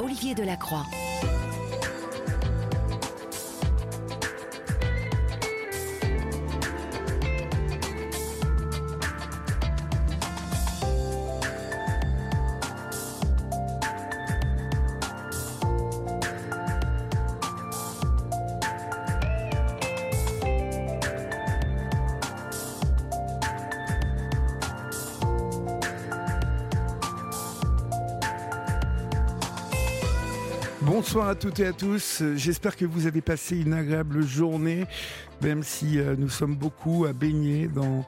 Olivier Delacroix. Bonsoir à toutes et à tous. J'espère que vous avez passé une agréable journée, même si euh, nous sommes beaucoup à baigner dans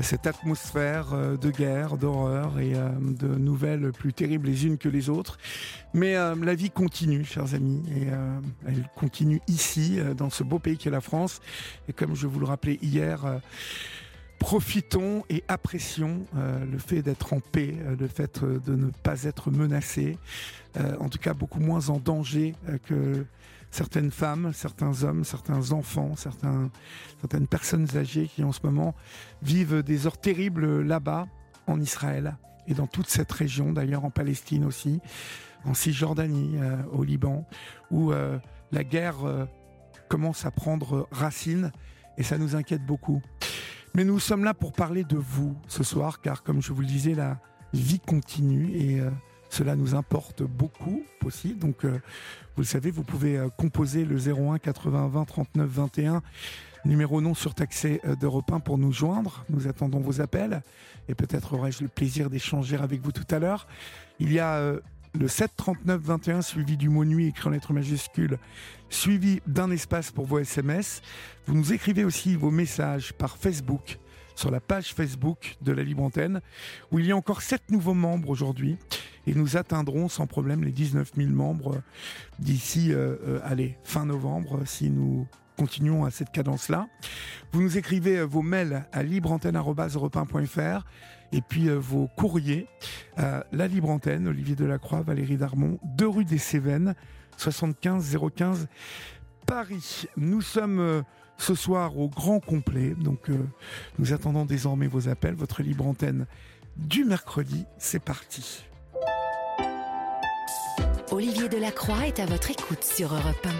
cette atmosphère euh, de guerre, d'horreur et euh, de nouvelles plus terribles les unes que les autres. Mais la vie continue, chers amis, et elle continue ici, dans ce beau pays qu'est la France. Et comme je vous le rappelais hier, profitons et apprécions euh, le fait d'être en paix, euh, le fait euh, de ne pas être menacé, en tout cas beaucoup moins en danger que certaines femmes, certains hommes, certains enfants, certaines personnes âgées qui en ce moment vivent des heures terribles là-bas, en Israël et dans toute cette région, d'ailleurs en Palestine aussi, en Cisjordanie, au Liban, où la guerre commence à prendre racine et ça nous inquiète beaucoup. Mais nous sommes là pour parler de vous ce soir, car comme je vous le disais, la vie continue et euh, cela nous importe beaucoup aussi. Donc, euh, vous le savez, vous pouvez euh, composer le 01 80 20 39 21, numéro non surtaxé d'Europe 1 pour nous joindre. Nous attendons vos appels et peut-être aurai-je le plaisir d'échanger avec vous tout à l'heure. Il y a le 7 39 21 suivi du mot nuit écrit en lettres majuscules, suivi d'un espace pour vos SMS. Vous nous écrivez aussi vos messages par Facebook sur la page Facebook de la Libre Antenne, où il y a encore 7 nouveaux membres aujourd'hui. Et nous atteindrons sans problème les 19 000 membres d'ici, euh, euh, allez, fin novembre, si nous continuons à cette cadence-là. Vous nous écrivez euh, vos mails à libreantenne.fr et puis euh, vos courriers à La Libre Antenne, Olivier Delacroix, Valérie Darmon, 2 rue des Cévennes, 75 015 Paris. Nous sommes euh, ce soir au grand complet, donc nous attendons désormais vos appels. Votre Libre Antenne du mercredi, c'est parti. Olivier Delacroix est à votre écoute sur Europe 1.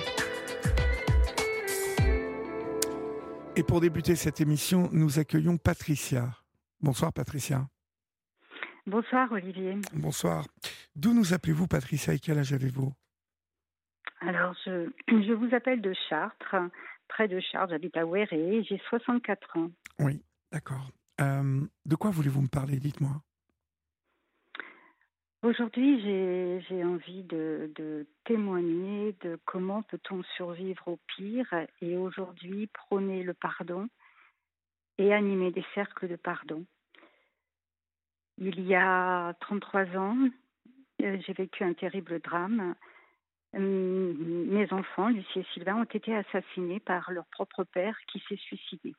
Et pour débuter cette émission, nous accueillons Patricia. Bonsoir Patricia. Bonsoir Olivier. Bonsoir. D'où nous appelez-vous Patricia et quel âge avez-vous? Alors, je, je, vous appelle de Chartres, près de Chartres. J'habite à Ouéré, j'ai 64 ans. Oui, d'accord. Euh, de quoi voulez-vous me parler? Dites-moi. Aujourd'hui, j'ai envie de, de, témoigner de comment peut-on survivre au pire et aujourd'hui prôner le pardon et animer des cercles de pardon. Il y a 33 ans, euh, j'ai vécu un terrible drame. Hum, mes enfants, Lucie et Sylvain, ont été assassinés par leur propre père qui s'est suicidé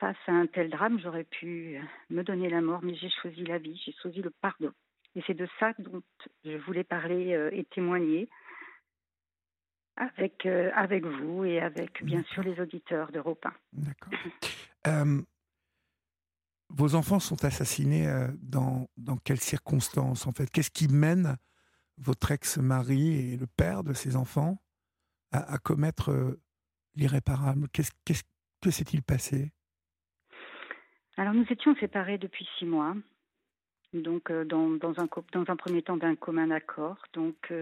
face à un tel drame, j'aurais pu me donner la mort, mais j'ai choisi la vie, j'ai choisi le pardon. Et c'est de ça dont je voulais parler euh, et témoigner avec, euh, avec vous et avec, bien sûr, les auditeurs d'Europe 1. D'accord. Euh, vos enfants sont assassinés dans, dans quelles circonstances, en fait? Qu'est-ce qui mène votre ex-mari et le père de ses enfants à, commettre l'irréparable? Qu'est-ce, qu'est-ce, Que s'est-il passé? Alors nous étions séparés depuis six mois, donc euh, dans, dans, un, dans un premier temps d'un commun accord. Donc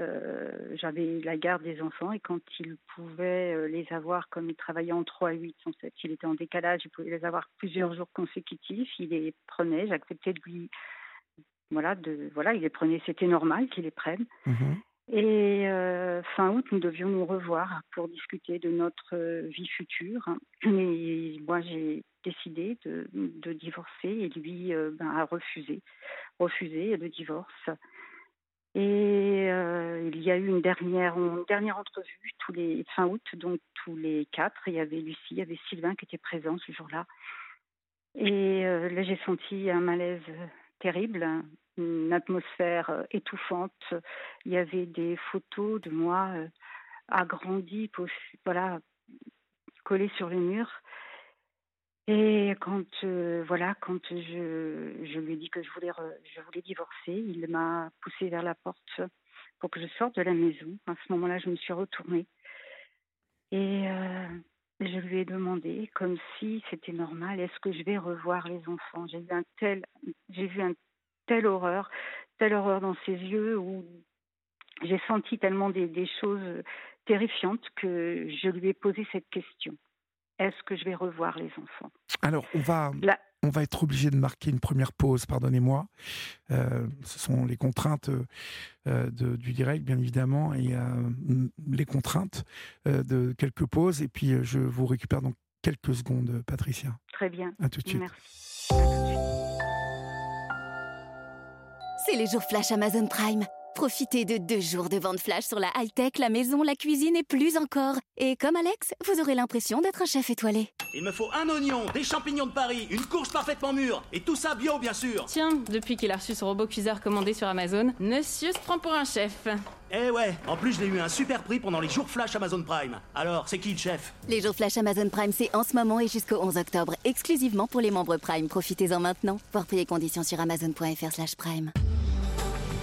euh, euh, j'avais la garde des enfants et quand il pouvait les avoir, comme il travaillait en 3 à 8, en fait, il était en décalage, il pouvait les avoir plusieurs jours consécutifs, il les prenait, j'acceptais de lui... Voilà, de, voilà, il les prenait, c'était normal qu'il les prenne. Mmh et fin août, nous devions nous revoir pour discuter de notre vie future. Et moi, j'ai décidé de, de, divorcer et lui euh, ben, a refusé, refusé le divorce. Et euh, il y a eu une dernière, une dernière entrevue fin août, donc tous les quatre. Il y avait Lucie, il y avait Sylvain qui était présent ce jour-là. Et euh, là, j'ai senti un malaise terrible, une atmosphère étouffante. Il y avait des photos de moi agrandies, voilà, collées sur les murs. Et quand voilà, quand je, je, lui ai dit que je voulais je voulais divorcer, il m'a poussé vers la porte pour que je sorte de la maison. À ce moment-là, je me suis retournée et je lui ai demandé, comme si c'était normal, est-ce que je vais revoir les enfants? J'ai vu un tel, j'ai vu un telle horreur, telle horreur dans ses yeux où j'ai senti tellement des, choses terrifiantes que je lui ai posé cette question. Est-ce que je vais revoir les enfants? Alors, on va, on va être obligé de marquer une première pause, pardonnez-moi. Euh, ce sont les contraintes euh, du direct, bien évidemment, et euh, les contraintes de quelques pauses. Et puis, je vous récupère dans quelques secondes, Patricia. Très bien. À tout de suite. Merci. C'est les jours flash Amazon Prime. Profitez de deux jours de vente flash sur la high-tech, la maison, la cuisine et plus encore. Et comme Alex, vous aurez l'impression d'être un chef étoilé. Il me faut un oignon, des champignons de Paris, une courge parfaitement mûre, et tout ça bio, bien sûr. Tiens, depuis qu'il a reçu son robot cuiseur commandé sur Amazon, monsieur se prend pour un chef. Eh ouais, en plus j'ai eu un super prix pendant les jours flash Amazon Prime. Alors, c'est qui le chef? Les jours flash Amazon Prime, c'est en ce moment et jusqu'au 11 octobre, exclusivement pour les membres Prime. Profitez-en maintenant. Voir prix et conditions sur amazon.fr/prime.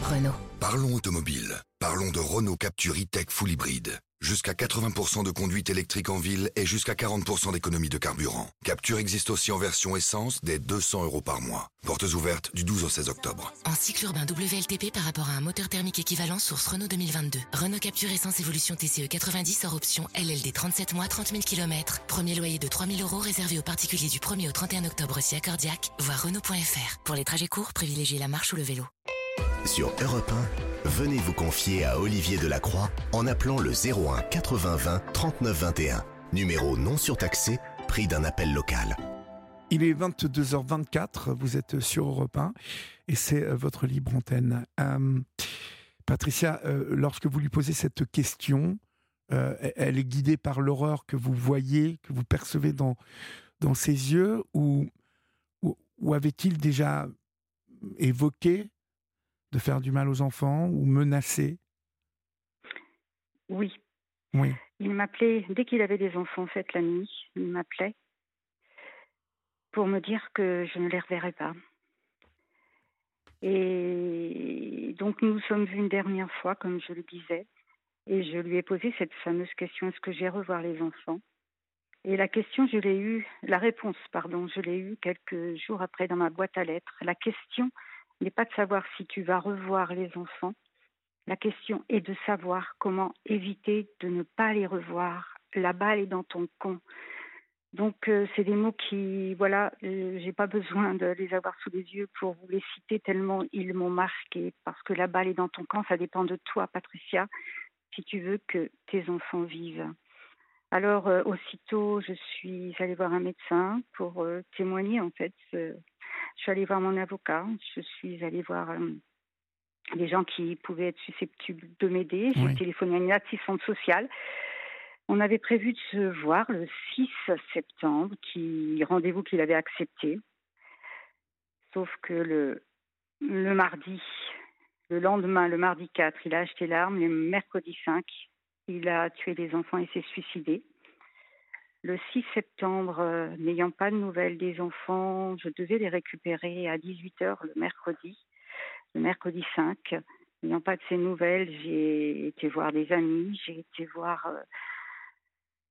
Renault. Parlons automobile. Parlons de Renault Capture e-Tech Full Hybrid. Jusqu'à 80% de conduite électrique en ville et jusqu'à 40% d'économie de carburant. Capture existe aussi en version essence dès 200 euros par mois. Portes ouvertes du 12 au 16 octobre. En cycle urbain WLTP par rapport à un moteur thermique équivalent source Renault 2022. Renault Capture Essence Évolution TCE 90 hors option LLD 37 mois 30 000 km. Premier loyer de 3 000 euros réservé aux particuliers du 1er au 31 octobre si accordiaque. Voir Renault.fr. Pour les trajets courts, privilégiez la marche ou le vélo. Sur Europe 1, venez vous confier à Olivier Delacroix en appelant le 01 80 20 39 21. Numéro non surtaxé, prix d'un appel local. Il est 22h24, vous êtes sur Europe 1 et c'est euh, votre libre antenne. Euh, Patricia, euh, lorsque vous lui posez cette question, elle est guidée par l'horreur que vous voyez, que vous percevez dans, dans ses yeux, ou, ou avait-il déjà évoqué de faire du mal aux enfants ou menacer? Oui. Oui. Il m'appelait, dès qu'il avait des enfants en fait la nuit, il m'appelait pour me dire que je ne les reverrais pas. Et donc nous nous sommes vus une dernière fois, comme je le disais, et je lui ai posé cette fameuse question est-ce que j'ai revoir les enfants? Et la question, je l'ai eue, la réponse, pardon, je l'ai eue quelques jours après dans ma boîte à lettres. La question, n'est pas de savoir si tu vas revoir les enfants. La question est de savoir comment éviter de ne pas les revoir. La balle est dans ton camp. Donc, euh, c'est des mots qui, voilà, euh, j'ai pas besoin de les avoir sous les yeux pour vous les citer tellement ils m'ont marqué. Parce que la balle est dans ton camp, ça dépend de toi, Patricia, si tu veux que tes enfants vivent. Alors, euh, aussitôt, je suis allée voir un médecin pour témoigner, en fait, je suis allée voir mon avocat, je suis allée voir euh, des gens qui pouvaient être susceptibles de m'aider. J'ai téléphoné à une assistante sociale. On avait prévu de se voir le 6 septembre, qui rendez-vous qu'il avait accepté. Sauf que le, le mardi, le lendemain, le mardi 4, il a acheté l'arme. Le mercredi 5, il a tué les enfants et s'est suicidé. Le 6 septembre, euh, n'ayant pas de nouvelles des enfants, je devais les récupérer à 18h le mercredi, le mercredi 5. N'ayant pas de ces nouvelles, j'ai été voir des amis, j'ai été voir euh,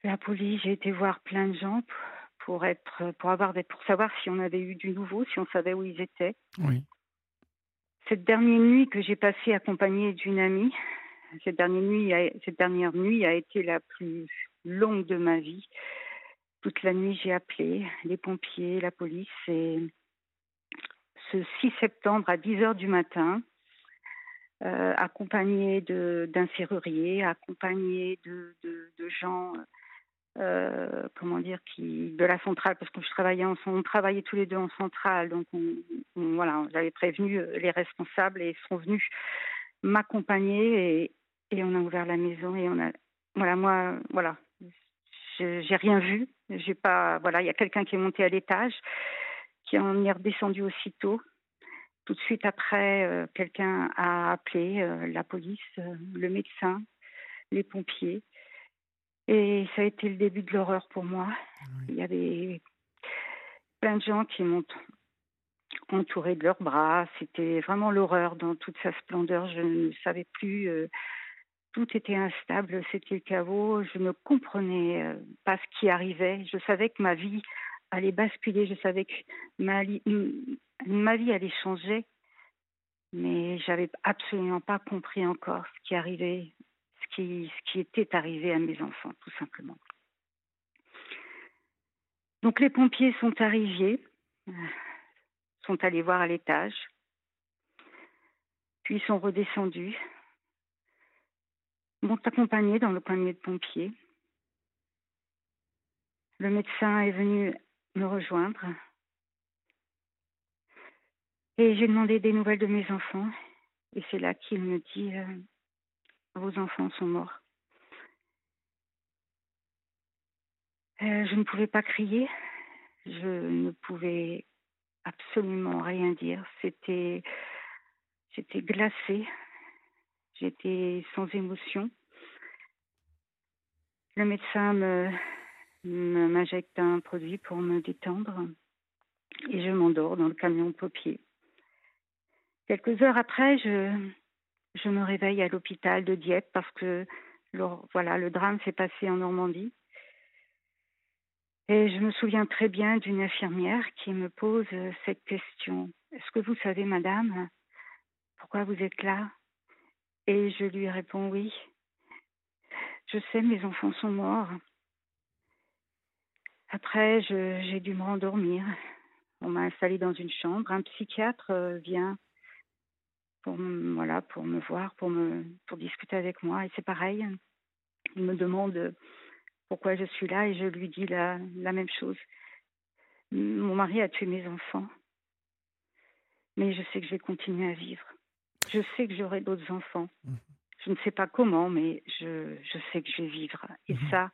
la police, j'ai été voir plein de gens pour être, pour avoir, pour savoir si on avait eu du nouveau, si on savait où ils étaient. Oui. Cette dernière nuit que j'ai passée accompagnée d'une amie, cette dernière nuit, cette dernière nuit a été la plus longue de ma vie. Toute la nuit, j'ai appelé les pompiers, la police. Et ce 6 septembre à 10 heures du matin, euh, accompagné d'un serrurier, accompagné de, gens, euh, comment dire, qui de la centrale, parce que je travaillais en, on travaillait tous les deux en centrale, donc voilà, j'avais prévenu les responsables et ils sont venus m'accompagner et, et on a ouvert la maison et on a, voilà, moi, voilà, j'ai rien vu. J'ai pas, voilà, il y a quelqu'un qui est monté à l'étage, qui en est redescendu aussitôt. Tout de suite après, euh, quelqu'un a appelé euh, la police, euh, le médecin, les pompiers. Et ça a été le début de l'horreur pour moi. Il y avait plein de gens qui m'ont entouré de leurs bras. C'était vraiment l'horreur dans toute sa splendeur. Je ne savais plus. Tout était instable, c'était le chaos. Je ne comprenais euh, pas ce qui arrivait. Je savais que ma vie allait basculer. Je savais que ma, vie allait changer. Mais j'avais absolument pas compris encore ce qui arrivait, ce qui, ce qui était arrivé à mes enfants, tout simplement. Donc les pompiers sont arrivés, euh, sont allés voir à l'étage, puis sont redescendus, m'ont accompagné dans le panier de pompiers. Le médecin est venu me rejoindre et j'ai demandé des nouvelles de mes enfants et c'est là qu'il me dit euh, vos enfants sont morts. Euh, je ne pouvais pas crier, je ne pouvais absolument rien dire. C'était, glacée, j'étais sans émotion. Le médecin m'injecte un produit pour me détendre et je m'endors dans le camion paupier. Quelques heures après, je, je me réveille à l'hôpital de Dieppe parce que voilà, le drame s'est passé en Normandie. Et je me souviens très bien d'une infirmière qui me pose cette question. Est-ce que vous savez, madame, pourquoi vous êtes là? Et je lui réponds oui. Je sais, mes enfants sont morts. Après, j'ai dû me rendormir. On m'a installée dans une chambre. Un psychiatre euh, vient pour me, voilà, pour me voir, pour, me, pour discuter avec moi. Et c'est pareil. Il me demande pourquoi je suis là et je lui dis la, la même chose. Mon mari a tué mes enfants, mais je sais que je vais continuer à vivre. Je sais que j'aurai d'autres enfants. Mhm. Je ne sais pas comment, mais je, je sais que je vais vivre. Et mhm. ça,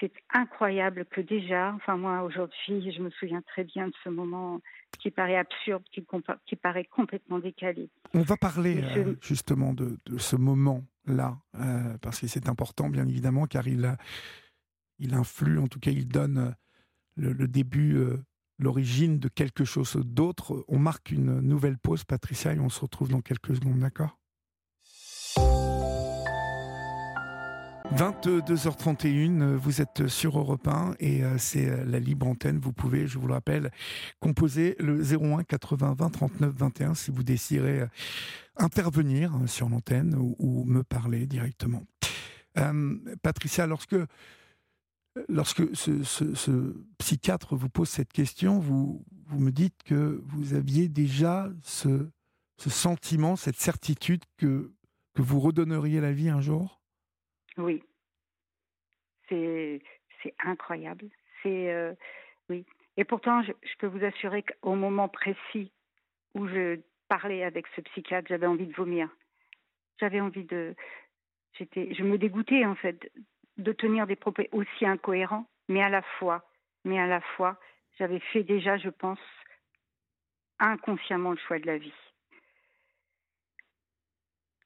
c'est incroyable que déjà, enfin moi aujourd'hui, je me souviens très bien de ce moment qui paraît absurde, qui, qui paraît complètement décalé. On va parler euh, justement de, de, ce moment là, euh, parce que c'est important, bien évidemment, car il, il influe, en tout cas, il donne euh, le, début, euh, l'origine de quelque chose d'autre. On marque une nouvelle pause, Patricia, et on se retrouve dans quelques secondes, d'accord? 22h31, vous êtes sur Europe 1 et c'est la libre antenne. Vous pouvez, je vous le rappelle, composer le 01 80 20 39 21 si vous désirez intervenir sur l'antenne ou, me parler directement. Euh, Patricia, lorsque, lorsque ce, psychiatre vous pose cette question, vous, vous me dites que vous aviez déjà ce, sentiment, cette certitude que, que vous redonneriez la vie un jour? Oui. C'est incroyable. C'est. Euh, oui. Et pourtant, je, je peux vous assurer qu'au moment précis où je parler avec ce psychiatre, j'avais envie de vomir. J'avais envie de. Je me dégoûtais en fait de tenir des propos aussi incohérents, mais à la fois, mais à la fois, j'avais fait déjà, je pense, inconsciemment le choix de la vie.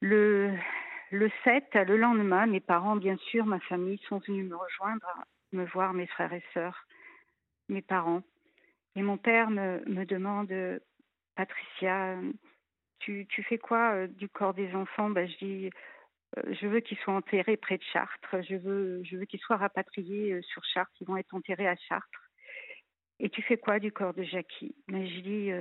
Le, le 7, le lendemain, mes parents, bien sûr, ma famille sont venus me rejoindre, me voir, mes frères et sœurs, mes parents. Et mon père me, me demande Patricia, tu, tu fais quoi euh, du corps des enfants? Ben, Je dis, je veux qu'ils soient enterrés près de Chartres, je veux, je veux qu'ils soient rapatriés euh, sur Chartres, ils vont être enterrés à Chartres. Et tu fais quoi du corps de Jackie? Ben, Je dis,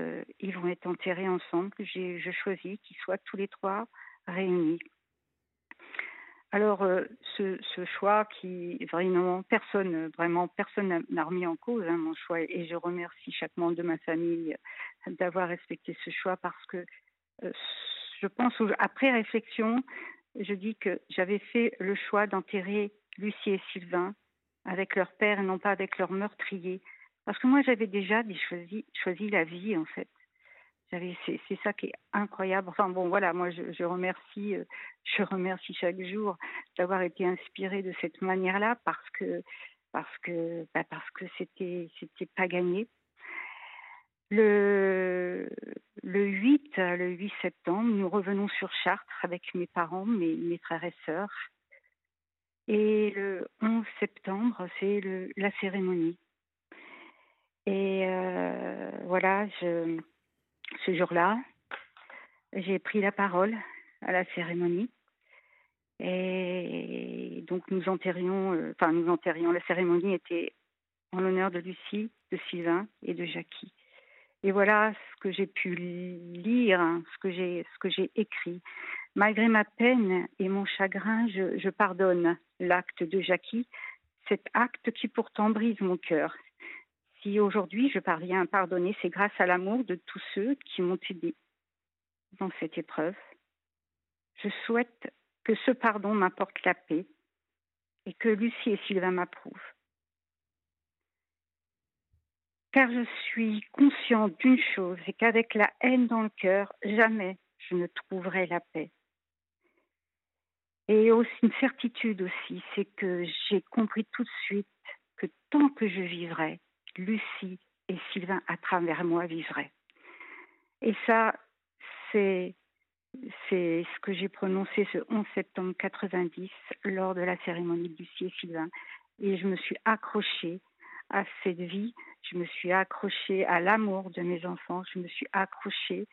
ils vont être enterrés ensemble, je choisis qu'ils soient tous les trois réunis. Alors, ce, choix qui vraiment personne, vraiment personne n'a remis en cause hein, mon choix, et je remercie chaque membre de ma famille d'avoir respecté ce choix parce que euh, je pense, après réflexion, je dis que j'avais fait le choix d'enterrer Lucie et Sylvain avec leur père et non pas avec leur meurtrier. Parce que moi, j'avais déjà choisi, la vie, en fait. C'est ça qui est incroyable. Enfin bon, voilà, moi je, je remercie, euh, je remercie chaque jour d'avoir été inspirée de cette manière-là parce que parce que bah parce que c'était c'était pas gagné. Le, le 8, le 8 septembre, nous revenons sur Chartres avec mes parents, mes, mes frères et sœurs. Et le 11 septembre, c'est la cérémonie. Et euh, voilà, je, ce jour-là, j'ai pris la parole à la cérémonie. Et donc nous enterrions, euh, enfin nous enterrions, la cérémonie était en l'honneur de Lucie, de Sylvain et de Jackie. Et voilà ce que j'ai pu lire, ce que j'ai, écrit. Malgré ma peine et mon chagrin, je, je pardonne l'acte de Jackie, cet acte qui pourtant brise mon cœur. Si aujourd'hui je parviens à pardonner, c'est grâce à l'amour de tous ceux qui m'ont aidé dans cette épreuve. Je souhaite que ce pardon m'apporte la paix et que Lucie et Sylvain m'approuvent. Car je suis consciente d'une chose, c'est qu'avec la haine dans le cœur, jamais je ne trouverai la paix. Et aussi une certitude aussi, c'est que j'ai compris tout de suite que tant que je vivrai, Lucie et Sylvain à travers moi vivraient. Et ça, c'est c'est ce que j'ai prononcé ce 11 septembre 90 lors de la cérémonie de Lucie et Sylvain. Et je me suis accrochée à cette vie, je me suis accrochée à l'amour de mes enfants, je me suis accrochée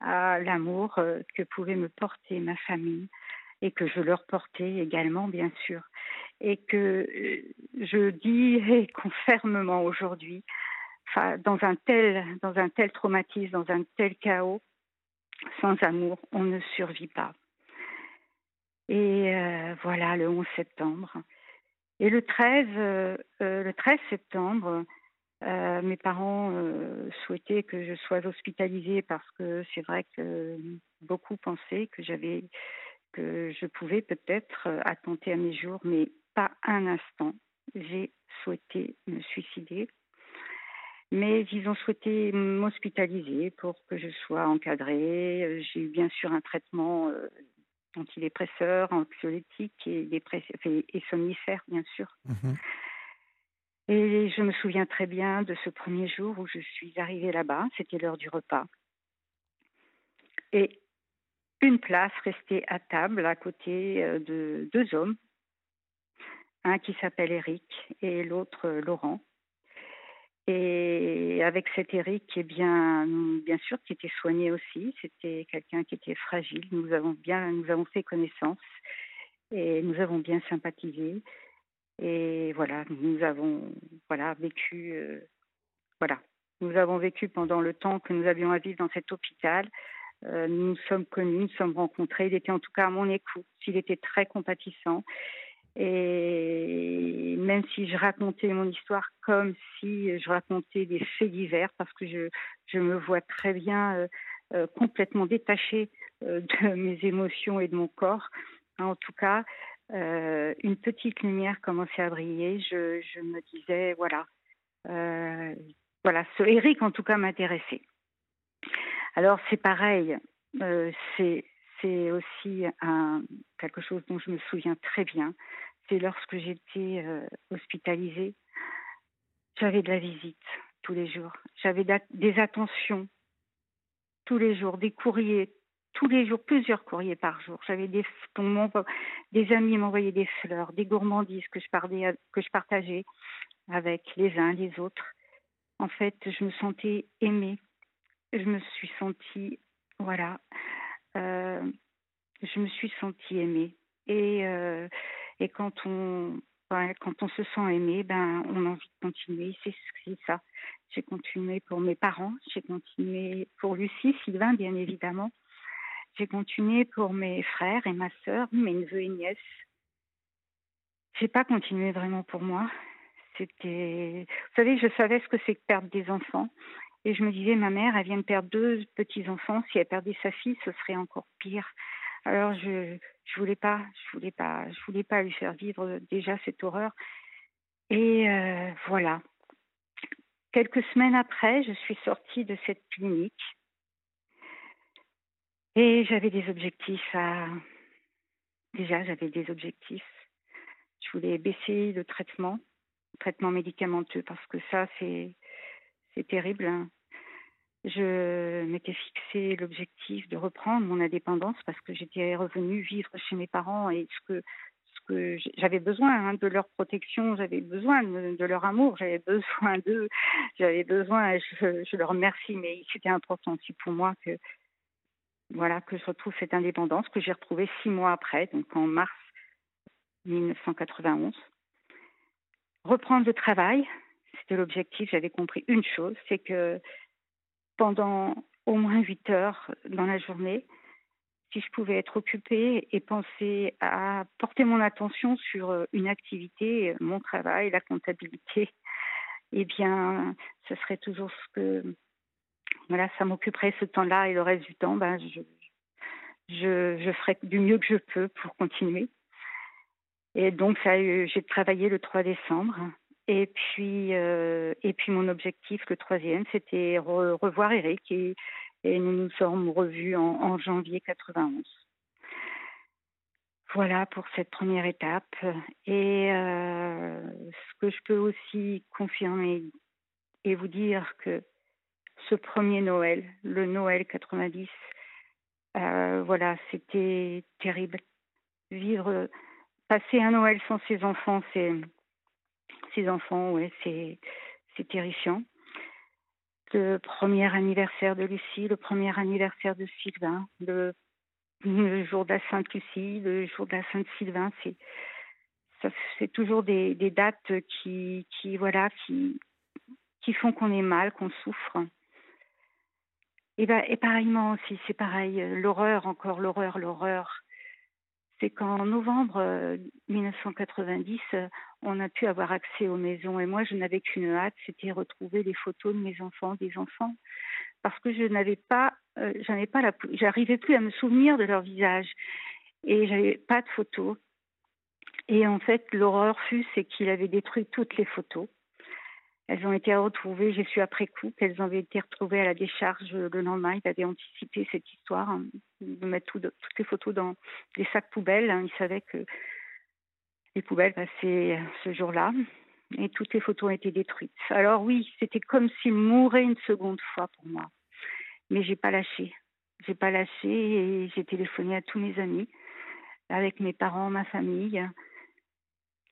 à l'amour euh, que pouvait me porter ma famille et que je leur portais également, bien sûr. Et que euh, je dis fermement aujourd'hui, dans un tel, dans un tel traumatisme, dans un tel chaos, sans amour, on ne survit pas. Et euh, voilà, le 11 septembre. Et le 13, euh, euh, le 13 septembre, mes parents souhaitaient que je sois hospitalisée parce que c'est vrai que beaucoup pensaient que j'avais, que je pouvais peut-être attenter à mes jours, mais pas un instant. J'ai souhaité me suicider mais ils ont souhaité m'hospitaliser pour que je sois encadrée. Euh, j'ai eu bien sûr un traitement euh, antidépresseur, anxiolytique et, et somnifère, bien sûr. Mhm. Et je me souviens très bien de ce premier jour où je suis arrivée là-bas, c'était l'heure du repas. Et une place restait à table à côté euh, de deux hommes, un qui s'appelle Eric et l'autre Laurent. Et avec cet Eric, eh bien, sûr, qui était soigné aussi, c'était quelqu'un qui était fragile. Nous avons bien, nous avons fait connaissance et nous avons bien sympathisé. Et voilà, nous avons, voilà, vécu, euh, voilà, nous avons vécu pendant le temps que nous avions à vivre dans cet hôpital. Euh, nous nous sommes connus, nous nous sommes rencontrés. Il était en tout cas à mon écoute. Il était très compatissant. Et même si je racontais mon histoire comme si je racontais des faits divers, parce que je, me vois très bien euh, euh, complètement détachée euh, de mes émotions et de mon corps, en tout cas, une petite lumière commençait à briller. Je, je me disais, voilà, voilà, ce Eric en tout cas m'intéressait. Alors c'est pareil, c'est c'est aussi quelque chose dont je me souviens très bien. C'est lorsque j'étais euh, hospitalisée, j'avais de la visite tous les jours. J'avais des attentions tous les jours, des courriers tous les jours, plusieurs courriers par jour. J'avais des, amis m'envoyaient des fleurs, des gourmandises que je, que je partageais avec les uns les autres. En fait, je me sentais aimée. Je me suis sentie, voilà, je me suis sentie aimée. Et, euh, quand on quand on se sent aimé, ben on a envie de continuer. C'est ça. J'ai continué pour mes parents, j'ai continué pour Lucie, Sylvain, bien évidemment. J'ai continué pour mes frères et ma sœur, mes neveux et nièces. J'ai pas continué vraiment pour moi. Vous savez, je savais ce que c'est que perdre des enfants. Et je me disais, ma mère, elle vient de perdre deux petits-enfants. Si elle perdait sa fille, ce serait encore pire. Alors je je voulais pas, je voulais pas, je voulais pas lui faire vivre déjà cette horreur. Et euh, voilà. Quelques semaines après, je suis sortie de cette clinique et j'avais des objectifs. Déjà, j'avais des objectifs. Je voulais baisser le traitement, le traitement médicamenteux, parce que ça, c'est c'est terrible. Hein. Je m'étais fixé l'objectif de reprendre mon indépendance parce que j'étais revenue vivre chez mes parents et ce que, j'avais besoin hein, de leur protection, j'avais besoin de, leur amour, j'avais besoin d'eux, j'avais besoin, je, je, leur remercie, mais c'était important aussi pour moi que voilà que je retrouve cette indépendance que j'ai retrouvée six mois après, donc en mars 1991. Reprendre le travail, c'était l'objectif. J'avais compris une chose, c'est que pendant au moins huit heures dans la journée, si je pouvais être occupée et penser à porter mon attention sur euh, une activité, mon travail, la comptabilité, eh bien, ce serait toujours ce que, voilà, ça m'occuperait ce temps-là et le reste du temps, ben, je, je, je ferai du mieux que je peux pour continuer. Et donc, j'ai travaillé le 3 décembre. Et puis, euh, et puis mon objectif, le troisième, c'était revoir Eric. Et, nous nous sommes revus en, janvier 91. Voilà pour cette première étape. Et euh, ce que je peux aussi confirmer et vous dire que ce premier Noël, le Noël 90, euh, voilà, c'était terrible. Vivre, passer un Noël sans ses enfants, c'est ses enfants, ouais, c'est c'est terrifiant. Le premier anniversaire de Lucie, le premier anniversaire de Sylvain, le, jour de la Sainte Lucie, le jour de la Sainte Sylvain, c'est c'est toujours des, des, dates qui, qui voilà qui qui font qu'on est mal, qu'on souffre. Et, ben, et pareillement aussi, c'est pareil, l'horreur, encore l'horreur, l'horreur. C'est qu'en novembre 1990, euh, on a pu avoir accès aux maisons. Et moi, je n'avais qu'une hâte, c'était retrouver les photos de mes enfants, des enfants. Parce que je n'avais pas, euh, j'arrivais plus à me souvenir de leur visage. Et j'avais pas de photos. Et en fait, l'horreur fut, c'est qu'il avait détruit toutes les photos. Elles ont été retrouvées, j'ai su après coup qu'elles avaient été retrouvées à la décharge le lendemain. Il avait anticipé cette histoire, hein, de mettre toutes les photos dans des sacs poubelles. Hein. Il savait que les poubelles passaient ce jour-là et toutes les photos ont été détruites. Alors oui, c'était comme s'il mourait une seconde fois pour moi. Mais j'ai pas lâché. J'ai pas lâché et j'ai téléphoné à tous mes amis, avec mes parents, ma famille.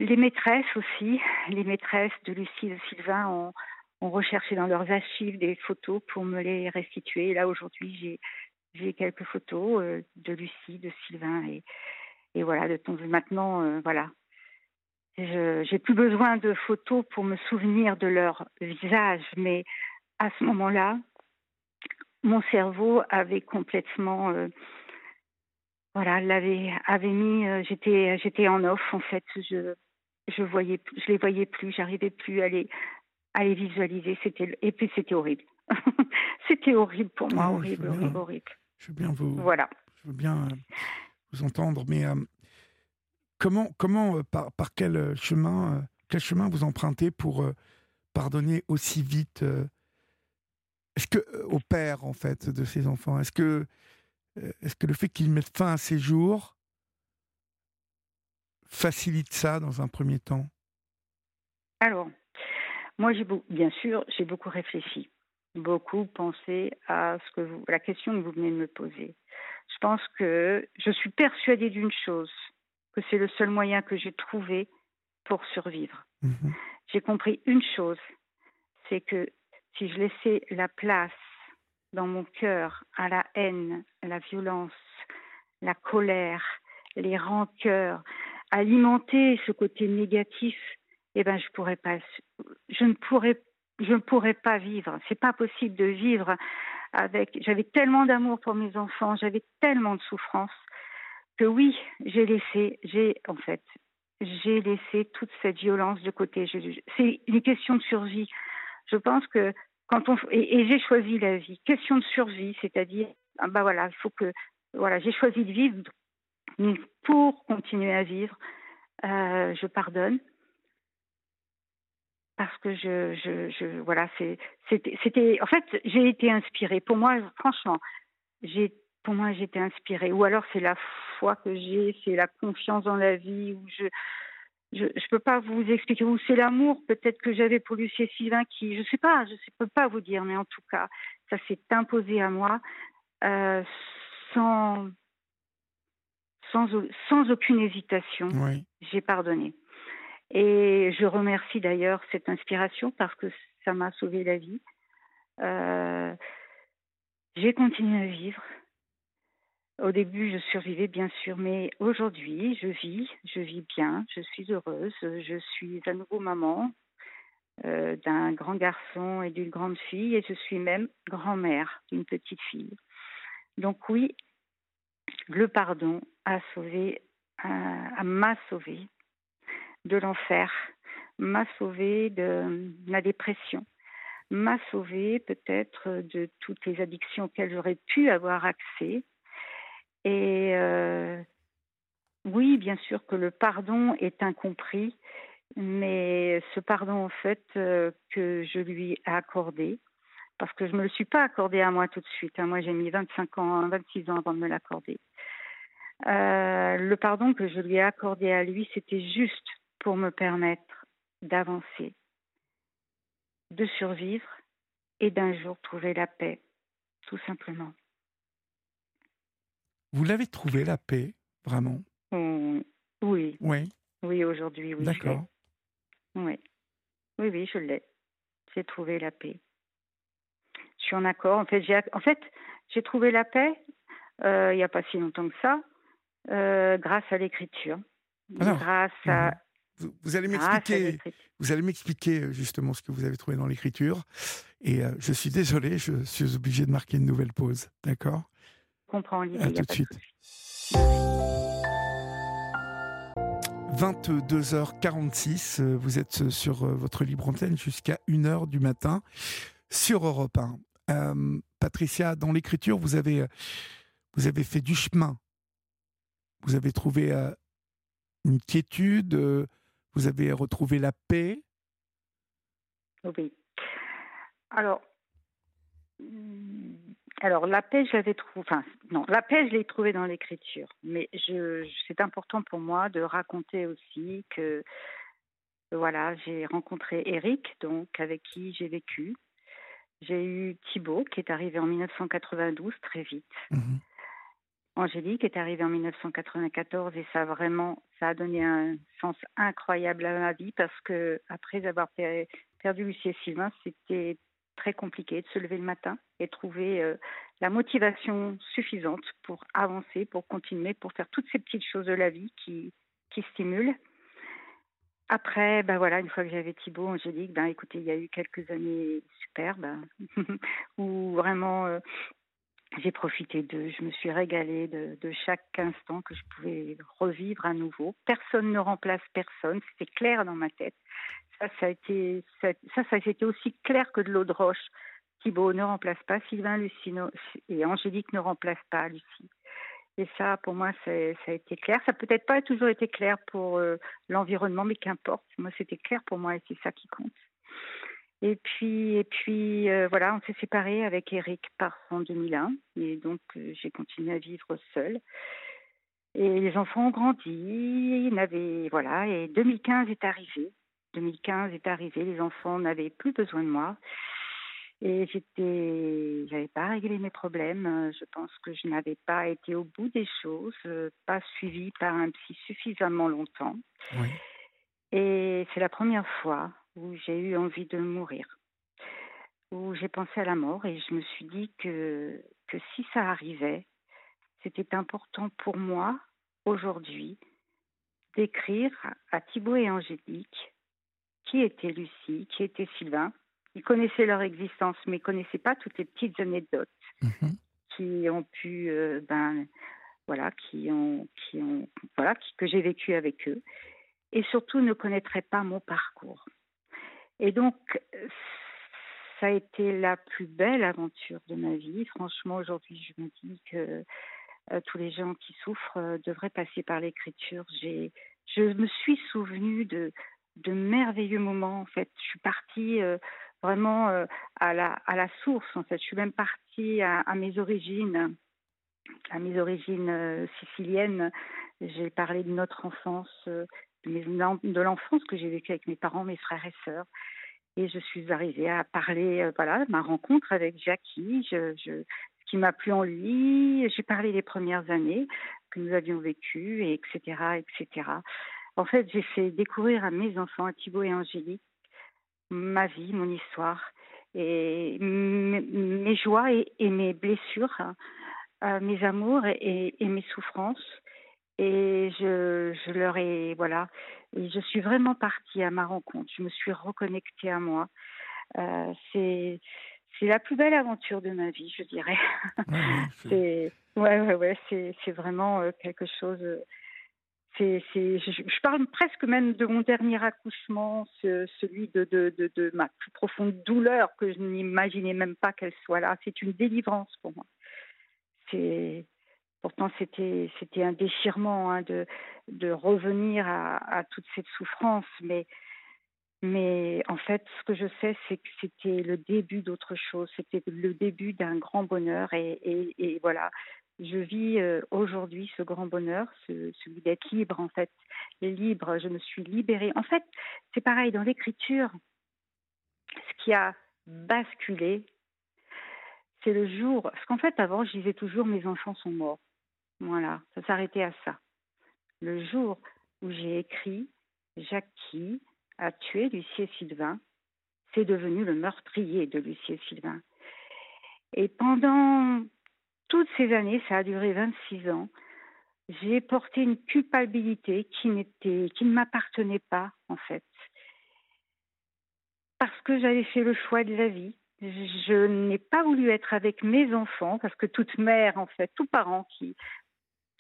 Les maîtresses aussi, les maîtresses de Lucie et de Sylvain ont, recherché dans leurs archives des photos pour me les restituer. là, aujourd'hui, j'ai, quelques photos euh, de Lucie, de Sylvain. Et, et voilà, de ton, maintenant, euh, voilà. J'ai plus besoin de photos pour me souvenir de leur visage, mais à ce moment-là, mon cerveau avait complètement euh, voilà l'avait avait mis j'étais j'étais en off en fait je voyais, je les voyais plus, j'arrivais plus à les, à les visualiser. C'était et puis c'était horrible. c'était horrible pour moi, horrible, horrible, horrible. Je veux bien vous, voilà. Je veux bien euh, vous entendre, mais euh, comment, comment, euh, par, par quel chemin, quel chemin vous empruntez pour pardonner aussi vite Est-ce que au père en fait de ces enfants, est-ce que, est-ce que le fait qu'ils mettent fin à ces jours facilite ça dans un premier temps? Alors, moi, j'ai bien sûr, j'ai beaucoup réfléchi, beaucoup pensé à ce que vous, la question que vous venez de me poser. Je pense que je suis persuadée d'une chose, que c'est le seul moyen que j'ai trouvé pour survivre. Mhm. J'ai compris une chose, c'est que si je laissais la place dans mon cœur à la haine, à la violence, la colère, les rancœurs, alimenter ce côté négatif, eh ben je pourrais pas, je ne pourrais, je ne pourrais pas vivre. C'est pas possible de vivre avec. J'avais tellement d'amour pour mes enfants, j'avais tellement de souffrance que oui, j'ai laissé, j'ai en fait, j'ai laissé toute cette violence de côté. C'est une question de survie. Je pense que quand on et, j'ai choisi la vie, question de survie, c'est-à-dire, bah voilà, il faut que voilà, j'ai choisi de vivre pour continuer à vivre, euh, je pardonne parce que je, voilà, c'était, en fait, j'ai été inspirée. Pour moi, franchement, j'ai, pour moi, j'étais inspirée. Ou alors c'est la foi que j'ai, c'est la confiance dans la vie. Ou je, je, je peux pas vous expliquer. Ou c'est l'amour peut-être que j'avais pour Lucie Sylvain qui, je sais pas, je ne peux pas vous dire, mais en tout cas, ça s'est imposé à moi euh, sans sans, sans aucune hésitation, j'ai pardonné. Et je remercie d'ailleurs cette inspiration parce que ça m'a sauvé la vie. Euh, j'ai continué à vivre. Au début, je survivais bien sûr, mais aujourd'hui, je vis, je vis bien, je suis heureuse, je suis à nouveau maman euh, d'un grand garçon et d'une grande fille, et je suis même grand-mère d'une petite fille. Donc oui, le pardon sauvé, m'a sauvé de l'enfer, m'a sauvé de la dépression, m'a sauvé peut-être de toutes les addictions auxquelles j'aurais pu avoir accès. Et euh, oui, bien sûr que le pardon est incompris, mais ce pardon en fait euh, que je lui ai accordé, parce que je ne me le suis pas accordé à moi tout de suite. Hein. Moi, j'ai mis 25 ans, 26 ans avant de me l'accorder. Euh, le pardon que je lui ai accordé à lui, c'était juste pour me permettre d'avancer, de survivre et d'un jour trouver la paix, tout simplement. Vous l'avez trouvé la paix, vraiment? Mmh, Oui. Oui. Oui, aujourd'hui, oui. D'accord. Oui. Oui, oui, je l'ai. J'ai trouvé la paix. Je suis en accord. En fait, j'ai, en fait, j'ai trouvé la paix euh, il n'y a pas si longtemps que ça, grâce à l'écriture. grâce à, mmh. Vous, allez m'expliquer, vous allez m'expliquer euh, justement ce que vous avez trouvé dans l'écriture. Et euh, je suis désolé, je suis obligé de marquer une nouvelle pause. D'accord? Je comprends, À tout de suite. 22h46, euh, vous êtes sur votre libre antenne jusqu'à 1h du matin sur Europe 1. Patricia, dans l'écriture, vous avez, vous avez fait du chemin. Vous avez trouvé une quiétude, vous avez retrouvé la paix? Oui. Alors, alors la paix, je l'avais trouvée. Enfin, non, la paix, je l'ai trouvée dans l'écriture. Mais je, c'est important pour moi de raconter aussi que, voilà, j'ai rencontré Eric, donc avec qui j'ai vécu. J'ai eu Thibault, qui est arrivé en 1992 très vite. Mmh Angélique est arrivée en 1994 et ça a vraiment, ça a donné un sens incroyable à ma vie parce que après avoir perdu Lucie et Sylvain, c'était très compliqué de se lever le matin et trouver euh, la motivation suffisante pour avancer, pour continuer, pour faire toutes ces petites choses de la vie qui, qui stimulent. Après, ben voilà, une fois que j'avais Thibaut, Angélique, ben écoutez, il y a eu quelques années superbes où vraiment euh, j'ai profité d'eux, je me suis régalée de, chaque instant que je pouvais revivre à nouveau. Personne ne remplace personne, c'était clair dans ma tête. Ça, ça a été, aussi clair que de l'eau de roche. Thibault ne remplace pas Sylvain, Lucino et Angélique ne remplace pas Lucie. Et ça, pour moi, ça a été clair. Ça peut-être pas toujours été clair pour euh, l'environnement, mais qu'importe. Moi, c'était clair pour moi et c'est ça qui compte. Et puis, et puis euh, voilà, on s'est séparés avec Eric par en 2001. Et donc, euh, j'ai continué à vivre seule. Et les enfants ont grandi. Ils voilà, et 2015 est arrivé. 2015 est arrivé. Les enfants n'avaient plus besoin de moi. Et j'étais, j'avais pas réglé mes problèmes. Je pense que je n'avais pas été au bout des choses, pas suivie par un psy suffisamment longtemps. Oui. Et c'est la première fois où j'ai eu envie de mourir, où j'ai pensé à la mort et je me suis dit que, que si ça arrivait, c'était important pour moi aujourd'hui d'écrire à Thibaut et Angélique qui était Lucie, qui était Sylvain. Ils connaissaient leur existence, mais ils ne connaissaient pas toutes les petites anecdotes mhm. qui ont pu, euh, ben, voilà, qui ont, qui ont, voilà, que j'ai vécu avec eux, et surtout ne connaîtraient pas mon parcours. Et donc, ça a été la plus belle aventure de ma vie. Franchement, aujourd'hui, je me dis que euh, tous les gens qui souffrent euh, devraient passer par l'écriture. J'ai, je me suis souvenue de, de merveilleux moments. En fait, je suis partie euh, vraiment à la à la source. En fait, je suis même partie à, mes origines, à mes origines siciliennes. J'ai parlé de notre enfance, de l'enfance que j'ai vécue avec mes parents, mes frères et sœurs. Et je suis arrivée à parler, euh, voilà, ma rencontre avec Jackie. Ce qui m'a plu en lui. J'ai parlé des premières années que nous avions vécues, et etc., etc. En fait, j'ai fait découvrir à mes enfants, à Thibaut et Angélique, ma vie, mon histoire, et mes, joies et, mes blessures, euh, mes amours et, mes souffrances. Et je, je, leur ai, voilà, et je suis vraiment partie à ma rencontre. Je me suis reconnectée à moi. Euh, c'est c'est la plus belle aventure de ma vie, je dirais. c'est ouais, ouais, ouais, c'est, c'est vraiment euh, quelque chose. Euh, c'est, c'est, je, parle presque même de mon dernier accouchement, celui de, de, de, de, ma plus profonde douleur que je n'imaginais même pas qu'elle soit là. C'est une délivrance pour moi. C'est pourtant c'était c'était un déchirement hein, de revenir à, toute cette souffrance, mais en fait, ce que je sais, c'est que c'était le début d'autre chose. C'était le début d'un grand bonheur. Et, et, voilà, je vis euh, aujourd'hui ce grand bonheur, celui d'être libre, en fait. Libre, je me suis libérée. En fait, c'est pareil dans l'écriture. Ce qui a basculé, c'est le jour. Parce qu'en fait, avant, je disais toujours mes enfants sont morts. Voilà, ça s'arrêtait à ça. Le jour où j'ai écrit Jackie, a tué Lucie et Sylvain, c'est devenu le meurtrier de Lucie et Sylvain. Et pendant toutes ces années, ça a duré 26 ans, j'ai porté une culpabilité qui, n'était, qui ne m'appartenait pas, en fait. Parce que j'avais fait le choix de la vie. Je n'ai pas voulu être avec mes enfants, parce que toute mère, en fait, tout parent qui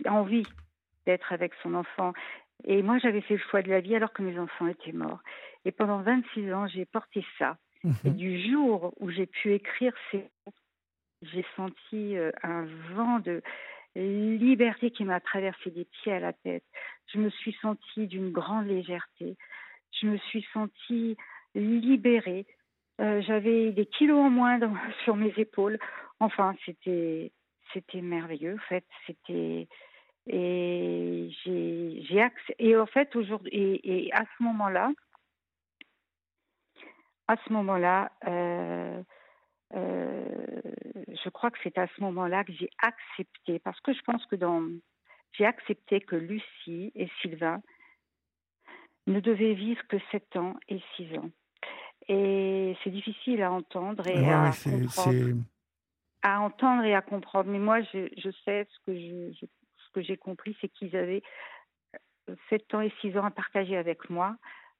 envie d'être avec son enfant et moi, j'avais fait le choix de la vie alors que mes enfants étaient morts. Et pendant 26 ans, j'ai porté ça. Mhm. Et du jour où j'ai pu écrire ces mots, j'ai senti euh, un vent de liberté qui m'a traversé des pieds à la tête. Je me suis sentie d'une grande légèreté. Je me suis sentie libérée. Euh, j'avais des kilos en moins sur mes épaules. Enfin, c'était c'était merveilleux. En fait, c'était et j'ai, j'ai et en fait aujourd'hui et, à ce moment-là, à ce moment-là, euh, euh, je crois que c'est à ce moment-là que j'ai accepté, parce que je pense que dans, j'ai accepté que Lucie et Sylvain ne devaient vivre que 7 ans et 6 ans. Et c'est difficile à entendre et à comprendre. À entendre et à comprendre. Mais moi, je, je sais ce que je, je que j'ai compris, c'est qu'ils avaient 7 euh, ans et 6 ans à partager avec moi.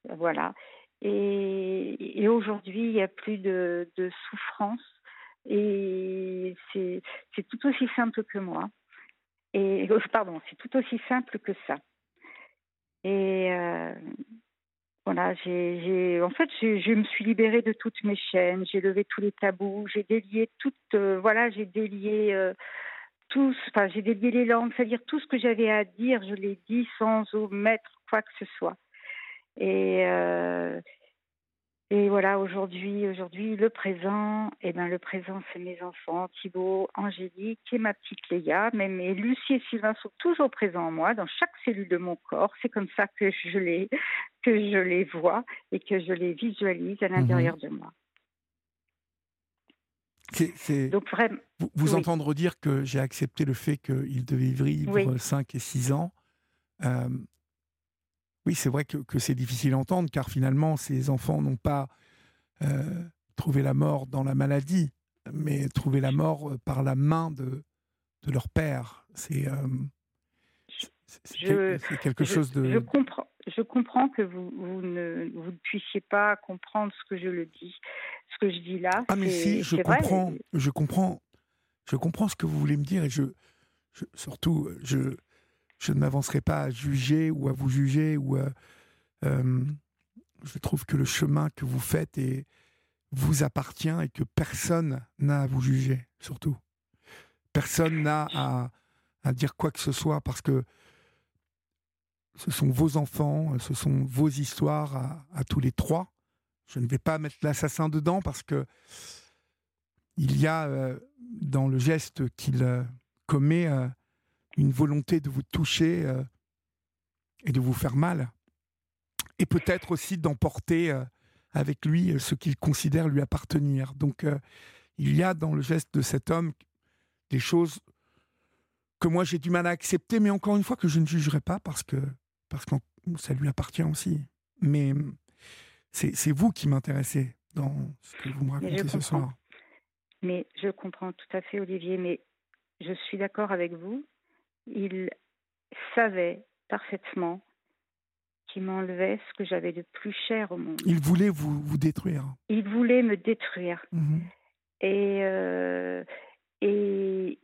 Voilà. Et, aujourd'hui, il n'y a plus de, souffrance. Et c'est tout aussi simple que moi. Et euh, pardon, c'est tout aussi simple que ça. Et euh, voilà, j'ai, en fait, je me suis libérée de toutes mes chaînes, j'ai levé tous les tabous, j'ai délié toutes, voilà, j'ai délié enfin, j'ai dédié les langues, c'est-à-dire tout ce que j'avais à dire, je l'ai dit sans omettre quoi que ce soit. Et, euh, et voilà, aujourd'hui, aujourd'hui, le présent, et eh ben, le présent, c'est mes enfants, Thibaut, Angélique et ma petite Léa. Et Lucie et Sylvain sont toujours présents en moi, dans chaque cellule de mon corps. C'est comme ça que je les, que je les vois et que je les visualise à l'intérieur mhm. de moi. Donc vraiment, vous, entendre dire que j'ai accepté le fait qu'il devait vivre 5 et 6 ans. Euh, oui, c'est vrai que, c'est difficile à entendre, car finalement, ces enfants n'ont pas euh, trouvé la mort dans la maladie, mais trouvé la mort euh, par la main de, de leur père. C'est, c'est, quelque chose de... Je comprends, je comprends que vous, vous, ne, vous, ne, puissiez pas comprendre ce que je le dis, ce que je dis là. Ah mais si, je comprends, je comprends, je comprends ce que vous voulez me dire et je, surtout, je, je ne m'avancerai pas à juger ou à vous juger ou euh, je trouve que le chemin que vous faites et vous appartient et que personne n'a à vous juger, surtout. Personne n'a à, à dire quoi que ce soit parce que ce sont vos enfants, ce sont vos histoires à, tous les trois. Je ne vais pas mettre l'assassin dedans parce que il y a euh, dans le geste qu'il euh, commet euh, une volonté de vous toucher et de vous faire mal. Et peut-être aussi d'emporter avec lui ce qu'il considère lui appartenir. Donc il y a dans le geste de cet homme des choses que moi j'ai du mal à accepter, mais encore une fois que je ne jugerai pas parce que, parce que ça lui appartient aussi. Mais c'est vous qui m'intéressez dans ce que vous me racontez ce soir. Mais je comprends tout à fait, Olivier, mais je suis d'accord avec vous. Il savait parfaitement qu'il m'enlevait ce que j'avais de plus cher au monde. Il voulait vous, vous détruire. Il voulait me détruire. Mhm. Et, euh, et,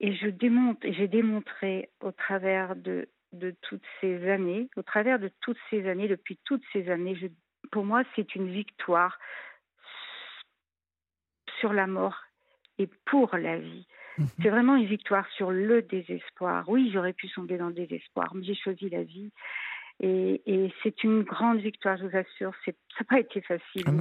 et je démontre, j'ai démontré au travers de, de toutes ces années, au travers de toutes ces années, depuis toutes ces années, je, pour moi, c'est une victoire sur la mort et pour la vie. Mhm. C'est vraiment une victoire sur le désespoir. Oui, j'aurais pu sombrer dans le désespoir, mais j'ai choisi la vie. Et, et c'est une grande victoire, je vous assure. Ça n'a pas été facile. Ah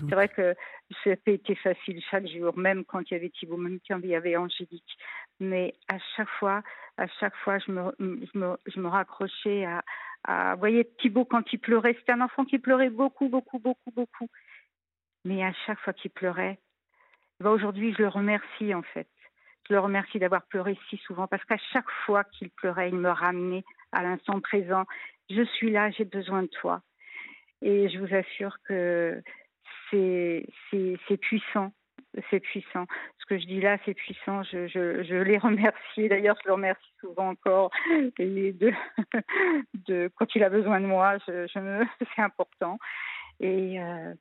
c'est vrai que ça n'a pas été facile chaque jour, même quand il y avait Thibault, même quand il y avait Angélique. Mais à chaque fois, à chaque fois, je me, je me, je me raccrochais à, à, vous voyez, Thibault, quand il pleurait, c'était un enfant qui pleurait beaucoup, beaucoup, beaucoup, beaucoup. Mais à chaque fois qu'il pleurait, ben aujourd'hui, je le remercie, en fait. Je le remercie d'avoir pleuré si souvent parce qu'à chaque fois qu'il pleurait, il me ramenait à l'instant présent je suis là, j'ai besoin de toi. Et je vous assure que c'est puissant. C'est puissant. Ce que je dis là, c'est puissant. Je, je, je les remercie. D'ailleurs, je le remercie souvent encore. De, de, quand il a besoin de moi, c'est important. Et euh,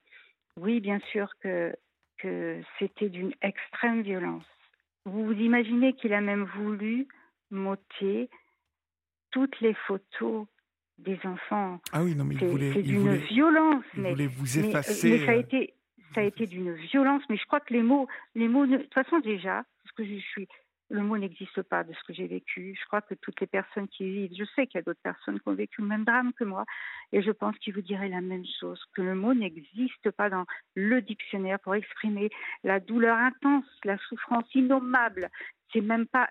oui, bien sûr que, que c'était d'une extrême violence. Vous vous imaginez qu'il a même voulu m'ôter toutes les photos des enfants. Ah oui, non, mais c'est d'une violence. Il mais, voulait vous euh, effacer. Mais, ça a été, ça a été d'une violence. Mais je crois que les mots, les mots, de toute façon déjà, parce que je suis, le mot n'existe pas de ce que j'ai vécu. Je crois que toutes les personnes qui vivent, je sais qu'il y a d'autres personnes qui ont vécu le même drame que moi, et je pense qu'ils vous diraient la même chose, que le mot n'existe pas dans le dictionnaire pour exprimer la douleur intense, la souffrance innommable. C'est même pas,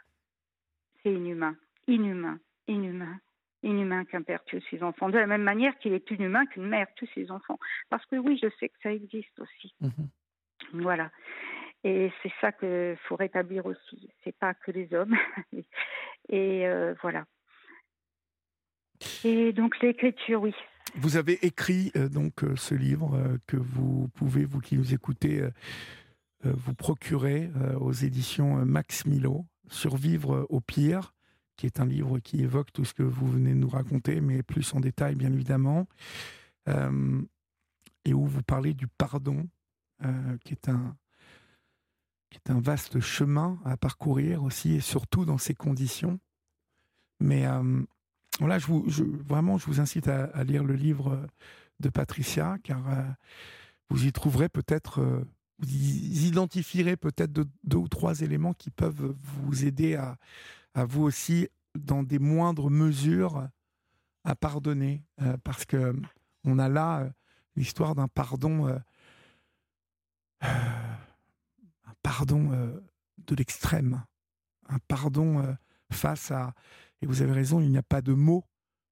c'est inhumain, inhumain, inhumain inhumain qu'un père tue ses enfants, de la même manière qu'il est inhumain qu'une mère tue ses enfants. Parce que oui, je sais que ça existe aussi. Mhm. Voilà. Et c'est ça qu'il faut rétablir aussi. C'est pas que les hommes. Et euh, voilà. Et donc l'écriture, oui. Vous avez écrit euh, donc euh, ce livre que vous pouvez, vous qui nous écoutez, vous procurer aux éditions Max Milo, Survivre au pire qui est un livre qui évoque tout ce que vous venez de nous raconter, mais plus en détail, bien évidemment, euh, et où vous parlez du pardon, euh, qui, est un, qui est un vaste chemin à parcourir aussi, et surtout dans ces conditions. Mais euh, voilà, je vous, vraiment, je vous incite à, lire le livre de Patricia, car vous y trouverez peut-être vous identifierez peut-être deux, ou trois éléments qui peuvent vous aider à, à vous aussi, dans des moindres mesures, à pardonner, euh, parce que on a là euh, l'histoire d'un pardon, euh, un pardon de l'extrême, un pardon face à, et vous avez raison, il n'y a pas de mots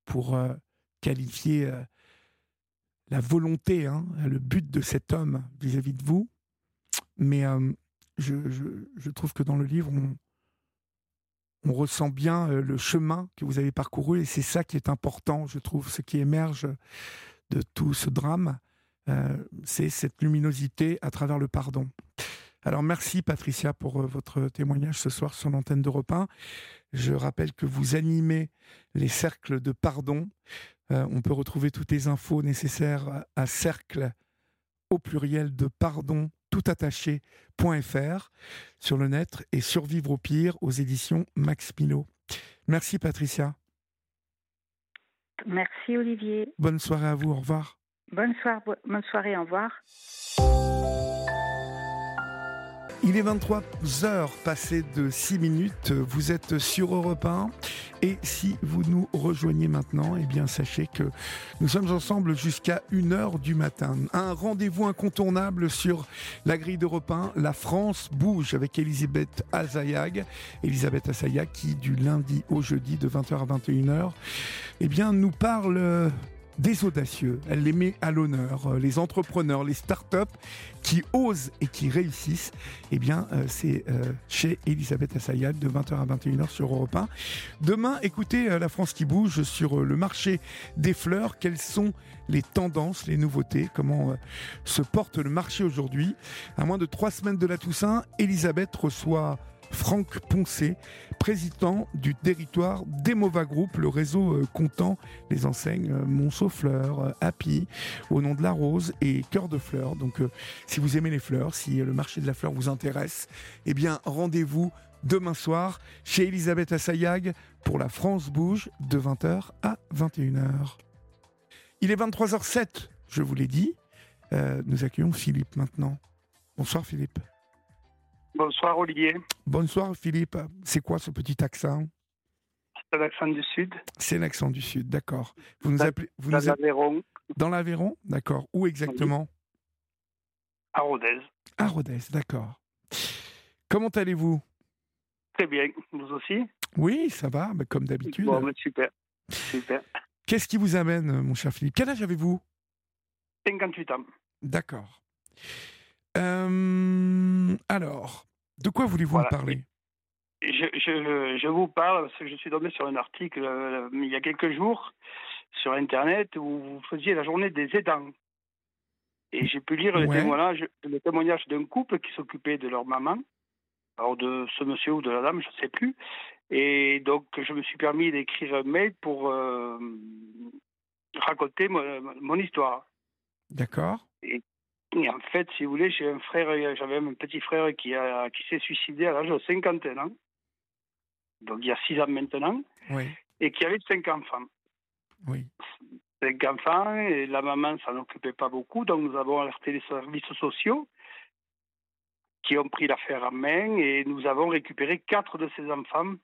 pour qualifier la volonté, hein, le but de cet homme vis-à-vis de vous, mais je, je, je, trouve que dans le livre, on, on ressent bien euh, le chemin que vous avez parcouru et c'est ça qui est important, je trouve, ce qui émerge de tout ce drame, euh, c'est cette luminosité à travers le pardon. Alors merci Patricia pour euh, votre témoignage ce soir sur l'antenne d'Europe 1. Je rappelle que vous animez les cercles de pardon. on peut retrouver toutes les infos nécessaires à cercle au pluriel de pardon toutattaché.fr sur le net et Survivre au pire aux éditions Max Milo. Merci Patricia. Merci Olivier. Bonne soirée à vous, au revoir. Bonne, soirée, bonne soirée, au revoir. Il est 23 heures passées de 6 minutes. Vous êtes sur Europe 1. Et si vous nous rejoignez maintenant, eh bien, sachez que nous sommes ensemble jusqu'à 1h du matin. Un rendez-vous incontournable sur la grille d'Europe 1. La France bouge avec Elisabeth Azayag. Elisabeth Azayag qui, du lundi au jeudi, de 20h à 21h, eh bien, nous parle des audacieux. Elle les met à l'honneur. Euh, les entrepreneurs, les start-up qui osent et qui réussissent. Eh bien, euh, c'est euh, chez Elisabeth Assayad de 20h à 21h sur Europe 1. Demain, écoutez La France qui bouge sur le marché des fleurs. Quelles sont les tendances, les nouveautés, comment se porte le marché aujourd'hui? À moins de trois semaines de la Toussaint, Elisabeth reçoit Franck Poncé, président du territoire d'Emova Group, le réseau euh, comptant les enseignes euh, Monceau Fleurs, euh, Happy, au nom de la rose et Cœur de Fleurs. Donc si vous aimez les fleurs, si le marché de la fleur vous intéresse, eh bien rendez-vous demain soir chez Elisabeth Assayag pour la France Bouge de 20h à 21h. Il est 23h07, je vous l'ai dit. nous accueillons Philippe maintenant. Bonsoir Philippe. Bonsoir Olivier. Bonsoir Philippe. C'est quoi ce petit accent? C'est l'accent du Sud. C'est l'accent du Sud, d'accord. Vous nous appelez Dans l'Aveyron. Dans l'Aveyron, d'accord. Où exactement? À Rodez. À Rodez, d'accord. Comment allez-vous? Très bien. Vous aussi? Oui, ça va, mais comme d'habitude. Bon, super. Super. Qu'est-ce qui vous amène, mon cher Philippe? Quel âge avez-vous? 58 ans. D'accord. Euh, alors, de quoi voulez-vous me parler? Je, vous parle parce que je suis tombé sur un article euh, il y a quelques jours sur Internet où vous faisiez la journée des aidants. Et j'ai pu lire le témoignage, le témoignage d'un couple qui s'occupait de leur maman, alors de ce monsieur ou de la dame, je ne sais plus. Et donc, je me suis permis d'écrire un mail pour euh, raconter mon, histoire. D'accord. Et et en fait, si vous voulez, j'ai un frère, j'avais un petit frère qui, a, qui s'est suicidé à l'âge de 51 ans. Donc il y a 6 ans maintenant. Oui. Et qui avait 5 enfants. Oui. 5 enfants, et la maman s'en occupait pas beaucoup. Donc nous avons alerté les services sociaux qui ont pris l'affaire en main et nous avons récupéré 4 de ces enfants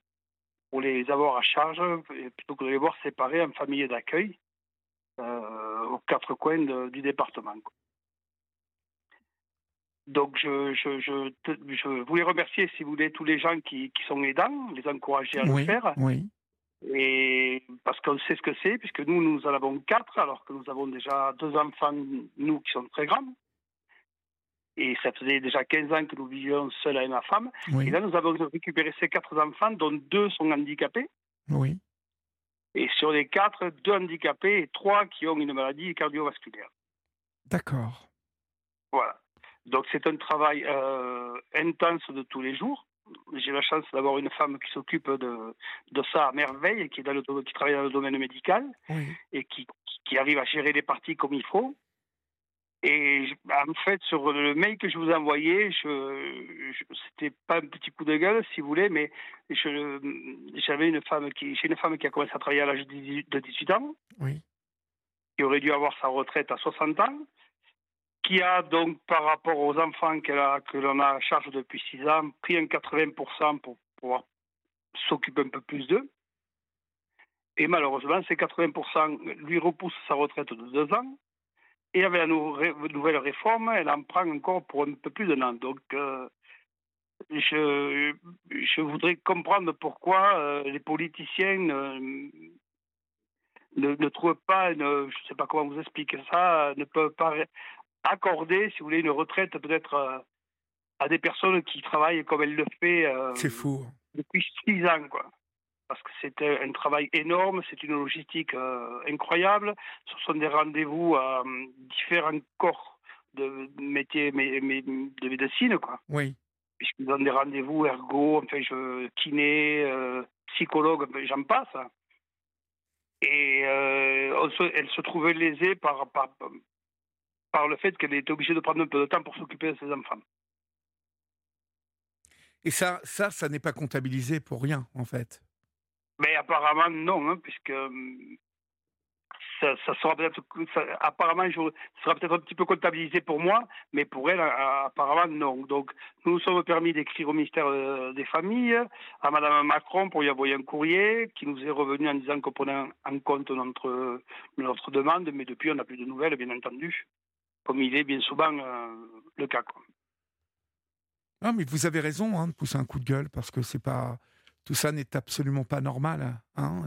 pour les avoir à charge plutôt que de les voir séparés en famille d'accueil euh, aux quatre coins du département. Donc, je, je, je, je, voulais remercier, si vous voulez, tous les gens qui, qui sont aidants, les encourager à le faire. Oui. Et parce qu'on sait ce que c'est, puisque nous, nous en avons quatre, alors que nous avons déjà deux enfants, nous, qui sont très grands. Et ça faisait déjà 15 ans que nous vivions seuls avec ma femme. Et là, nous avons récupéré ces quatre enfants, dont deux sont handicapés. Oui. Et sur les quatre, deux handicapés et trois qui ont une maladie cardiovasculaire. D'accord. Voilà. Donc c'est un travail euh, intense de tous les jours. J'ai la chance d'avoir une femme qui s'occupe de, de ça à merveille, qui, est dans le, qui travaille dans le domaine médical et qui, qui arrive à gérer les parties comme il faut. Et en fait, sur le mail que je vous ai envoyé, je, je c'était pas un petit coup de gueule, si vous voulez, mais j'avais une femme qui, j'ai une femme qui a commencé à travailler à l'âge de 18 ans, oui. qui aurait dû avoir sa retraite à 60 ans, qui a donc, par rapport aux enfants que l'on a à charge depuis 6 ans, pris un 80% pour pouvoir s'occuper un peu plus d'eux. Et malheureusement, ces 80% lui repoussent sa retraite de 2 ans. Et avec la nouvelle réforme, elle en prend encore pour un peu plus d'un an. Donc, euh, je, je, voudrais comprendre pourquoi euh, les politiciens ne, ne, trouvent pas, je ne sais pas comment vous expliquer ça, ne peuvent pas accorder, si vous voulez, une retraite peut-être euh, à des personnes qui travaillent comme elle le fait euh, fou. depuis six ans. Quoi. Parce que c'est un travail énorme, c'est une logistique euh, incroyable. Ce sont des rendez-vous à différents corps de métiers de médecine. Quoi. Oui. Puisqu'ils ont des rendez-vous ergo, enfin, je, kiné, psychologue, j'en passe. Et elle se trouvait lésée par, par, par le fait qu'elle était obligée de prendre un peu de temps pour s'occuper de ses enfants. Et ça, ça, ça n'est pas comptabilisé pour rien, en fait. Mais apparemment, non, hein, puisque ça, sera peut-être, apparemment, ça sera peut-être un petit peu comptabilisé pour moi, mais pour elle, apparemment, non. Donc, nous nous sommes permis d'écrire au ministère euh, des Familles, à Madame Macron, pour y envoyer un courrier qui nous est revenu en disant qu'on prenait en compte notre, notre demande, mais depuis, on n'a plus de nouvelles, bien entendu comme il est bien souvent euh, le cas. Ah, mais vous avez raison hein, de pousser un coup de gueule parce que c'est pas tout ça n'est absolument pas normal. Hein,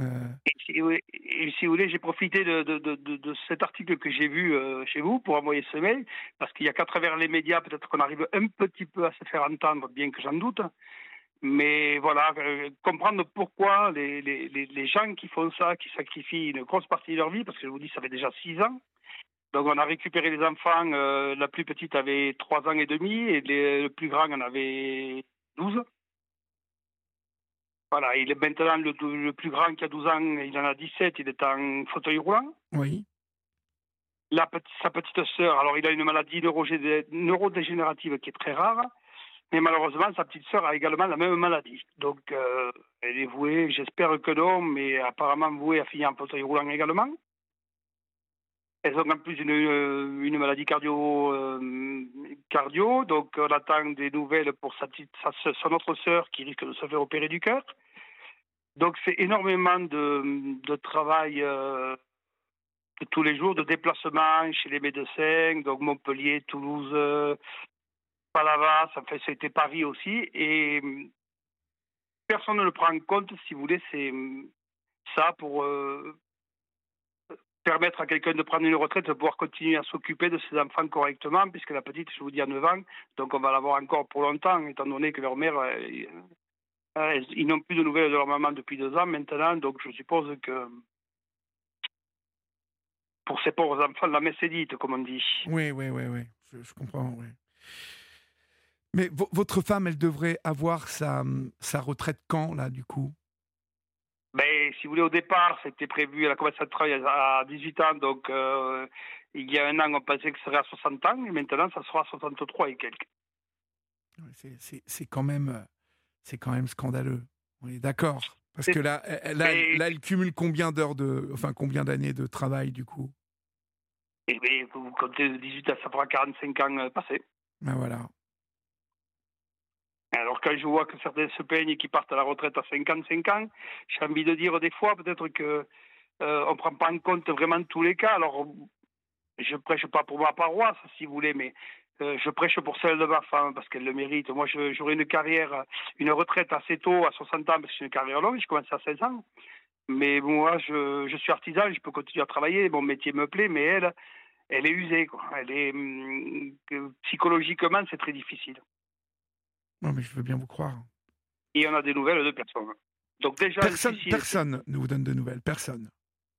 et, si, vous voulez, j'ai profité de, de, de, cet article que j'ai vu chez vous pour envoyer ce mail, parce qu'il n'y a qu'à travers les médias, peut-être qu'on arrive un petit peu à se faire entendre, bien que j'en doute. Mais voilà, comprendre pourquoi les, les, les, gens qui font ça, qui sacrifient une grosse partie de leur vie, parce que je vous dis, ça fait déjà six ans, donc on a récupéré les enfants, euh, la plus petite avait 3 ans et demi et le plus grand en avait 12. Voilà, il est maintenant le, plus grand qui a 12 ans, il en a 17, il est en fauteuil roulant. Oui. La, sa petite sœur, alors il a une maladie neurodégénérative qui est très rare, mais malheureusement sa petite sœur a également la même maladie. Donc euh, elle est vouée, j'espère que non, mais apparemment vouée à finir en fauteuil roulant également. Elles ont en plus une, euh, maladie cardio, euh, donc on attend des nouvelles pour sa, petite, sa, son autre sœur qui risque de se faire opérer du cœur. Donc c'est énormément de, travail euh, de tous les jours, de déplacement chez les médecins, donc Montpellier, Toulouse, Palavas, enfin c'était Paris aussi, et personne ne le prend en compte, si vous voulez, c'est ça pour permettre à quelqu'un de prendre une retraite, de pouvoir continuer à s'occuper de ses enfants correctement, puisque la petite, je vous dis, a 9 ans, donc on va l'avoir encore pour longtemps, étant donné que leur mère, euh, euh, ils n'ont plus de nouvelles de leur maman depuis deux ans maintenant, donc je suppose que pour ces pauvres enfants, la messe est dite, comme on dit. Oui, oui, oui, oui, je, comprends, oui. Mais votre femme, elle devrait avoir sa, sa retraite quand, là, du coup? Si vous voulez, au départ, c'était prévu, elle a commencé à travailler à 18 ans, donc euh, il y a un an, on pensait que ce serait à 60 ans, et maintenant, ça sera à 63 et quelques. C'est quand même, c'est quand même scandaleux. On est d'accord. Parce que là, là, elle cumule combien d'heures de, enfin, combien d'années de travail du coup? Eh bien, vous comptez 18 à ça fera 45 ans euh, passés. Ben voilà. Alors quand je vois que certains se plaignent et qui partent à la retraite à 55 ans, j'ai envie de dire des fois peut-être que euh, on prend pas en compte vraiment tous les cas. Alors je prêche pas pour ma paroisse si vous voulez, mais euh, je prêche pour celle de ma femme parce qu'elle le mérite. Moi j'aurais une carrière, une retraite assez tôt, à 60 ans, parce que c'est une carrière longue, je commence à 16 ans. Mais moi je, je suis artisan, je peux continuer à travailler, mon métier me plaît, mais elle, elle est usée. Quoi. Elle est, hum, psychologiquement, c'est très difficile. Non, mais je veux bien vous croire. Et on a des nouvelles de personne. Donc déjà, personne, personne ne vous donne de nouvelles, personne.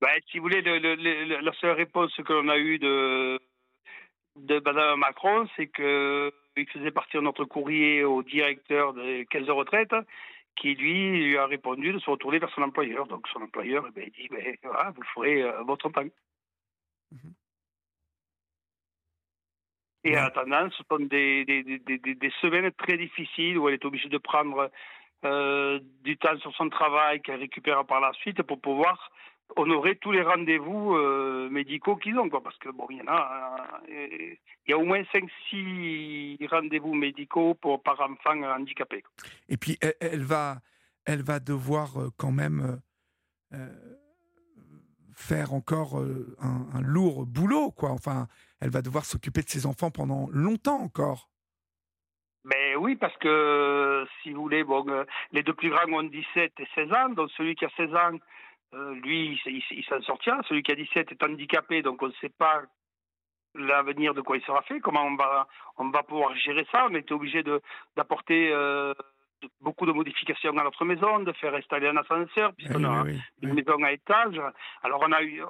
Ben, si vous voulez, la seule réponse que l'on a eue de, de Mme Macron, c'est qu'il faisait partir notre courrier au directeur des caisses de retraite, qui lui, lui a répondu de se retourner vers son employeur. Donc son employeur eh ben, dit ben, voilà, vous ferez euh, votre temps. Et en attendant, ce sont des, des, des, des, semaines très difficiles où elle est obligée de prendre euh, du temps sur son travail qu'elle récupère par la suite pour pouvoir honorer tous les rendez-vous euh, médicaux qu'ils ont. Quoi, parce que bon, il y en a, euh, il y a au moins 5-6 rendez-vous médicaux pour, par enfant handicapé. Et puis, elle, va, elle va devoir quand même faire encore un, un, lourd boulot. Quoi. Enfin, elle va devoir s'occuper de ses enfants pendant longtemps encore. Mais oui, parce que si vous voulez, bon, euh, les deux plus grands ont 17 et 16 ans, donc celui qui a 16 ans, euh, lui, il, s'en sortira. Celui qui a 17 est handicapé, donc on ne sait pas l'avenir de quoi il sera fait, comment on va, on va pouvoir gérer ça. On était obligé d'apporter euh, beaucoup de modifications à notre maison, de faire installer un ascenseur, puisqu'on a une maison à étage. Alors on a eu,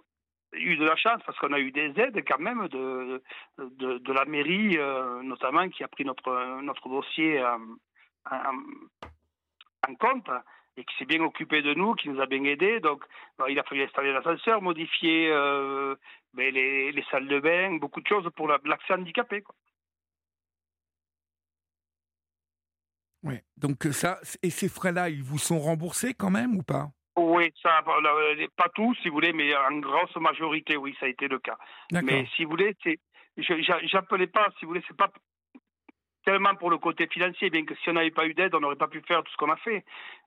eu de la chance parce qu'on a eu des aides quand même de, de, de la mairie, euh, notamment, qui a pris notre, notre dossier en, en, compte et qui s'est bien occupé de nous, qui nous a bien aidés. Donc, il a fallu installer l'ascenseur, modifier euh, ben, les, les, salles de bain, beaucoup de choses pour l'accès handicapé. Quoi. Oui, donc ça, et ces frais-là, ils vous sont remboursés quand même ou pas? Oui, ça, pas tous, si vous voulez, mais en grosse majorité, oui, ça a été le cas. Mais si vous voulez, c'est, j'appelais pas, si vous voulez, c'est pas tellement pour le côté financier, bien que si on n'avait pas eu d'aide, on n'aurait pas pu faire tout ce qu'on a fait.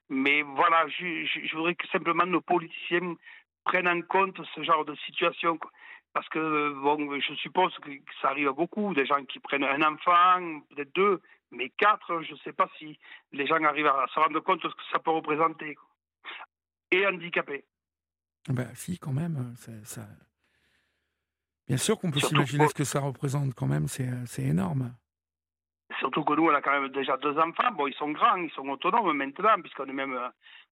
Mais voilà, je, voudrais que simplement nos politiciens prennent en compte ce genre de situation. Parce que, bon, je suppose que ça arrive à beaucoup, des gens qui prennent un enfant, peut-être deux, Mais quatre, je ne sais pas si les gens arrivent à se rendre compte de ce que ça peut représenter. Et handicapés. Ben si, quand même. Ça... Bien sûr qu'on peut s'imaginer ce que ça représente quand même, c'est énorme. Surtout que nous, on a quand même déjà deux enfants. Bon, ils sont grands, ils sont autonomes maintenant, puisqu'on est même,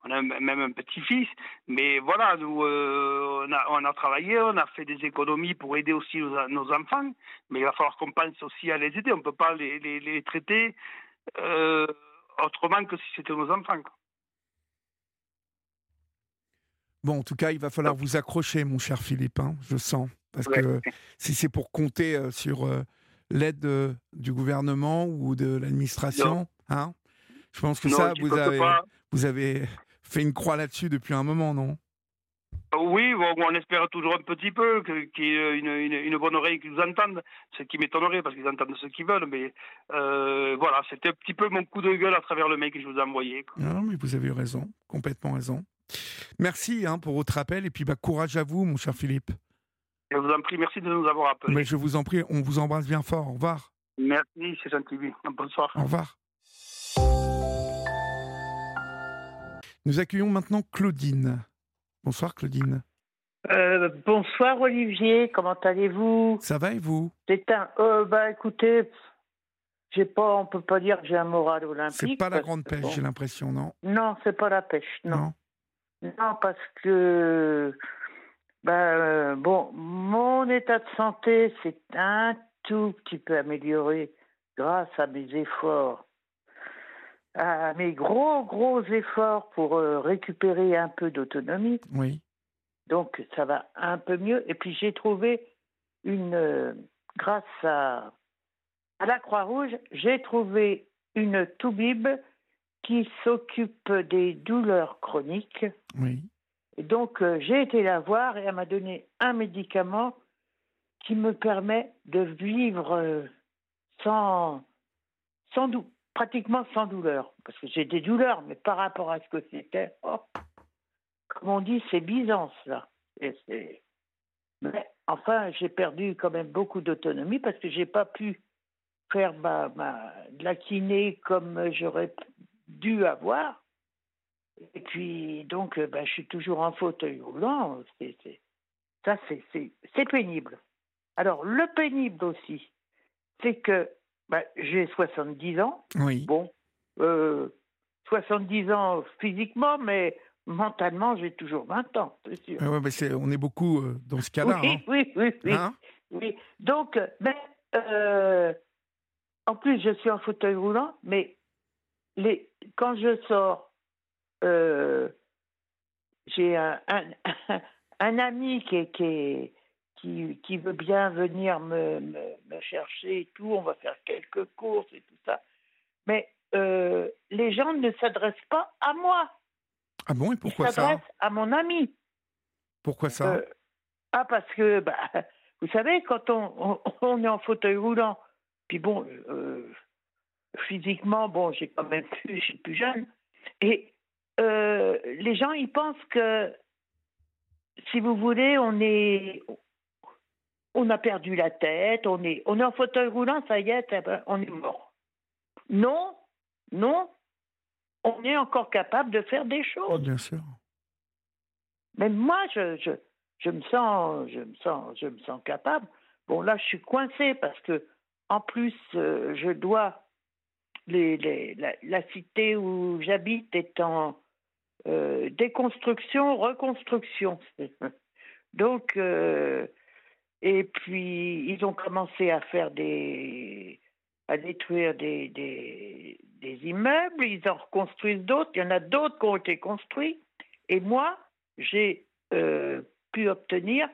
on a même un petit-fils. Mais voilà, nous, euh, on, a, on, a, travaillé, on a fait des économies pour aider aussi nos, enfants. Mais il va falloir qu'on pense aussi à les aider. On ne peut pas les, les, les traiter euh, autrement que si c'était nos enfants. Bon, en tout cas, il va falloir vous accrocher, mon cher Philippe, hein, je sens. Parce que si c'est pour compter euh, sur l'aide du gouvernement ou de l'administration hein? Je pense que ça, vous avez, vous avez fait une croix là-dessus depuis un moment, non? Oui, on espère toujours un petit peu qu'il y ait une, bonne oreille qui nous entende, ce qui m'étonnerait parce qu'ils entendent ce qu'ils veulent, mais euh, voilà, c'était un petit peu mon coup de gueule à travers le mail que je vous ai envoyé. Non, mais vous avez raison, complètement raison. Merci hein, pour votre appel et puis bah, courage à vous, mon cher Philippe. Je vous en prie, merci de nous avoir appelés. Mais je vous en prie, on vous embrasse bien fort. Au revoir. Merci, c'est gentil. Bonsoir. Au revoir. Nous accueillons maintenant Claudine. Bonsoir Claudine. Euh, bonsoir Olivier, comment allez-vous? Ça va et vous? C'est un. Euh, bah écoutez, j'ai pas, on peut pas dire que j'ai un moral olympique. C'est pas la grande pêche, j'ai l'impression, non? Non, c'est pas la pêche, non. Non, parce que ben, bon, mon état de santé s'est un tout petit peu amélioré grâce à mes efforts, à mes gros, gros efforts pour euh, récupérer un peu d'autonomie. Oui. Donc, ça va un peu mieux. Et puis, j'ai trouvé une, euh, grâce à, à la Croix-Rouge, j'ai trouvé une toubib qui s'occupe des douleurs chroniques. Oui donc, euh, j'ai été la voir et elle m'a donné un médicament qui me permet de vivre euh, sans, sans pratiquement sans douleur. Parce que j'ai des douleurs, mais par rapport à ce que c'était, oh, comme on dit, c'est Byzance, là. mais enfin, j'ai perdu quand même beaucoup d'autonomie parce que j'ai pas pu faire ma, ma, de la kiné comme j'aurais dû avoir. Et puis, donc, ben, je suis toujours en fauteuil roulant. C'est, ça, c'est, pénible. Alors, le pénible aussi, c'est que ben, j'ai 70 ans. Oui. Bon, euh, 70 ans physiquement, mais mentalement, j'ai toujours 20 ans, c'est sûr. Ouais, mais on est beaucoup euh, dans ce cas-là. Oui, hein. oui, oui. Oui, hein? Oui. Donc, ben, euh, en plus, je suis en fauteuil roulant, mais les, quand je sors euh, j'ai un, un, ami qui, qui, qui, qui, veut bien venir me, me, chercher et tout. On va faire quelques courses et tout ça. Mais euh, les gens ne s'adressent pas à moi. Ah bon, et pourquoi Ils s'adressent à mon ami. Pourquoi ça? Euh, Ah, parce que, bah, vous savez, quand on, on, est en fauteuil roulant, puis bon, physiquement, bon, j'ai quand même plus, je suis plus jeune, et euh, les gens, ils pensent que, si vous voulez, on est, on a perdu la tête, on est, on est en fauteuil roulant, ça y est, eh ben, on est mort. Non, non, on est encore capable de faire des choses. Oh, bien sûr. Mais moi, je, je, je, me sens, je me sens, je me sens capable. Bon, là, je suis coincée parce que, en plus, euh, je dois les, les, la, cité où j'habite est en euh, déconstruction, reconstruction. Donc, euh, et puis ils ont commencé à faire des, à détruire des, des, des immeubles, ils en reconstruisent d'autres, il y en a d'autres qui ont été construits, et moi, j'ai euh, pu obtenir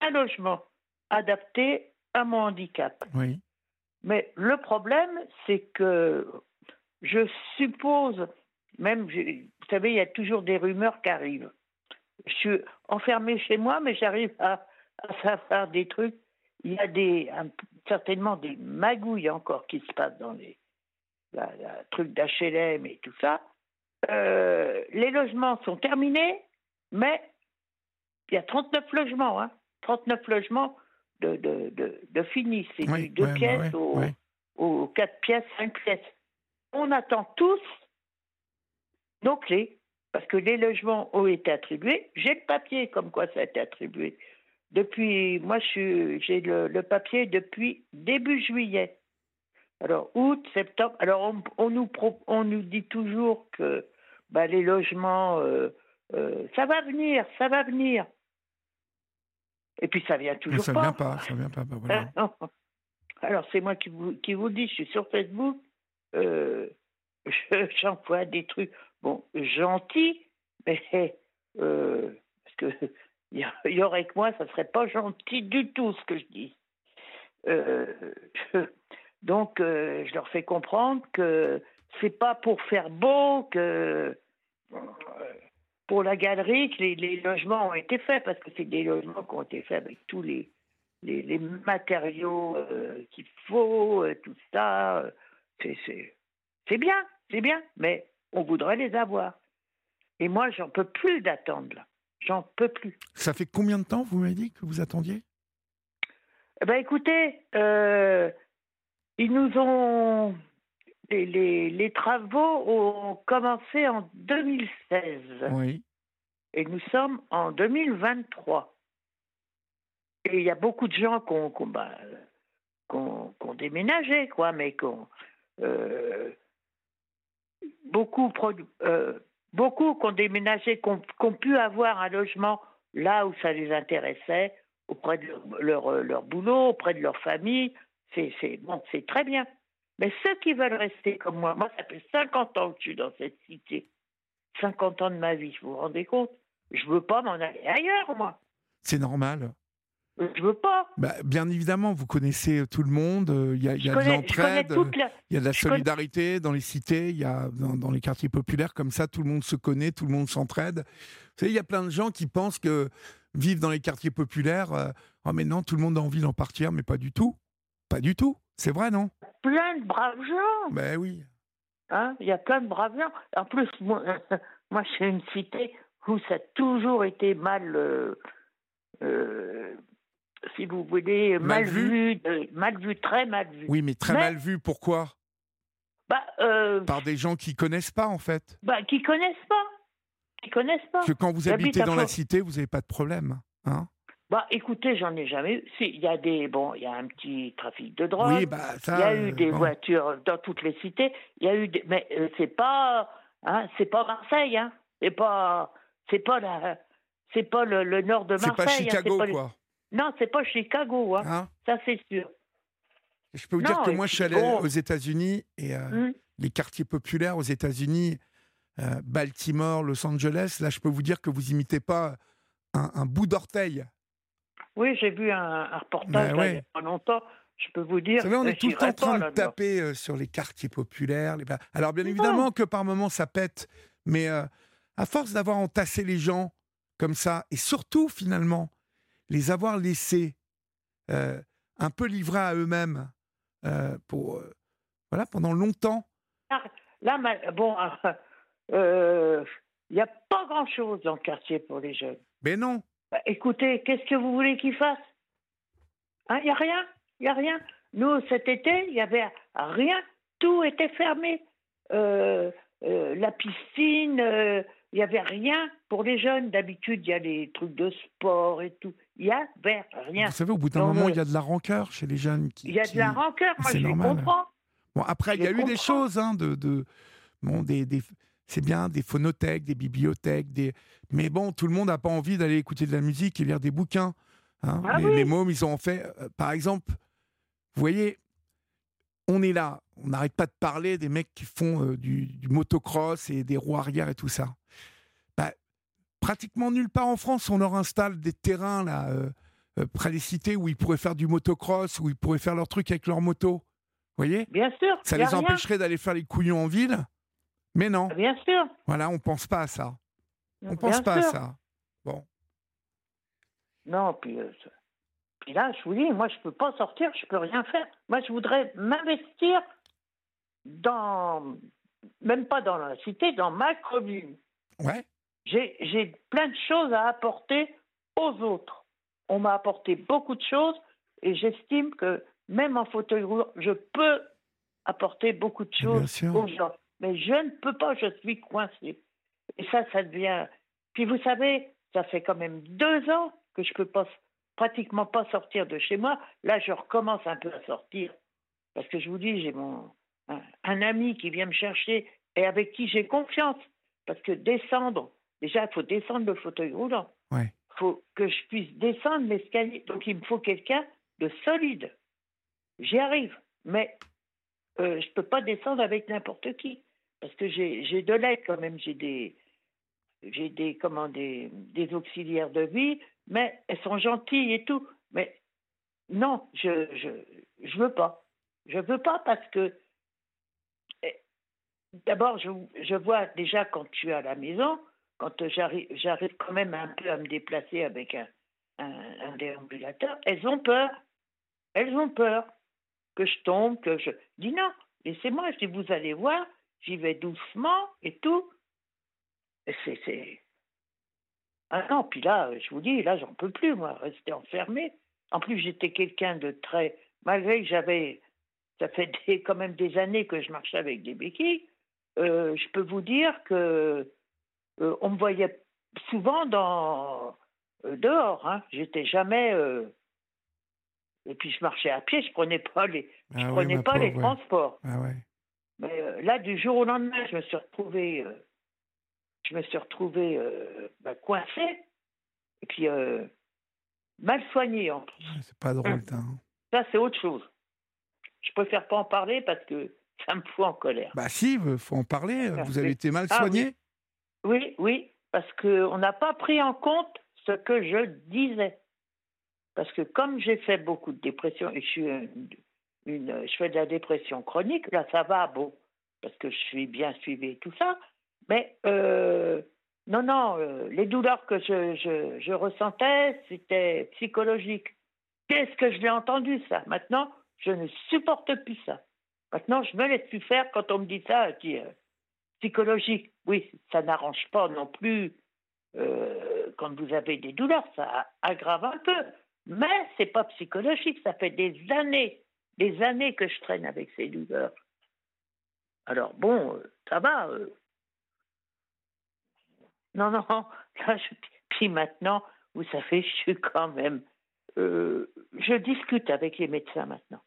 un logement adapté à mon handicap. Oui. Mais le problème, c'est que je suppose, même, vous savez, il y a toujours des rumeurs qui arrivent. Je suis enfermée chez moi, mais j'arrive à, faire des trucs. Il y a des, certainement des magouilles encore qui se passent dans les la, trucs d'HLM et tout ça. Euh, les logements sont terminés, mais il y a 39 logements, hein, 39 logements de, de, de, finis. C'est du deux pièces aux, quatre pièces, cinq pièces. on attend tous nos clés, parce que les logements ont été attribués. J'ai le papier comme quoi ça a été attribué. Depuis, moi, j'ai le, papier depuis début juillet. Alors, août, septembre. Alors, on, nous, on nous dit toujours que bah, les logements, euh, euh, ça va venir, ça va venir. Et puis, ça vient toujours ça pas. Vient pas. Ça vient pas, bah, voilà. Alors, c'est moi qui vous, qui vous le dis, je suis sur Facebook. Euh, j'envoie des trucs, bon, gentils, mais euh, parce que il y aurait que moi, ça serait pas gentil du tout ce que je dis. Euh, donc, euh, je leur fais comprendre que c'est pas pour faire beau que pour la galerie que les, logements ont été faits, parce que c'est des logements qui ont été faits avec tous les, les, matériaux qu'il faut, tout ça. C'est bien, c'est bien, mais on voudrait les avoir. Et moi, j'en peux plus d'attendre là. J'en peux plus. Ça fait combien de temps, vous m'avez dit, que vous attendiez? Eh ben, Écoutez, euh, ils nous ont. Les, les, travaux ont commencé en 2016. Oui. Et nous sommes en 2023. Et il y a beaucoup de gens qui ont, bah, déménagé, quoi, mais qui ont. Euh, beaucoup, euh, beaucoup qui ont déménagé, qui ont, pu avoir un logement là où ça les intéressait, auprès de leur, leur, boulot, auprès de leur famille. C'est bon, très bien. Mais ceux qui veulent rester comme moi, moi, ça fait 50 ans que je suis dans cette cité. 50 ans de ma vie, vous vous rendez compte? Je veux pas m'en aller ailleurs, moi. C'est normal. Je veux pas. Bah, bien évidemment, vous connaissez tout le monde. Euh, il y a, y a de l'entraide, il y a de la solidarité dans les cités, il y a dans, les quartiers populaires comme ça, tout le monde se connaît, tout le monde s'entraide. Vous savez, il y a plein de gens qui pensent que vivre dans les quartiers populaires, euh, oh mais non, tout le monde a envie d'en partir, mais pas du tout, pas du tout. C'est vrai, non? Plein de braves gens. Ben oui. Hein il y a plein de braves gens. En plus, moi, moi j'ai une cité où ça a toujours été mal. Euh, si vous voulez, mal, vu, mal vu, très mal vu. Oui, mais très mal vu, pourquoi? Bah, euh, Par des gens qui connaissent pas, en fait. Bah, qui connaissent pas. Qui connaissent pas. Parce que quand vous habitez dans la cité, vous n'avez pas de problème, hein? Bah, écoutez, j'en ai jamais eu. Si, il y a des, bon, il y a un petit trafic de drogue. Oui, bah, ça, il y a eu des voitures dans toutes les cités. Il y a eu, des, mais euh, c'est pas, hein, c'est pas Marseille, hein. C'est pas, c'est pas la, c'est pas le, nord de Marseille. C'est pas Chicago, quoi. Non, c'est pas Chicago, hein. hein. ça c'est sûr. Je peux vous dire que moi, je suis allé aux États-Unis et euh, hum. les quartiers populaires aux États-Unis, euh, Baltimore, Los Angeles, là, je peux vous dire que vous imitez pas un, bout d'orteil. Oui, j'ai vu un, reportage il a pas longtemps. Je peux vous dire. Vous savez, on est tout le temps en train de taper euh, sur les quartiers populaires. Alors, bien évidemment que par moments, ça pète, mais à force d'avoir entassé les gens comme ça, et surtout, finalement, les avoir laissés euh, un peu livrés à eux-mêmes euh, pour euh, voilà pendant longtemps. Là, bon, il n'y a pas grand-chose dans le quartier pour les jeunes. Mais non. Bah, écoutez, qu'est-ce que vous voulez qu'ils fassent? Il hein, n'y a rien, il n'y a rien. Nous, cet été, il n'y avait rien, tout était fermé. la piscine, il n'y avait rien pour les jeunes. D'habitude, il y a des trucs de sport et tout. Il n'y avait rien. Vous savez, au bout d'un moment, il y a de la rancœur chez les jeunes. Qui, il y a de la rancœur, moi je comprends. Bon, après, il y a eu des choses, hein, de, de, bon, des, des c'est bien, des phonothèques, des bibliothèques, des... mais bon, tout le monde n'a pas envie d'aller écouter de la musique et lire des bouquins. Hein. Ah les, mômes, ils ont fait, euh, par exemple, vous voyez, on est là, on n'arrête pas de parler des mecs qui font euh, du, du, motocross et des roues arrière et tout ça pratiquement nulle part en France, on leur installe des terrains là, euh, euh, près des cités où ils pourraient faire du motocross, où ils pourraient faire leur truc avec leur moto. Vous voyez? Bien sûr. Ça les empêcherait d'aller faire les couillons en ville Mais non. Bien sûr. Voilà, on pense pas à ça. On ne pense pas à ça. Bon. Non, puis, euh, puis là, je vous dis, moi, je ne peux pas sortir, je ne peux rien faire. Moi, je voudrais m'investir dans, même pas dans la cité, dans ma commune. Ouais j'ai plein de choses à apporter aux autres. On m'a apporté beaucoup de choses et j'estime que même en fauteuil roulant, je peux apporter beaucoup de choses aux gens. Mais je ne peux pas, je suis coincée. Et ça, ça devient. Puis vous savez, ça fait quand même deux ans que je peux pas, pratiquement pas sortir de chez moi. Là, je recommence un peu à sortir. Parce que je vous dis, j'ai mon un, ami qui vient me chercher et avec qui j'ai confiance. Parce que descendre, déjà, il faut descendre le fauteuil roulant. Il faut que je puisse descendre l'escalier. Donc, il me faut quelqu'un de solide. J'y arrive. Mais euh, je ne peux pas descendre avec n'importe qui. Parce que j'ai de l'aide quand même. J'ai des, j'ai des, comment, des, auxiliaires de vie, mais elles sont gentilles et tout. Mais non, je je, je veux pas. Je veux pas parce que eh, d'abord, je, je vois déjà quand tu es à la maison, quand j'arrive, j'arrive quand même un peu à me déplacer avec un, un, déambulateur, elles ont peur. Elles ont peur que je tombe, que je dis non, laissez-moi, si vous allez voir, j'y vais doucement et tout. C'est. Ah non, puis là, je vous dis, là, j'en peux plus, moi, rester enfermé. En plus, j'étais quelqu'un de très. Malgré que j'avais. Ça fait quand même des années que je marchais avec des béquilles. Euh, je peux vous dire que euh, on me voyait souvent dans euh, dehors. Hein. J'étais jamais. et puis je marchais à pied. Je prenais pas les. je ah prenais pas les transports. Ah ouais. Mais là, du jour au lendemain, je me suis retrouvée je me suis retrouvée euh, bah, coincée et puis euh, mal soignée en plus. C'est pas drôle, ça. Hein. Ça, c'est autre chose. Je préfère pas en parler parce que ça me fout en colère. Bah si, il faut en parler. Vous avez été mal ah soigné oui. oui, parce qu'on n'a pas pris en compte ce que je disais. Parce que comme j'ai fait beaucoup de dépression, et je, suis une, je fais de la dépression chronique, là ça va, bon, parce que je suis bien suivie et tout ça, mais euh, non, non, euh, les douleurs que je, je, ressentais, c'était psychologique. Qu'est-ce que je l'ai entendu ça? Maintenant, je ne supporte plus ça. Maintenant, je me laisse plus faire quand on me dit ça, euh, psychologique. Oui, ça n'arrange pas non plus quand vous avez des douleurs, ça aggrave un peu. Mais c'est pas psychologique, ça fait des années, des années que je traîne avec ces douleurs. Alors bon, ça va, non, non, là, puis maintenant, vous savez, je suis quand même. Euh, je discute avec les médecins maintenant.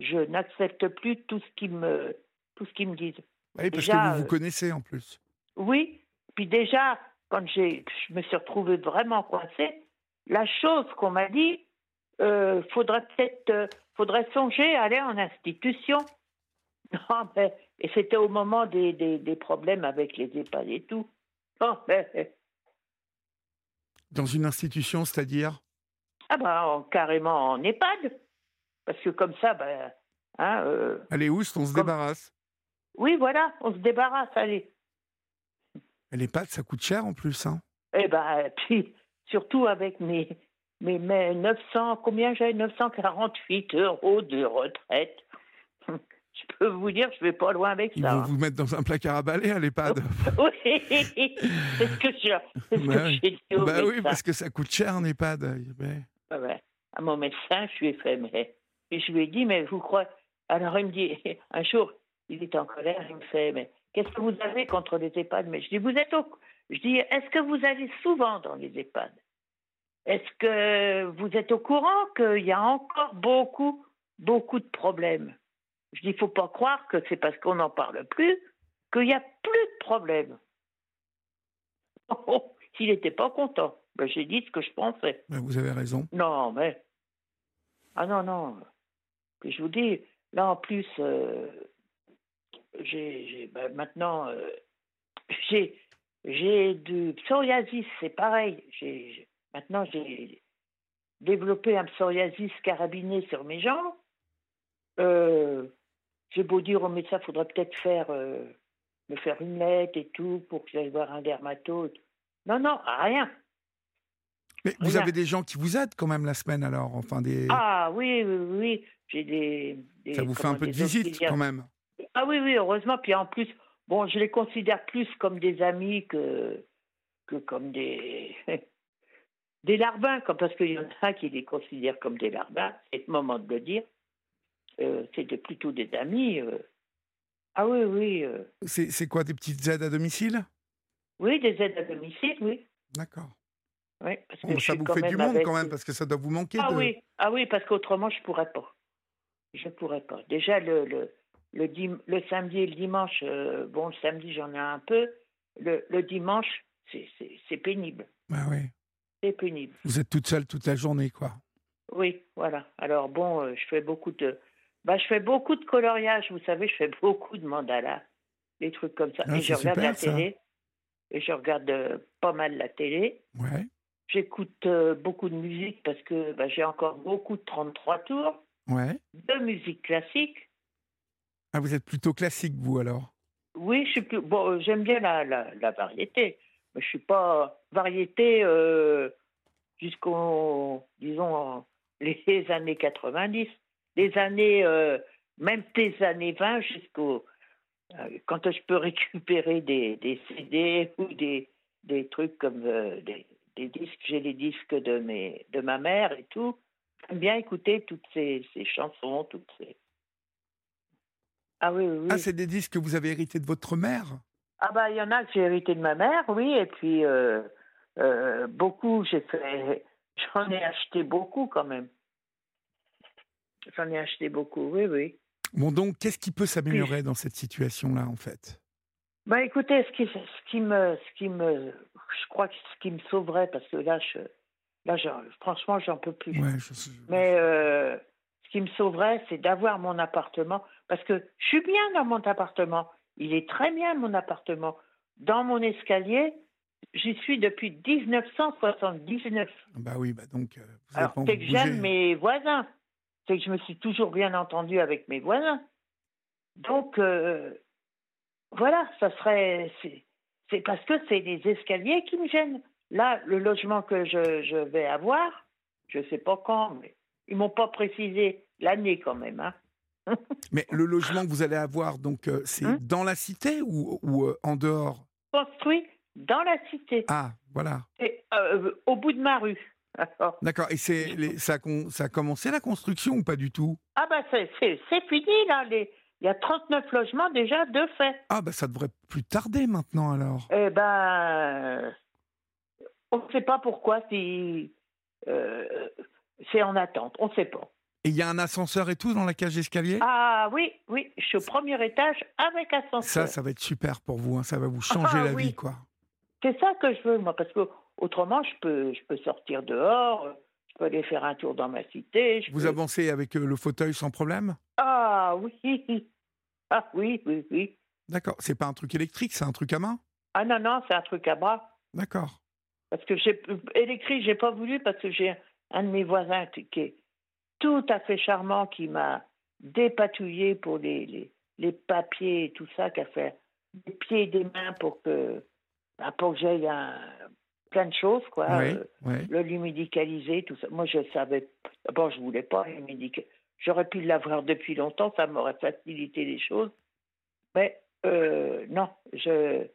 Je n'accepte plus tout ce qu'ils me, tout ce qu'ils me disent. Oui, parce que vous vous euh, connaissez en plus. Oui, puis déjà, quand j'ai, je me suis retrouvée vraiment coincée, la chose qu'on m'a dit, euh, faudrait peut-être, euh, faudrait songer à aller en institution. Non, mais, et c'était au moment des, des, des problèmes avec les EHPAD et tout. Oh, Dans une institution, c'est-à-dire? Ah ben, carrément en EHPAD. Parce que comme ça, ben... Hein, euh, allez, où on se débarrasse? Oui, voilà, on se débarrasse, allez. L'EHPAD, ça coûte cher en plus, hein? Eh ben, puis, surtout avec mes, mes, mes 900, combien j'ai? 948 euros de retraite je peux vous dire, je vais pas loin avec ça. Ils vont vous mettre dans un placard à balai à l'EHPAD. oui, c'est ce que j'ai bah dit. Bah oui, parce que ça coûte cher un EHPAD. Ouais. À mon médecin, je lui ai fait, mais et je lui ai dit, mais vous croyez. Alors il me dit, un jour, il est en colère, il me fait, mais qu'est-ce que vous avez contre les EHPAD? Mais je dis, vous êtes au. Je dis, est-ce que vous allez souvent dans les EHPAD? Est-ce que vous êtes au courant qu'il y a encore beaucoup, beaucoup de problèmes? Je dis, il ne faut pas croire que c'est parce qu'on n'en parle plus qu'il n'y a plus de problème. Oh, s'il n'était pas content, ben, j'ai dit ce que je pensais. Ben, vous avez raison. Non, mais. Ah non, non. je vous dis, là en plus, euh, j'ai, ben, maintenant, euh, j'ai, j'ai du psoriasis, c'est pareil. J'ai, maintenant, j'ai développé un psoriasis carabiné sur mes jambes. Euh, j'ai beau dire au médecin, il faudrait peut-être faire, euh, me faire une lettre et tout pour que j'aille voir un dermatologue. Non, non, rien. Mais vous avez des gens qui vous aident quand même la semaine alors enfin des... Ah oui, oui, oui. J'ai des, Ça vous fait un peu de visite quand même Ah oui, oui, heureusement. Puis en plus, bon, je les considère plus comme des amis que, que comme des... des larbins, comme, parce qu'il y en a qui les considèrent comme des larbins, c'est le moment de le dire. Euh, c'était plutôt des amis. euh. Ah oui, oui. euh. C'est quoi, des petites aides à domicile? Oui, des aides à domicile, oui. D'accord. oui parce que Bon, je ça vous fait du monde avec- quand même, parce que ça doit vous manquer Ah de... oui, ah oui, parce qu'autrement, je pourrais pas. Je pourrais pas. Déjà, le, le, le, dim- le samedi et le dimanche, euh, bon, le samedi, j'en ai un peu. Le, le dimanche, c'est- pénible. Bah oui. C'est pénible. Vous êtes toute seule toute la journée, quoi. Oui, voilà. Alors bon, euh, je fais beaucoup de, bah, je fais beaucoup de coloriage. Vous savez, je fais beaucoup de mandalas, des trucs comme ça. Ah, et je regarde super, la ça. télé. Et je regarde euh, pas mal la télé. Ouais. J'écoute euh, beaucoup de musique parce que bah, j'ai encore beaucoup de 33 tours, Ouais. de musique classique. Ah, vous êtes plutôt classique, vous, alors? Oui, je suis plus. Bon, euh, j'aime bien la, la, la variété, mais je suis pas variété euh, jusqu'au, disons, les années 90, les années, euh, même des années 20 jusqu'au. euh, quand je peux récupérer des, des CD ou des, des trucs comme euh, des, des disques, j'ai les disques de, mes, de ma mère et tout. J'aime bien écouter toutes ces, ces chansons, toutes ces. Ah oui, oui. oui. Ah, c'est des disques que vous avez hérités de votre mère? Ah bah il y en a que j'ai hérité de ma mère, oui, et puis beaucoup, j'ai fait, j'en ai acheté beaucoup quand même. J'en ai acheté beaucoup, oui, oui. Bon, donc, qu'est-ce qui peut s'améliorer dans cette situation-là, en fait? Bah écoutez, ce qui, ce qui me, ce qui me, je crois que ce qui me sauverait, parce que là, je, là, franchement, j'en peux plus. Ouais, je- Mais euh, ce qui me sauverait, c'est d'avoir mon appartement, parce que je suis bien dans mon appartement. Il est très bien mon appartement. Dans mon escalier, j'y suis depuis 1979. Bah oui, bah donc, euh, vous Alors, c'est que j'aime mes voisins. C'est que je me suis toujours bien entendu avec mes voisins. Donc, euh, voilà, ça serait. C'est parce que c'est les escaliers qui me gênent. Là, le logement que je, je vais avoir, je ne sais pas quand, mais ils m'ont pas précisé l'année quand même. Hein. Mais le logement que vous allez avoir, donc, euh, c'est Hein? dans la cité ou, ou, euh, en dehors? Construit dans la cité, Ah, voilà. et, au bout de ma rue. Alors, D'accord. Et c'est les- ça, a con- ça a commencé la construction ou pas du tout? Ah ben c'est c'est- c'est fini là. Les, il y a 39 logements déjà de fait. Ah, bah ça devrait plus tarder maintenant alors. Eh ben, on ne sait pas pourquoi si euh, c'est en attente. On ne sait pas. Et il y a un ascenseur et tout dans la cage d'escalier? Ah oui, oui, je suis au premier étage avec ascenseur. Ça, ça va être super pour vous. hein, Ça va vous changer Ah, la oui. vie, quoi. C'est ça que je veux, moi, parce que autrement, je peux, je peux sortir dehors, je peux aller faire un tour dans ma cité. je Vous peux- avancez avec euh, le fauteuil sans problème? Ah oui, ah oui, oui, oui. D'accord. C'est pas un truc électrique, c'est un truc à main? Ah non, non, c'est un truc à bras. D'accord. Parce que j'ai électrique, j'ai pas voulu parce que j'ai un de mes voisins qui est tout à fait charmant qui m'a dépatouillé pour les, les, les papiers et tout ça, qui a fait des pieds et des mains pour que ben, pour que j'aille un- plein de choses quoi. oui, Euh, oui. le l'humédicaliser, tout ça. Moi je savais d'abord je voulais pas l'humédicaliser. J'aurais pu l'avoir depuis longtemps, ça m'aurait facilité les choses. Mais euh, non, je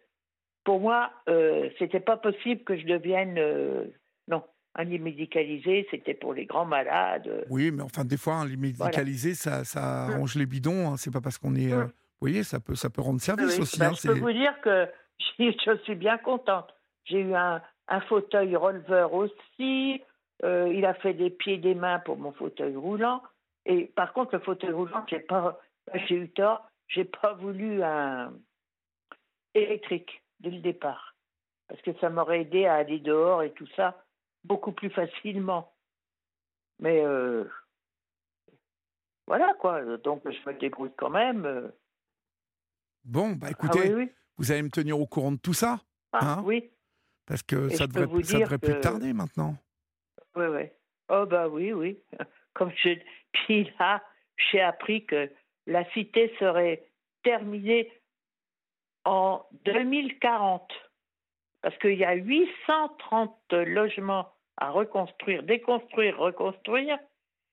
pour moi, euh, c'était pas possible que je devienne euh, non un médicalisé. C'était pour les grands malades. Oui, mais enfin, des fois, un lit médicalisé, ça, ça Mm. arrange les bidons. hein. C'est pas parce qu'on est. euh, Mm. Vous voyez, ça peut, ça peut rendre service Oui, aussi. ben, hein, je peux vous dire que je suis bien contente. J'ai eu un, un fauteuil releveur aussi. Euh, il a fait des pieds et des mains pour mon fauteuil roulant. Et par contre, le fauteuil roulant, j'ai pas, j'ai eu tort. J'ai pas voulu un électrique dès le départ, parce que ça m'aurait aidé à aller dehors et tout ça beaucoup plus facilement. Mais euh, voilà quoi. Donc je me débrouille quand même. euh. Bon, bah Ah écoutez, oui, oui. vous allez me tenir au courant de tout ça, Ah, hein? oui. Parce que Et ça devrait, ça plus tarder maintenant? Oui, oui. Oh, bah oui, oui. Comme je... Puis là, j'ai appris que la cité serait terminée en 2040. Parce qu'il y a 830 logements à reconstruire, déconstruire, reconstruire.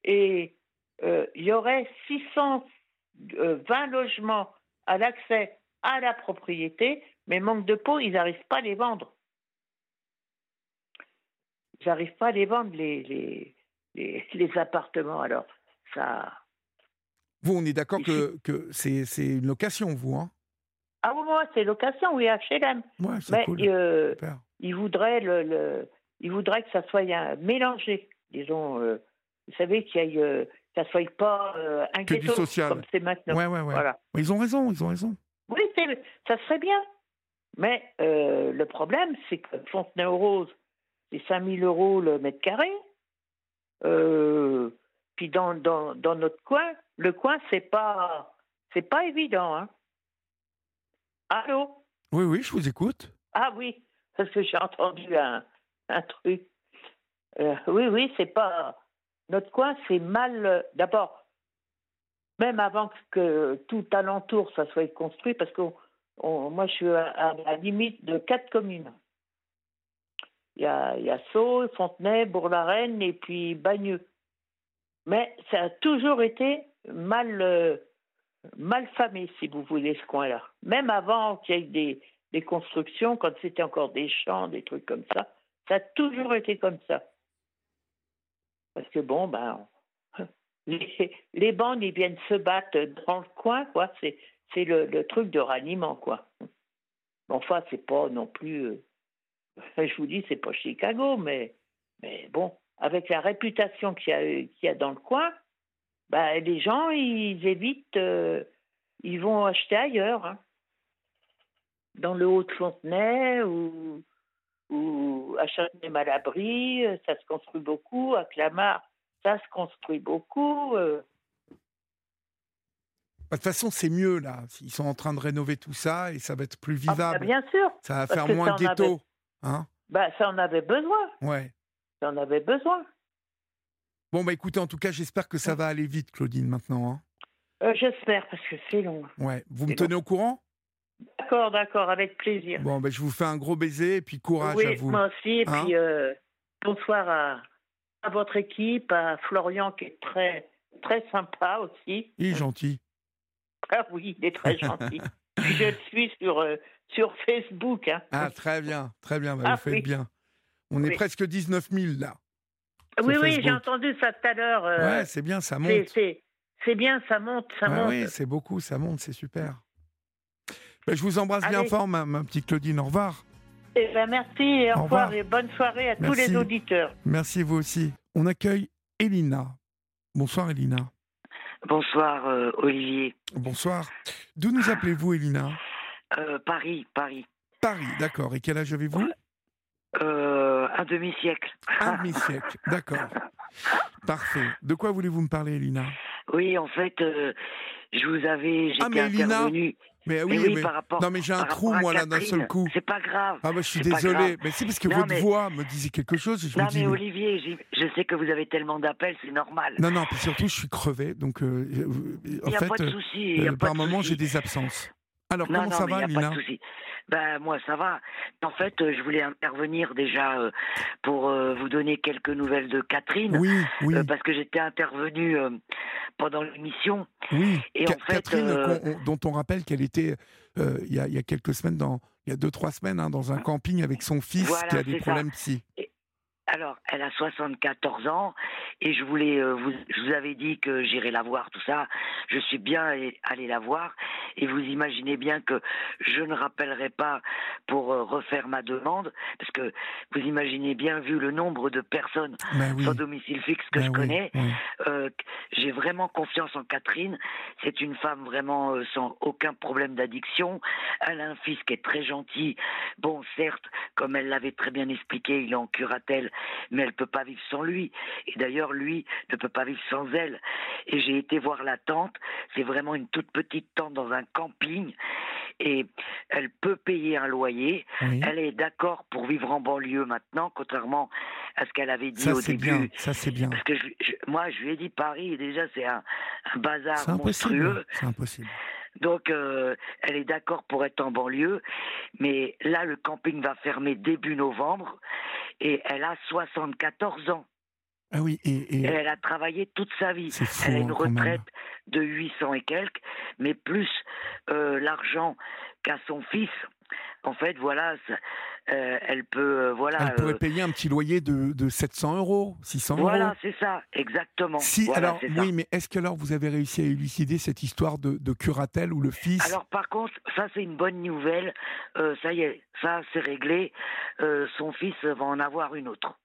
Et euh, il y aurait 620 logements à l'accès à la propriété, mais manque de peau, ils n'arrivent pas à les vendre. Ils n'arrivent pas à les vendre, les, les, les, les appartements. Alors, ça. Vous, on est d'accord que, que c'est c'est une location, vous, hein? Ah oui, moi, c'est location, oui, HLM. Ouais, c'est Mais cool. euh, Super. il voudrait le, le- il voudrait que ça soit un- mélangé, disons. euh, vous savez qu'il y ait, euh, que ça soit pas euh, un Que du ghetto social. comme c'est maintenant. Ouais, ouais, ouais. Voilà. Ils ont raison, ils ont raison. Oui, c'est- ça serait bien. Mais le problème, c'est que Fontenay-aux-Roses, c'est 5000 euros le mètre carré. Euh, puis dans, dans, dans notre coin, le coin, c'est pas, c'est pas évident. Hein. Allô? Oui, oui, je vous écoute. Ah oui, parce que j'ai entendu un, un truc. Euh, oui, oui, c'est pas. Notre coin, c'est mal. D'abord, même avant que tout alentour ça soit construit, parce que on- moi, je suis à, à la limite de quatre communes. Il y a, Sceaux, Fontenay, Bourg-la-Reine et puis Bagneux. Mais ça a toujours été mal, euh, mal famé, si vous voulez, ce coin-là. Même avant qu'il y ait des, des constructions, quand c'était encore des champs, des trucs comme ça, ça a toujours été comme ça. Parce que bon, ben, les, les bandes, ils viennent se battre dans le coin, quoi. C'est, le, truc de ralliement, quoi. Enfin, c'est pas non plus. Je vous dis, c'est pas Chicago, mais, mais bon, avec la réputation qu'il y a, qu'il y a dans le coin, ben, les gens, ils évitent. euh, ils vont acheter ailleurs. hein. Dans le Haut-de-Fontenay ou, ou à Châtenay-Malabry, ça se construit beaucoup. À Clamart, ça se construit beaucoup. euh. Bah, De toute façon, c'est mieux, là. Ils sont en train de rénover tout ça et ça va être plus Ah, vivable. bah, bien sûr. Ça va faire moins ghetto. Hein? Bah, ça en avait besoin. ouais. Ça en avait besoin. Bon, bah écoutez, en tout cas, j'espère que ça va aller vite, Claudine, maintenant. hein. Euh, J'espère, parce que c'est long. Ouais. Vous me tenez au courant? D'accord, d'accord, avec plaisir. Bon, bah, je vous fais un gros baiser et puis courage oui, à vous. moi aussi. Et Hein? puis, euh, bonsoir à, à votre équipe, à Florian qui est très, très sympa aussi. Il est gentil. Ah oui, il est très gentil. Je le suis sur, euh, sur Facebook. Hein. Ah, très bien, très bien, bah, Ah, vous faites oui. bien. On est presque 19 000 là. oui, oui, j'ai entendu ça tout à l'heure. euh, Ouais, c'est bien, ça c'est- monte. c'est- c'est bien, ça monte, ça Ouais, monte. oui, c'est beaucoup, ça monte, c'est super. Bah, je vous embrasse bien fort, ma, ma petite Claudine. Au revoir. Eh ben, merci et au, Au revoir revoir. et bonne soirée à tous les auditeurs. Merci, vous aussi. On accueille Elina. Bonsoir, Elina. Bonsoir euh, Olivier. Bonsoir. D'où nous appelez-vous, Elina? Euh, Paris, Paris. Paris, d'accord. Et quel âge avez-vous Euh, un demi-siècle. Un demi-siècle, d'accord. Parfait. De quoi voulez-vous me parler, Elina Oui, en fait, euh, je vous avais, j'étais Ah, mais Elina intervenu. Mais oui, oui, mais- par rapport. non, mais j'ai un trou, moi, là, d'un seul coup. C'est pas grave. Ah, bah, je suis désolé. Mais c'est parce que Non, votre voix me disait quelque chose et je Non, me dis. mais Olivier, je sais que vous avez tellement d'appels, c'est normal. Non, non, puis surtout, je suis crevé. Donc, euh, en y a fait, pas de souci, il y a pas par moment, j'ai des absences. Alors, non, comment non, ça va, y a Elina pas de souci. Ben, moi, ça va. En fait, euh, je voulais intervenir déjà euh, pour euh, vous donner quelques nouvelles de Catherine. Oui, oui. euh, parce que j'étais intervenue pendant l'émission. Oui, Et Ca- en fait, Catherine, on- dont on rappelle qu'elle était, il y, a, il y a quelques semaines, dans, il y a deux, trois semaines, hein, dans un camping avec son fils Voilà, qui a des ça. problèmes psy. Alors, elle a 74 ans et je voulais, euh, vous, je vous avais dit que j'irais la voir, tout ça. Je suis bien allé, allé la voir et vous imaginez bien que je ne rappellerai pas pour euh, refaire ma demande parce que vous imaginez bien, vu le nombre de personnes Ben oui. sans domicile fixe que Ben je oui, connais, oui. euh, j'ai vraiment confiance en Catherine. C'est une femme vraiment euh, sans aucun problème d'addiction. Elle a un fils qui est très gentil. Bon, certes, comme elle l'avait très bien expliqué, il est en curatelle, mais elle peut pas vivre sans lui. Et d'ailleurs, lui ne peut pas vivre sans elle. Et j'ai été voir la tante. C'est vraiment une toute petite tente dans un camping. Et elle peut payer un loyer. Oui. Elle est d'accord pour vivre en banlieue maintenant, contrairement à ce qu'elle avait dit Ça, au c'est début. bien. Ça, c'est bien. Parce que je- je- moi, je lui ai dit Paris, déjà, c'est un, un bazar C'est impossible. monstrueux. C'est impossible. Donc, euh, elle est d'accord pour être en banlieue. Mais là, le camping va fermer début novembre. Et elle a 74 ans. Ah oui, et, et- Et elle a travaillé toute sa vie. C'est fou, elle a hein, une même. retraite de 800 et quelques, mais plus euh, l'argent qu'a son fils. En fait, voilà, euh, elle peut, voilà. Elle pourrait payer un petit loyer de, de 700 euros, 600 euros. Voilà, c'est ça, exactement. Si, Voilà, alors, oui, mais est-ce que alors vous avez réussi à élucider cette histoire de, de curatelle où le fils. Alors par contre, ça c'est une bonne nouvelle. Euh, ça y est, ça c'est réglé. Euh, son fils va en avoir une autre.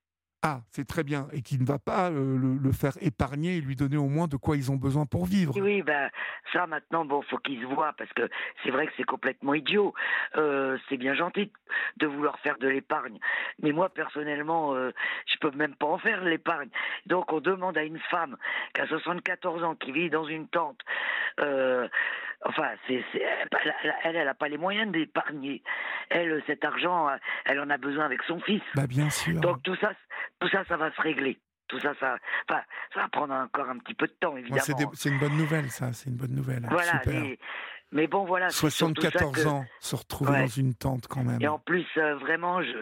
Ah, c'est très bien. Et qu'il ne va pas euh, le, le faire épargner et lui donner au moins de quoi ils ont besoin pour vivre. Oui, ben ça maintenant, bon, faut qu'ils se voient parce que c'est vrai que c'est complètement idiot. Euh, c'est bien gentil de vouloir faire de l'épargne, mais moi personnellement, euh, je peux même pas en faire de l'épargne. Donc on demande à une femme qui a 74 ans, qui vit dans une tente. euh, Enfin, c'est, elle, elle, elle a pas les moyens d'épargner. Elle, cet argent, elle en a besoin avec son fils. Bah, bien sûr. Donc tout ça, tout ça, ça va se régler. Tout ça, ça, enfin, ça va prendre encore un petit peu de temps, évidemment. c'est, une bonne nouvelle, ça. C'est une bonne nouvelle. Voilà, Super. mais, mais bon, voilà. c'est surtout ça 74 que- ans, se retrouver Ouais. dans une tente quand même. Et en plus, euh, vraiment, je,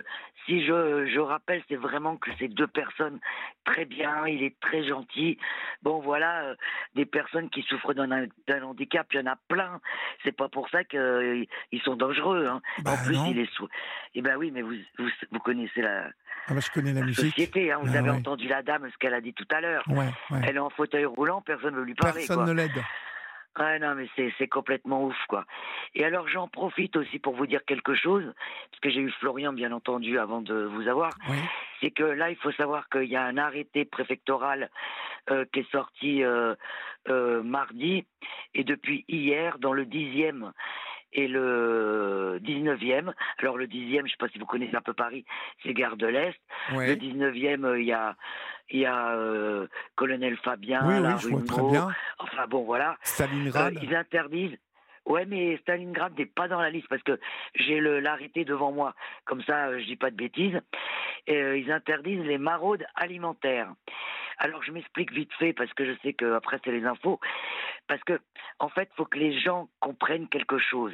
si je, je rappelle, c'est vraiment que ces deux personnes très bien, il est très gentil. Bon, voilà, euh, des personnes qui souffrent d'un d'un handicap, il y en a plein. C'est pas pour ça qu'ils ils sont dangereux. Hein. Bah, en plus, non. il est sou... Eh ben oui, mais vous, vous, vous connaissez la, Ah bah, je connais la musique. société. Hein. Vous Ah avez ouais. entendu la dame, ce qu'elle a dit tout à l'heure. Ouais, ouais. Elle est en fauteuil roulant, personne ne veut lui parler. Personne quoi. ne l'aide. Ah non, mais c'est, c'est complètement ouf, quoi. Et alors, j'en profite aussi pour vous dire quelque chose, parce que j'ai eu Florian, bien entendu, avant de vous avoir. C'est que là, il faut savoir qu'il y a un arrêté préfectoral euh, qui est sorti euh, euh, mardi, et depuis hier, dans le 10e et le 19e. Alors, le 10e, je ne sais pas si vous connaissez un peu Paris, c'est Gare de l'Est. Ouais. Le 19e, euh, il y a, il y a euh, Colonel Fabien, Oui, la rue. Enfin, bon, voilà. Stalingrad. Euh, ils interdisent. Ouais, mais Stalingrad n'est pas dans la liste parce que j'ai l'arrêté devant moi. Comme ça, je dis pas de bêtises. Euh, ils interdisent les maraudes alimentaires. Alors, je m'explique vite fait parce que je sais que après c'est les infos. Parce que, en fait, faut que les gens comprennent quelque chose.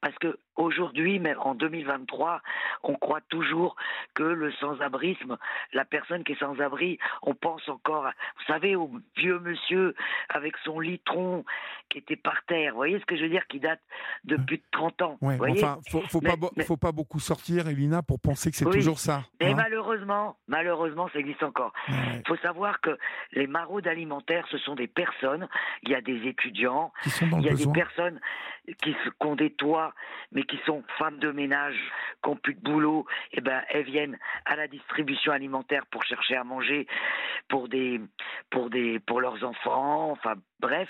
Parce que aujourd'hui, mais en 2023, on croit toujours que le sans-abrisme, la personne qui est sans-abri, on pense encore, à- vous savez, au vieux monsieur avec son litron qui était par terre. Vous voyez ce que je veux dire, qui date de plus de 30 ans. Ouais, vous voyez enfin, faut, faut Mais- pas, mais- faut pas beaucoup sortir, Elina, pour penser que c'est Oui. toujours ça. et hein. malheureusement, malheureusement, ça existe encore. Il faut savoir que les maraudes alimentaires, ce sont des personnes. Il y a des étudiants, il y a besoin. des personnes qui, qui ont des toits, mais qui sont femmes de ménage, qui n'ont plus de boulot. Et ben, elles viennent à la distribution alimentaire pour chercher à manger pour des, pour des, pour leurs enfants. Enfin, bref,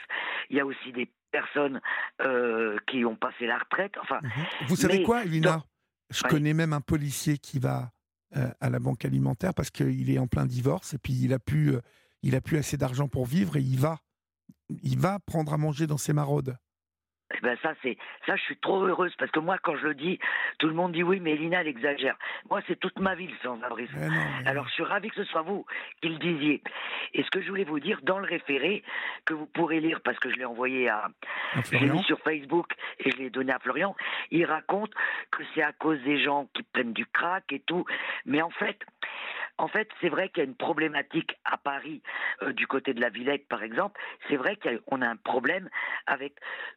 il y a aussi des personnes euh, qui ont passé la retraite. Enfin, Vous savez quoi, dans- Je connais même un policier qui va à la banque alimentaire parce qu'il est en plein divorce et puis il a plus, euh, il a plus assez d'argent pour vivre et il va, il va prendre à manger dans ses maraudes. Eh ben ça c'est ça je suis trop heureuse parce que moi quand je le dis tout le monde dit oui mais Elina elle exagère. Moi c'est toute ma vie le sans-abrisme alors je suis ravi que ce soit vous qui le disiez. Et ce que je voulais vous dire dans le référé que vous pourrez lire parce que je l'ai envoyé à je l'ai Florian. mis sur Facebook et je l'ai donné à Florian il raconte que c'est à cause des gens qui prennent du crack et tout. Mais en fait en fait, c'est vrai qu'il y a une problématique à Paris, euh, du côté de la Villette, par exemple. C'est vrai qu'on a un problème avec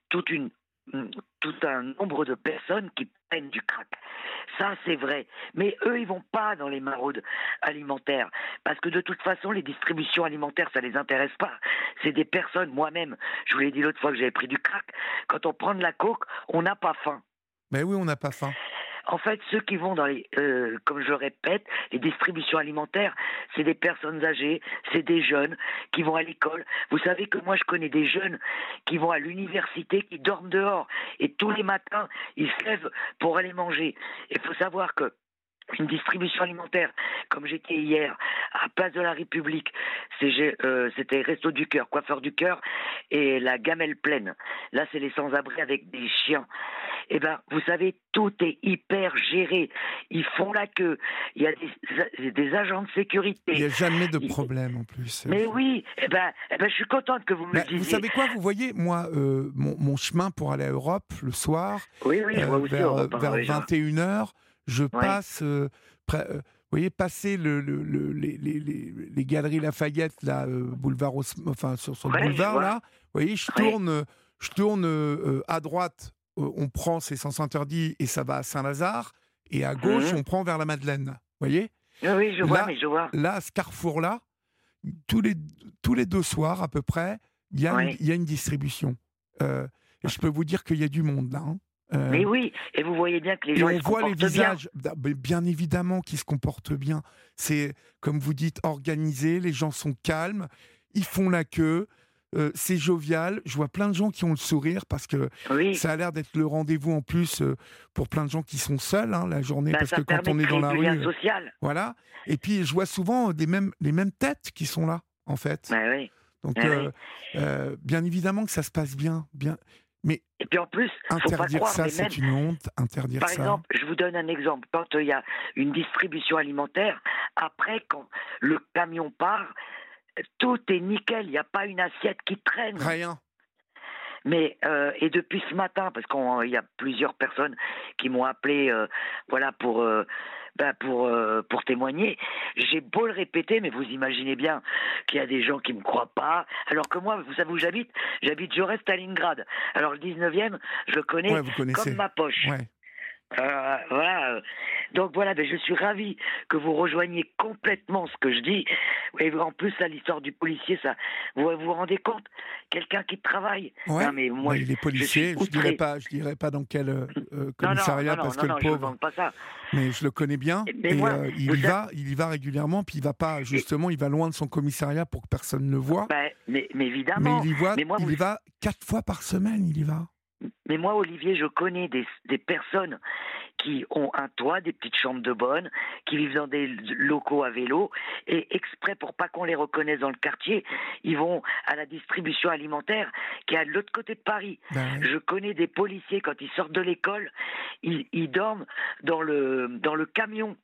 toute une, mm, tout un nombre de personnes qui prennent du crack. Ça, c'est vrai. Mais eux, ils vont pas dans les maraudes alimentaires. Parce que de toute façon, les distributions alimentaires, ça les intéresse pas. C'est des personnes, moi-même, je vous l'ai dit l'autre fois que j'avais pris du crack, quand on prend de la coke, on n'a pas faim. Mais oui, on n'a pas faim. En fait, ceux qui vont dans les, euh, comme je répète, les distributions alimentaires, c'est des personnes âgées, c'est des jeunes qui vont à l'école. Vous savez que moi, je connais des jeunes qui vont à l'université, qui dorment dehors, et tous les matins, ils se lèvent pour aller manger. Il faut savoir que une distribution alimentaire, comme j'étais hier à Place de la République, euh, c'était Resto du Cœur, Coiffeur du Cœur et la Gamelle Pleine. Là, c'est les sans-abri avec des chiens. Eh ben, vous savez, tout est hyper géré. Ils font la queue. Il y a des, des agents de sécurité. Il n'y a jamais de problème en plus. Mais oui, eh ben, eh ben, je suis contente que vous me le disiez. vous savez quoi Vous voyez, moi, euh, mon, mon chemin pour aller à Europe le soir, Oui, oui, aussi vers, hein, vers oui, je vois. 21h, je passe, euh, près- euh, vous voyez, passer le, le- le- les, les- les- les galeries Lafayette, là, euh, boulevard, enfin sur, Ouais, je boulevard, là, vous voyez, je tourne, je tourne à droite, on prend, c'est sens interdit, et ça va à Saint-Lazare. et à gauche, on prend vers la Madeleine. Vous voyez Oui, je vois, Là- mais je vois. Là, à ce carrefour-là, tous les, tous les deux soirs à peu près, il y, a une- il y a une distribution. Euh, et je peux vous dire qu'il y a du monde là. hein. Euh, Mais oui, et vous voyez bien que les gens on se voit les bien. visages, bah, bien évidemment, qui se comportent bien. C'est, comme vous dites, organisé, les gens sont calmes, ils font la queue, euh, c'est jovial. Je vois plein de gens qui ont le sourire parce que Oui. ça a l'air d'être le rendez-vous en plus euh, pour plein de gens qui sont seuls hein, la journée, Bah, parce que quand on est dans la rue. social. Voilà. Et puis, je vois souvent des mêmes, les mêmes têtes qui sont là, en fait. Ouais, oui. Donc, bien évidemment que ça se passe bien. bien. Mais Et puis en plus, faut pas interdire croire, ça, c'est une honte. Interdire Par ça. exemple, je vous donne un exemple. Quand euh, il y a une distribution alimentaire, après, quand le camion part, tout est nickel. Il n'y a pas une assiette qui traîne. Rien. Mais euh, et depuis ce matin, parce qu'il y a plusieurs personnes qui m'ont appelé, euh, voilà pour euh, ben, pour euh, pour témoigner. J'ai beau le répéter, mais vous imaginez bien qu'il y a des gens qui me croient pas. Alors que moi, vous savez où j'habite J'habite Jaurès, Stalingrad. Alors le 19e, je le connais Ouais, comme ma poche. Ouais. Euh, voilà. Donc voilà, ben, je suis ravi que vous rejoigniez complètement ce que je dis. Et en plus, à l'histoire du policier, ça, vous vous vous rendez compte? Quelqu'un qui travaille. Ouais. Non, mais moi, Ouais, il est policier. Je, suis dirais pas, je dirais pas dans quel euh, euh, commissariat non, non, parce que le ne pauvre. pas ça. Mais je le connais bien. Mais et moi, euh, il y savez- va, il y va régulièrement. Puis il va pas justement, il va loin de son commissariat pour que personne ne le voit. Ben, mais, mais mais évidemment. il y Mais moi, il vous- y va quatre fois par semaine. Il y va. Mais moi, Olivier, je connais des, des personnes qui ont un toit, des petites chambres de bonne, qui vivent dans des locaux à vélo, et exprès pour pas qu'on les reconnaisse dans le quartier, ils vont à la distribution alimentaire qui est à l'autre côté de Paris. Ben. Je connais des policiers quand ils sortent de l'école, ils, ils dorment dans le dans le camion.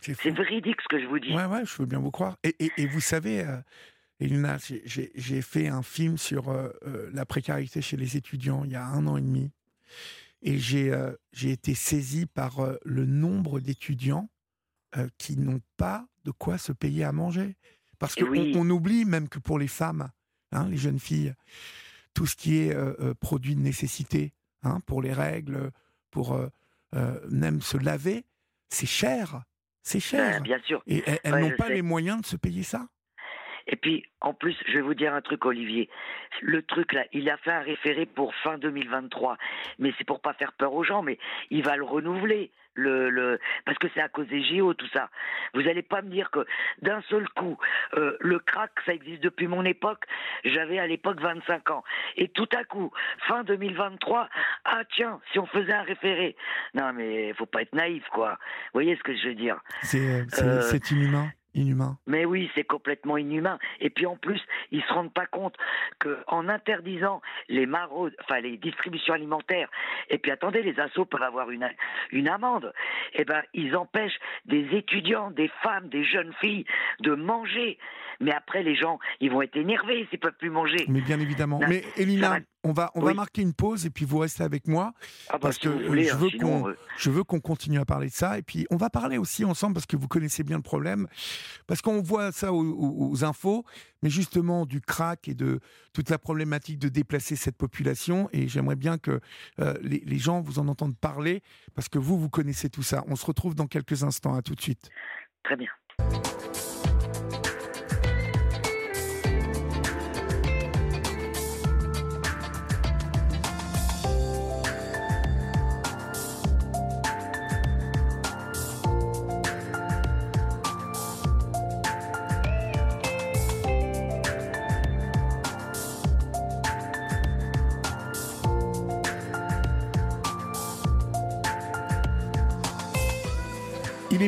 C'est véridique ce que je vous dis. Ouais, ouais, je veux bien vous croire. Et, et- et vous savez, euh, Elina, j'ai- j'ai fait un film sur euh, euh, la précarité chez les étudiants il y a un an et demi. Et j'ai euh, été saisi par euh, le nombre d'étudiants qui n'ont pas de quoi se payer à manger. Parce Et qu'on oui. on oublie même que pour les femmes, hein, les jeunes filles, tout ce qui est produit de nécessité, hein, pour les règles, pour même se laver, c'est cher. C'est cher. Bien sûr. Et elles, elles Ouais, n'ont pas sais. les moyens de se payer ça. Et puis, en plus, je vais vous dire un truc, Olivier. Le truc là, il a fait un référé pour fin 2023, mais c'est pour pas faire peur aux gens, mais il va le renouveler. Le, le, parce que c'est à cause des JO, tout ça. Vous allez pas me dire que d'un seul coup, euh, le crack, ça existe depuis mon époque. J'avais à l'époque 25 ans. Et tout à coup, fin 2023, ah tiens, si on faisait un référé. Non, mais faut pas être naïf, quoi. Vous voyez ce que je veux dire? C'est euh, Euh, inhumain. Inhumain. mais oui, c'est complètement inhumain. Et puis en plus, ils se rendent pas compte que en interdisant les maraudes, enfin les distributions alimentaires, et puis attendez, les assos peuvent avoir une une amende. Eh ben, ils empêchent des étudiants, des femmes, des jeunes filles de manger. Mais après, les gens, ils vont être énervés s'ils peuvent plus manger. Mais bien évidemment. Mais Elina, va- on va, on va marquer une pause et puis vous restez avec moi Ah bah, parce si que voulez, je hein, veux qu'on euh, je veux qu'on continue à parler de ça et puis on va parler aussi ensemble parce que vous connaissez bien le problème parce qu'on voit ça aux infos mais justement du crack et de toute la problématique de déplacer cette population et j'aimerais bien que euh, les, les gens vous en entendent parler parce que vous vous connaissez tout ça. On se retrouve dans quelques instants. À tout de suite. Très bien.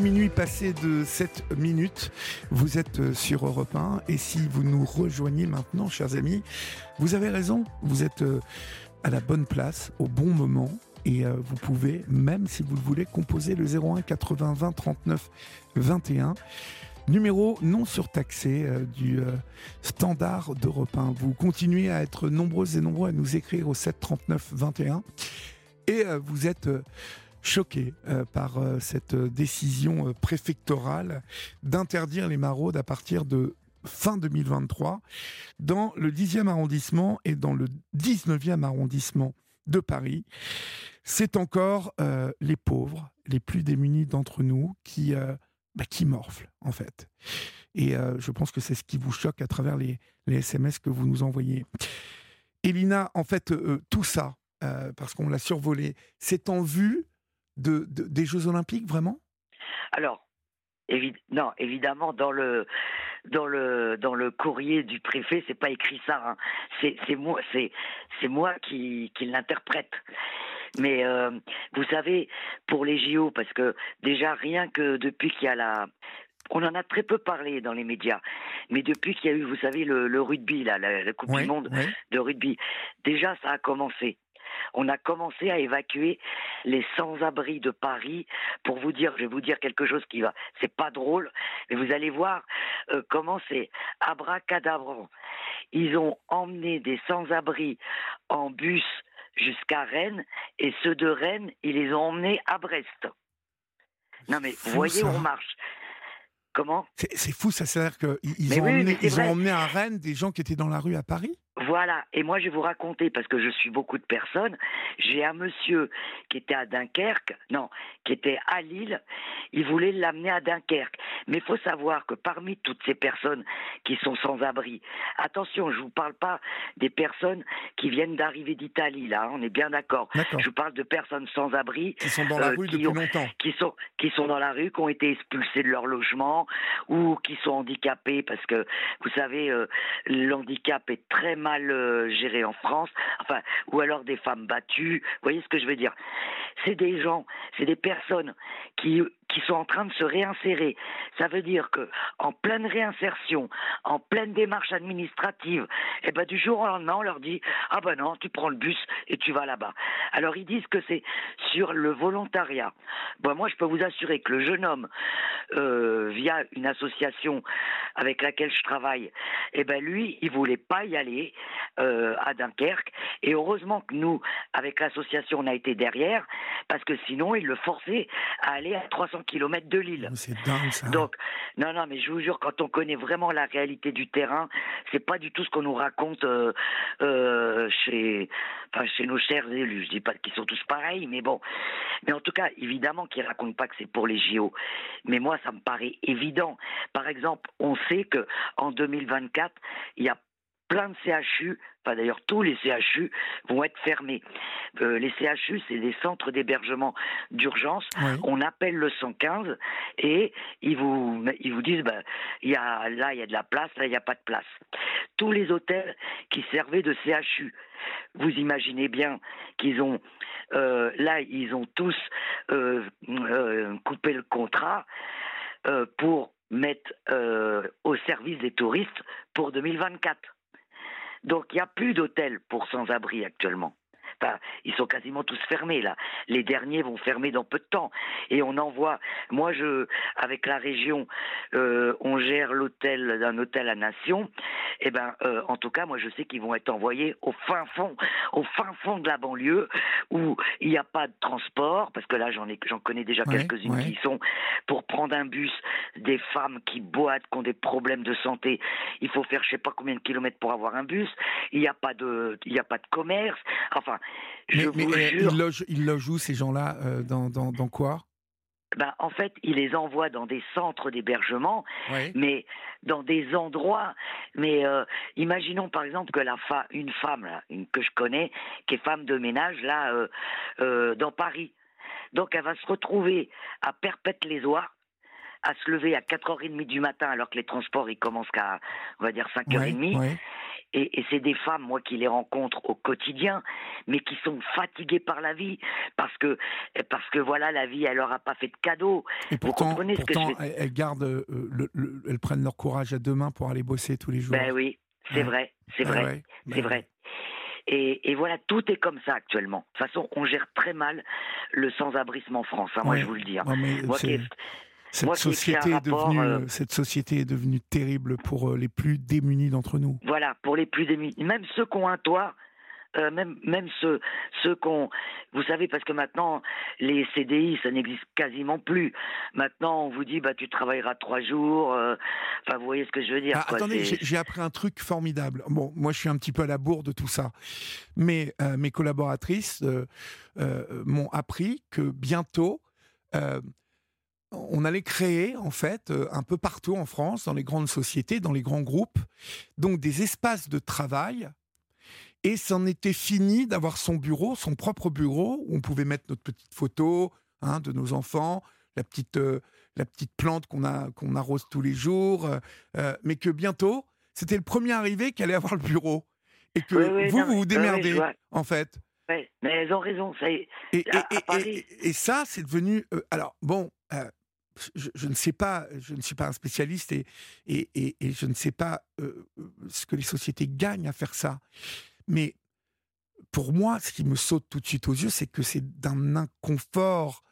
Minuit passé de 7 minutes. Vous êtes euh, sur Europe 1 et si vous nous rejoignez maintenant, chers amis, vous avez raison. Vous êtes euh, à la bonne place, au bon moment. Et euh, vous pouvez, même si vous le voulez, composer le 01 80 20 39 21. Numéro non surtaxé du standard d'Europe 1. Vous continuez à être nombreuses et nombreux à nous écrire au 7 39 21. Et vous êtes choqués euh, par euh, cette euh, décision préfectorale d'interdire les maraudes à partir de fin 2023 dans le 10e arrondissement et dans le 19e arrondissement de Paris. C'est encore les pauvres les plus démunis d'entre nous qui, bah, qui morflent, en fait. Et je pense que c'est ce qui vous choque à travers les, les SMS que vous nous envoyez. Elina, en fait, tout ça, parce qu'on l'a survolé, c'est en vue de, des Jeux Olympiques, vraiment? Alors, non, évidemment, dans le dans le dans le courrier du préfet, c'est pas écrit ça. Hein. C'est moi qui l'interprète. Mais euh, vous savez, pour les JO, parce que déjà rien que depuis qu'il y a la on en a très peu parlé dans les médias, mais depuis qu'il y a eu, vous savez, le, rugby, là, la, Coupe du Monde de rugby, déjà ça a commencé on a commencé à évacuer les sans-abri de Paris. Pour vous dire, je vais vous dire quelque chose qui va, c'est pas drôle, mais vous allez voir euh, comment c'est abracadabrant. Ils ont emmené des sans-abri en bus jusqu'à Rennes et ceux de Rennes, ils les ont emmenés à Brest. Non mais vous voyez où on marche. Comment? C'est fou, ça. C'est-à-dire qu'ils ont, ils ont emmené à Rennes des gens qui étaient dans la rue à Paris? Voilà, et moi je vais vous raconter, parce que je suis beaucoup de personnes, j'ai un monsieur qui était à Dunkerque, non, qui était à Lille, il voulait l'amener à Dunkerque. Mais il faut savoir que parmi toutes ces personnes qui sont sans abri, attention, je ne vous parle pas des personnes qui viennent d'arriver d'Italie, là, on est bien d'accord. Je vous parle de personnes sans abri. Qui sont dans la euh, rue depuis longtemps. Qui sont, qui sont dans la rue, qui ont été expulsés de leur logement, ou qui sont handicapés, parce que, vous savez, euh, l'handicap est très mal euh, géré en France, enfin, ou alors des femmes battues. Vous voyez ce que je veux dire C'est des gens, c'est des personnes qui qui sont en train de se réinsérer. Ça veut dire que en pleine réinsertion, en pleine démarche administrative, et eh ben du jour au lendemain, on leur dit ah ben non, tu prends le bus et tu vas là-bas. Alors ils disent que c'est sur le volontariat. Moi je peux vous assurer que le jeune homme, euh, via une association avec laquelle je travaille, eh ben lui, il voulait pas y aller euh, à Dunkerque. Et heureusement que nous, avec l'association, on a été derrière, parce que sinon, il le forçait à aller à 300 km de Lille. C'est dingue ça. Donc, non, non, mais je vous jure, quand on connaît vraiment la réalité du terrain, c'est pas du tout ce qu'on nous raconte euh, euh, chez, enfin, chez nos chers élus. Je dis pas qu'ils sont tous pareils, mais bon. Mais en tout cas, évidemment qu'ils racontent pas que c'est pour les JO. Mais moi, ça me paraît évident. Par exemple, on sait que en 2024, il y a plein de CHU, enfin d'ailleurs tous les CHU vont être fermés. Euh, les CHU, c'est des centres d'hébergement d'urgence. On appelle le 115 et ils vous, ils vous disent, ben, y a, là il y a de la place, là il n'y a pas de place. Tous les hôtels qui servaient de CHU, vous imaginez bien qu'ils ont, euh, là ils ont tous euh, coupé le contrat pour mettre au service des touristes pour 2024. Donc il n'y a plus d'hôtels pour sans-abri actuellement ils sont quasiment tous fermés là. Les derniers vont fermer dans peu de temps. Et on envoie. Moi, je, avec la région, euh, on gère l'hôtel d'un hôtel à Nation. Et eh ben, euh, en tout cas, moi, je sais qu'ils vont être envoyés au fin fond, au fin fond de la banlieue où il n'y a pas de transport, parce que là, j'en ai, j'en connais déjà quelques-unes qui sont pour prendre un bus, des femmes qui boitent, qui ont des problèmes de santé. Il faut faire je sais pas combien de kilomètres pour avoir un bus. Il n'y a pas de, il n'y a pas de commerce. Enfin, je mais, vous jure. Ils logent, où ces gens-là euh, dans, dans, dans quoi? Ben, en fait, ils les envoient dans des centres d'hébergement, mais dans des endroits. Mais euh, imaginons par exemple que la fa une femme là, une, que je connais, qui est femme de ménage là euh, euh, dans Paris. Donc elle va se retrouver à Perpète-les-Oies, à se lever à 4h30 du matin alors que les transports ils commencent qu'à on va dire 5h30 et, c'est des femmes, moi, qui les rencontre au quotidien, mais qui sont fatiguées par la vie, parce que, parce que voilà, la vie, elle leur a pas fait de cadeau. Et pourtant, Vous comprenez ce que je elles gardent, euh, le, elles prennent leur courage à deux mains pour aller bosser tous les jours. Ben oui, c'est vrai, c'est vrai, c'est ben vrai. Et, et, voilà, tout est comme ça actuellement. De toute façon, on gère très mal le sans-abrisme en France, hein, moi je vous le dis. Hein. moi cette, société est devenue, euh, cette société est devenue terrible pour euh, les plus démunis d'entre nous. Voilà, pour les plus démunis. Même ceux qui ont un toit, euh, même même ceux ceux qu'on vous savez parce que maintenant les CDI ça n'existe quasiment plus maintenant on vous dit bah tu travailleras trois jours enfin vous voyez ce que je veux dire ah, attendez j'ai appris un truc formidable bon moi je suis un petit peu à la bourre de tout ça mais mes collaboratrices m'ont appris que bientôt on allait créer, en fait, un peu partout en France, dans les grandes sociétés, dans les grands groupes, donc des espaces de travail. Et c'en était fini d'avoir son bureau, son propre bureau, où on pouvait mettre notre petite photo hein, de nos enfants, la petite, la petite plante qu'on qu'on arrose tous les jours, mais que bientôt, c'était le premier arrivé qui allait avoir le bureau. Et que vous, vous vous démerdez, en fait. mais elles ont raison. Ça et, et, ça, c'est devenu. Euh, alors, bon, euh, je, ne sais pas, je ne suis pas un spécialiste et, et, je ne sais pas euh, ce que les sociétés gagnent à faire ça. Mais pour moi, ce qui me saute tout de suite aux yeux, c'est que c'est d'un inconfort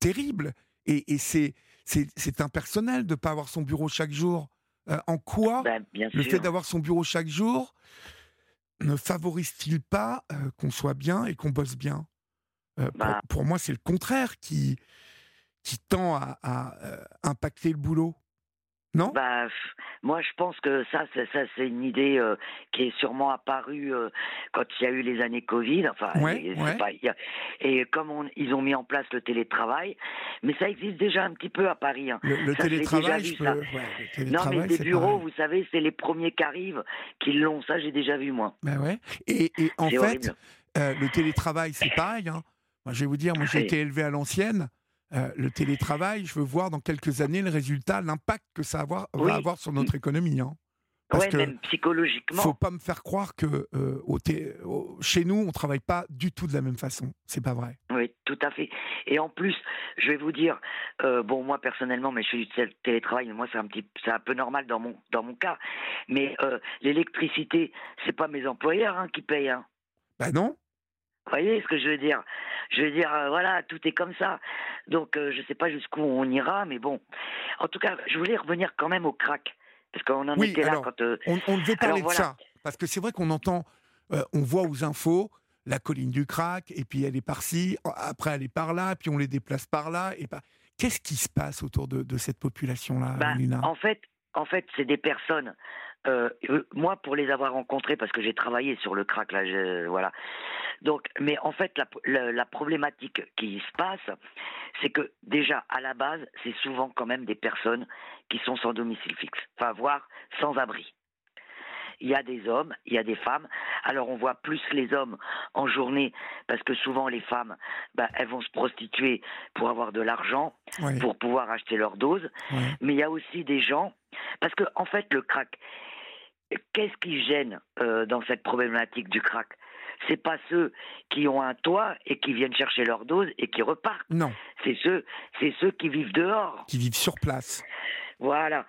terrible. Et, c'est impersonnel de ne pas avoir son bureau chaque jour. Euh, en quoi ben, le fait d'avoir son bureau chaque jour ne favorise-t-il pas euh, qu'on soit bien et qu'on bosse bien? Euh, bah pour, moi, c'est le contraire qui, qui tend à impacter le boulot. Non? Bah, Moi, je pense que ça, c'est, ça, c'est une idée euh, qui est sûrement apparue euh, quand il y a eu les années Covid. Enfin, et, comme ils ont mis en place le télétravail, mais ça existe déjà un petit peu à Paris. Hein. Le, télétravail, Non, mais des bureaux, vous savez, c'est les premiers qui arrivent qui l'ont. Ça, j'ai déjà vu, moi. Ben ouais. Et, en fait, euh, le télétravail, c'est pareil. Hein. Moi, je vais vous dire, moi, j'ai été élevé à l'ancienne. Euh, le télétravail, je veux voir dans quelques années le résultat, l'impact que ça va avoir, sur notre économie. Hein. Parce que même psychologiquement. Faut pas me faire croire que euh, chez nous, on travaille pas du tout de la même façon. C'est pas vrai. Oui, tout à fait. Et en plus, je vais vous dire, euh, bon, moi personnellement, mais je suis du télétravail, moi c'est un petit, c'est un peu normal dans mon dans mon cas. Mais l'électricité, c'est pas mes employeurs hein, qui payent. Hein. Ben non. Vous voyez ce que je veux dire? Je veux dire, euh, voilà, tout est comme ça. Donc, euh, je ne sais pas jusqu'où on ira, mais bon. En tout cas, je voulais revenir quand même au crack. Parce qu'on en était là quand. Euh, on, on, devait parler de ça. Parce que c'est vrai qu'on entend, on voit aux infos la colline du crack, et puis elle est par-ci, après elle est par-là, puis on les déplace par-là. Et Qu'est-ce qui se passe autour de, cette population-là, bah, En fait, en fait c'est des personnes euh, moi, pour les avoir rencontrés, parce que j'ai travaillé sur le crack, là, je, voilà. Donc, mais en fait, la, la, problématique qui se passe, c'est que déjà, à la base, c'est souvent quand même des personnes qui sont sans domicile fixe, enfin, voire sans abri. Il y a des hommes, il y a des femmes. Alors on voit plus les hommes en journée parce que souvent les femmes, bah, elles vont se prostituer pour avoir de l'argent, pour pouvoir acheter leur dose. Mais il y a aussi des gens parce que en fait le crack, qu'est-ce qui gêne euh, dans cette problématique du crack? C'est pas ceux qui ont un toit et qui viennent chercher leur dose et qui repartent. Non. C'est ceux, c'est ceux qui vivent dehors. Qui vivent sur place. Voilà.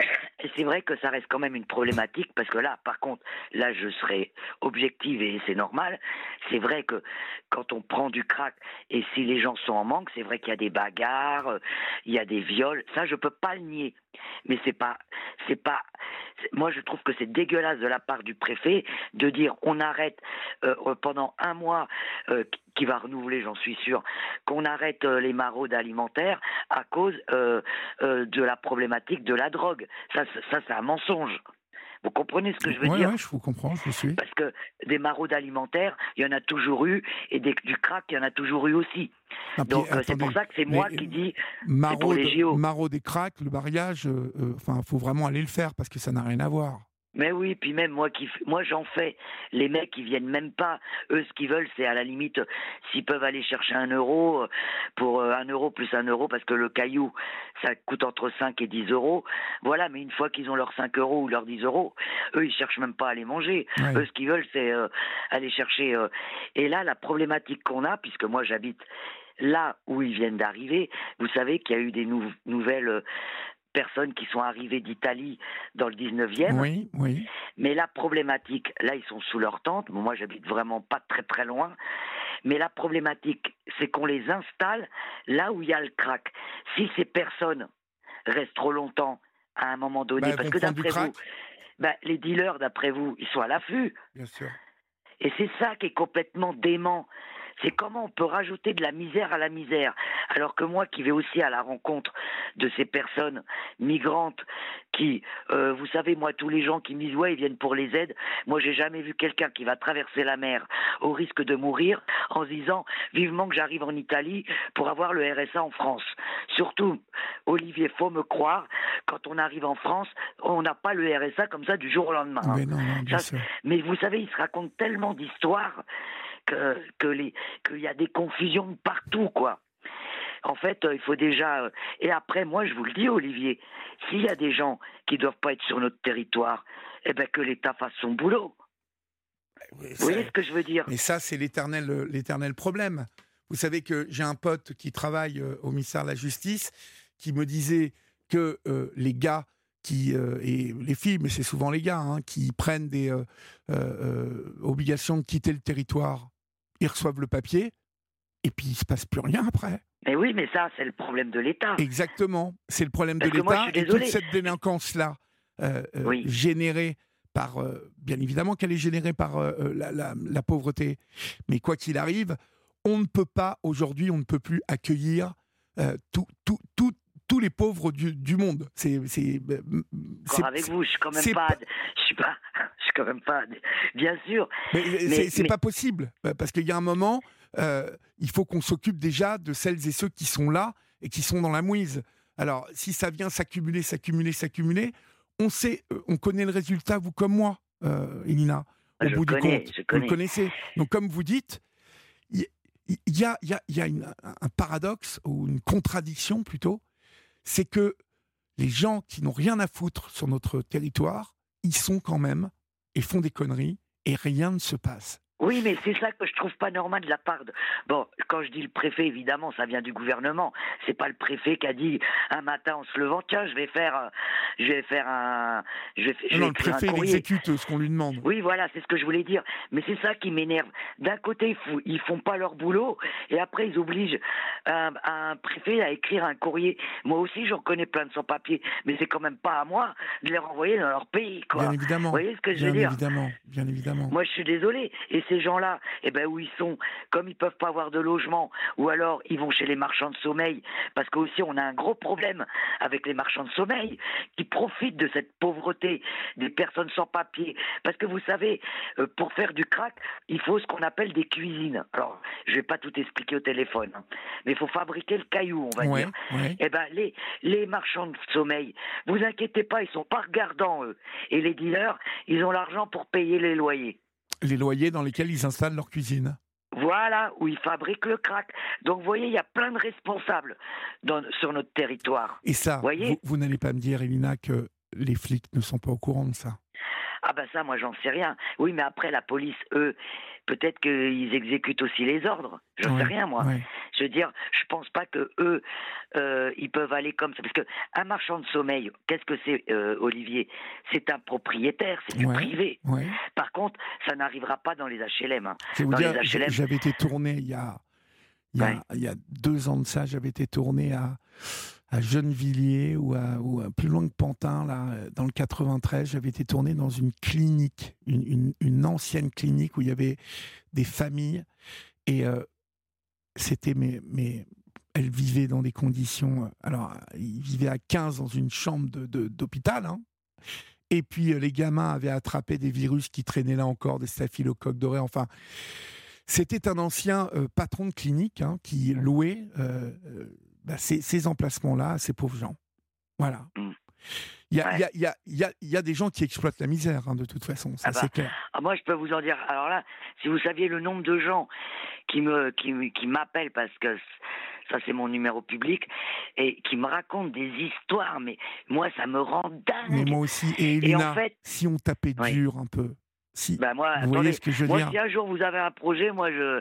Et c'est vrai que ça reste quand même une problématique parce que là, par contre, là, je serai objective et c'est normal. C'est vrai que quand on prend du crack et si les gens sont en manque, c'est vrai qu'il y a des bagarres, il y a des viols. Ça, je peux pas le nier. Mais c'est pas, c'est pas. Moi, je trouve que c'est dégueulasse de la part du préfet de dire on arrête euh, pendant un mois, euh, qui va renouveler, j'en suis sûr, qu'on arrête euh, les maraudes alimentaires à cause de la problématique de la drogue. Ça, ça c'est un mensonge. Vous comprenez ce que je veux dire Oui, je vous comprends, je suis. Parce que des maraudes alimentaires, il y en a toujours eu, et des, du crack, il y en a toujours eu aussi. Donc euh, c'est pour ça que c'est moi qui dis maraude, pour les JO. Maraude et crack, le mariage, euh, euh, enfin, faut vraiment aller le faire parce que ça n'a rien à voir. Mais oui, puis même moi qui moi j'en fais. Les mecs ils viennent même pas. Eux ce qu'ils veulent c'est à la limite s'ils peuvent aller chercher un euro pour un euro plus un euro parce que le caillou ça coûte entre 5 et 10 euros. Voilà, mais une fois qu'ils ont leurs 5 euros ou leurs 10 euros, eux ils cherchent même pas à les manger. Eux ce qu'ils veulent c'est euh, aller chercher. Euh, Et là la problématique qu'on a puisque moi j'habite là où ils viennent d'arriver, vous savez qu'il y a eu des nouvelles personnes qui sont arrivées d'Italie dans le 19e. Oui, oui. Mais la problématique, là, ils sont sous leur tente. moi, j'habite vraiment pas très très loin. Mais la problématique, c'est qu'on les installe là où il y a le crack. Si ces personnes restent trop longtemps à un moment donné, bah, parce que d'après vous, bah, les dealers, d'après vous, ils sont à l'affût. Bien sûr. Et c'est ça qui est complètement dément. C'est comment on peut rajouter de la misère à la misère. Alors que moi, qui vais aussi à la rencontre de ces personnes migrantes, qui, euh, vous savez, moi, tous les gens qui me disent ouais, ils viennent pour les aides. Moi, j'ai jamais vu quelqu'un qui va traverser la mer au risque de mourir en se disant vivement que j'arrive en Italie pour avoir le RSA en France. Surtout, Olivier, faut me croire, quand on arrive en France, on n'a pas le RSA comme ça du jour au lendemain. Mais, non, mais vous savez, il se raconte tellement d'histoires que qu'il y a des confusions partout, quoi. En fait, euh, il faut déjà. Euh, et après, moi, je vous le dis, Olivier, s'il y a des gens qui ne doivent pas être sur notre territoire, eh ben que l'État fasse son boulot. vous voyez ce que je veux dire? Mais ça, c'est l'éternel, euh, l'éternel problème. Vous savez que j'ai un pote qui travaille au ministère de la Justice qui me disait que les gars qui et les filles, mais c'est souvent les gars, hein, qui prennent des obligations de quitter le territoire, ils reçoivent le papier et puis il se passe plus rien après. Mais oui, mais ça, c'est le problème de l'État. Exactement, c'est le problème de l'État. Et toute cette délinquance-là, euh, euh, générée par, euh, bien évidemment qu'elle est générée par la, pauvreté, mais quoi qu'il arrive, on ne peut pas, aujourd'hui, on ne peut plus accueillir tout, tout, tous les pauvres du, monde. C'est, c'est, avec vous, je suis quand même pas, je suis pas, je suis quand même pas, bien sûr. Mais, c'est, pas possible parce qu'il y a un moment, euh, il faut qu'on s'occupe déjà de celles et ceux qui sont là et qui sont dans la mouise. Alors, si ça vient s'accumuler, s'accumuler, s'accumuler, on sait, euh, on connaît le résultat, vous comme moi, euh, Elina, au bout du compte. Vous le connaissez. Donc, comme vous dites, il y, a, y a, y a un paradoxe ou une contradiction plutôt, c'est que les gens qui n'ont rien à foutre sur notre territoire, ils sont quand même et font des conneries et rien ne se passe. Oui, mais c'est ça que je trouve pas normal de la part de. Bon, quand je dis le préfet, évidemment, ça vient du gouvernement. C'est pas le préfet qui a dit un matin en se levant, tiens, je vais faire, euh, je vais faire un, je vais, je non, le préfet il exécute ce qu'on lui demande. Oui, voilà, c'est ce que je voulais dire. Mais c'est ça qui m'énerve. D'un côté, ils font pas leur boulot, et après ils obligent un, un préfet à écrire un courrier. Moi aussi, j'en connais plein de sans-papiers, mais c'est quand même pas à moi de les renvoyer dans leur pays, quoi. Bien évidemment. Vous voyez ce que je veux dire? évidemment, bien évidemment. Moi, je suis désolé. Et ces gens-là, eh ben, où ils sont, comme ils peuvent pas avoir de logement, ou alors ils vont chez les marchands de sommeil, parce qu'aussi on a un gros problème avec les marchands de sommeil qui profitent de cette pauvreté des personnes sans papier. Parce que vous savez, euh, pour faire du crack, il faut ce qu'on appelle des cuisines. Alors, je vais pas tout expliquer au téléphone, hein, mais il faut fabriquer le caillou, on va dire. Eh ben, les, les marchands de sommeil, vous inquiétez pas, ils sont pas regardants, eux. Et les dealers, ils ont l'argent pour payer les loyers les loyers dans lesquels ils installent leur cuisine. Voilà, où ils fabriquent le crack. Donc, vous voyez, il y a plein de responsables sur notre territoire. Et ça, vous, n'allez pas me dire, Elina, que les flics ne sont pas au courant de ça Ah ben ça, moi, j'en sais rien. Oui, mais après, la police, eux, peut-être qu'ils exécutent aussi les ordres. Je ne sais rien, moi. Je veux dire, je pense pas que eux, euh, ils peuvent aller comme ça. Parce que un marchand de sommeil, qu'est-ce que c'est, euh, Olivier? C'est un propriétaire, c'est du privé. Par contre, ça n'arrivera pas dans les HLM. Hein. j'avais été tourné il y a, il y a, il y a deux ans de ça, j'avais été tourné à à Gennevilliers ou, à, plus loin que Pantin, là, dans le 93, j'avais été tourné dans une clinique, une, ancienne clinique où il y avait des familles et euh, c'était mais, mais elles vivaient dans des conditions. Euh, alors, ils vivaient à 15 dans une chambre d'hôpital. De, hein, et puis, euh, les gamins avaient attrapé des virus qui traînaient là encore, des staphylocoques dorés. Enfin, c'était un ancien patron de clinique hein, qui louait bah, ces, emplacements-là ces pauvres gens. Voilà. Il y, a, y, a, y, a, y, a, des gens qui exploitent la misère, hein, de toute façon, ça ah bah, c'est clair. Ah, moi, je peux vous en dire. Alors là, si vous saviez le nombre de gens qui me qui, qui m'appellent parce que ça c'est mon numéro public et qui me racontent des histoires, mais moi ça me rend dingue. Mais moi aussi. Et Elina, si on tapait dur un peu, si, bah, moi, vous voyez ce que je veux moi, Si un jour vous avez un projet, moi je,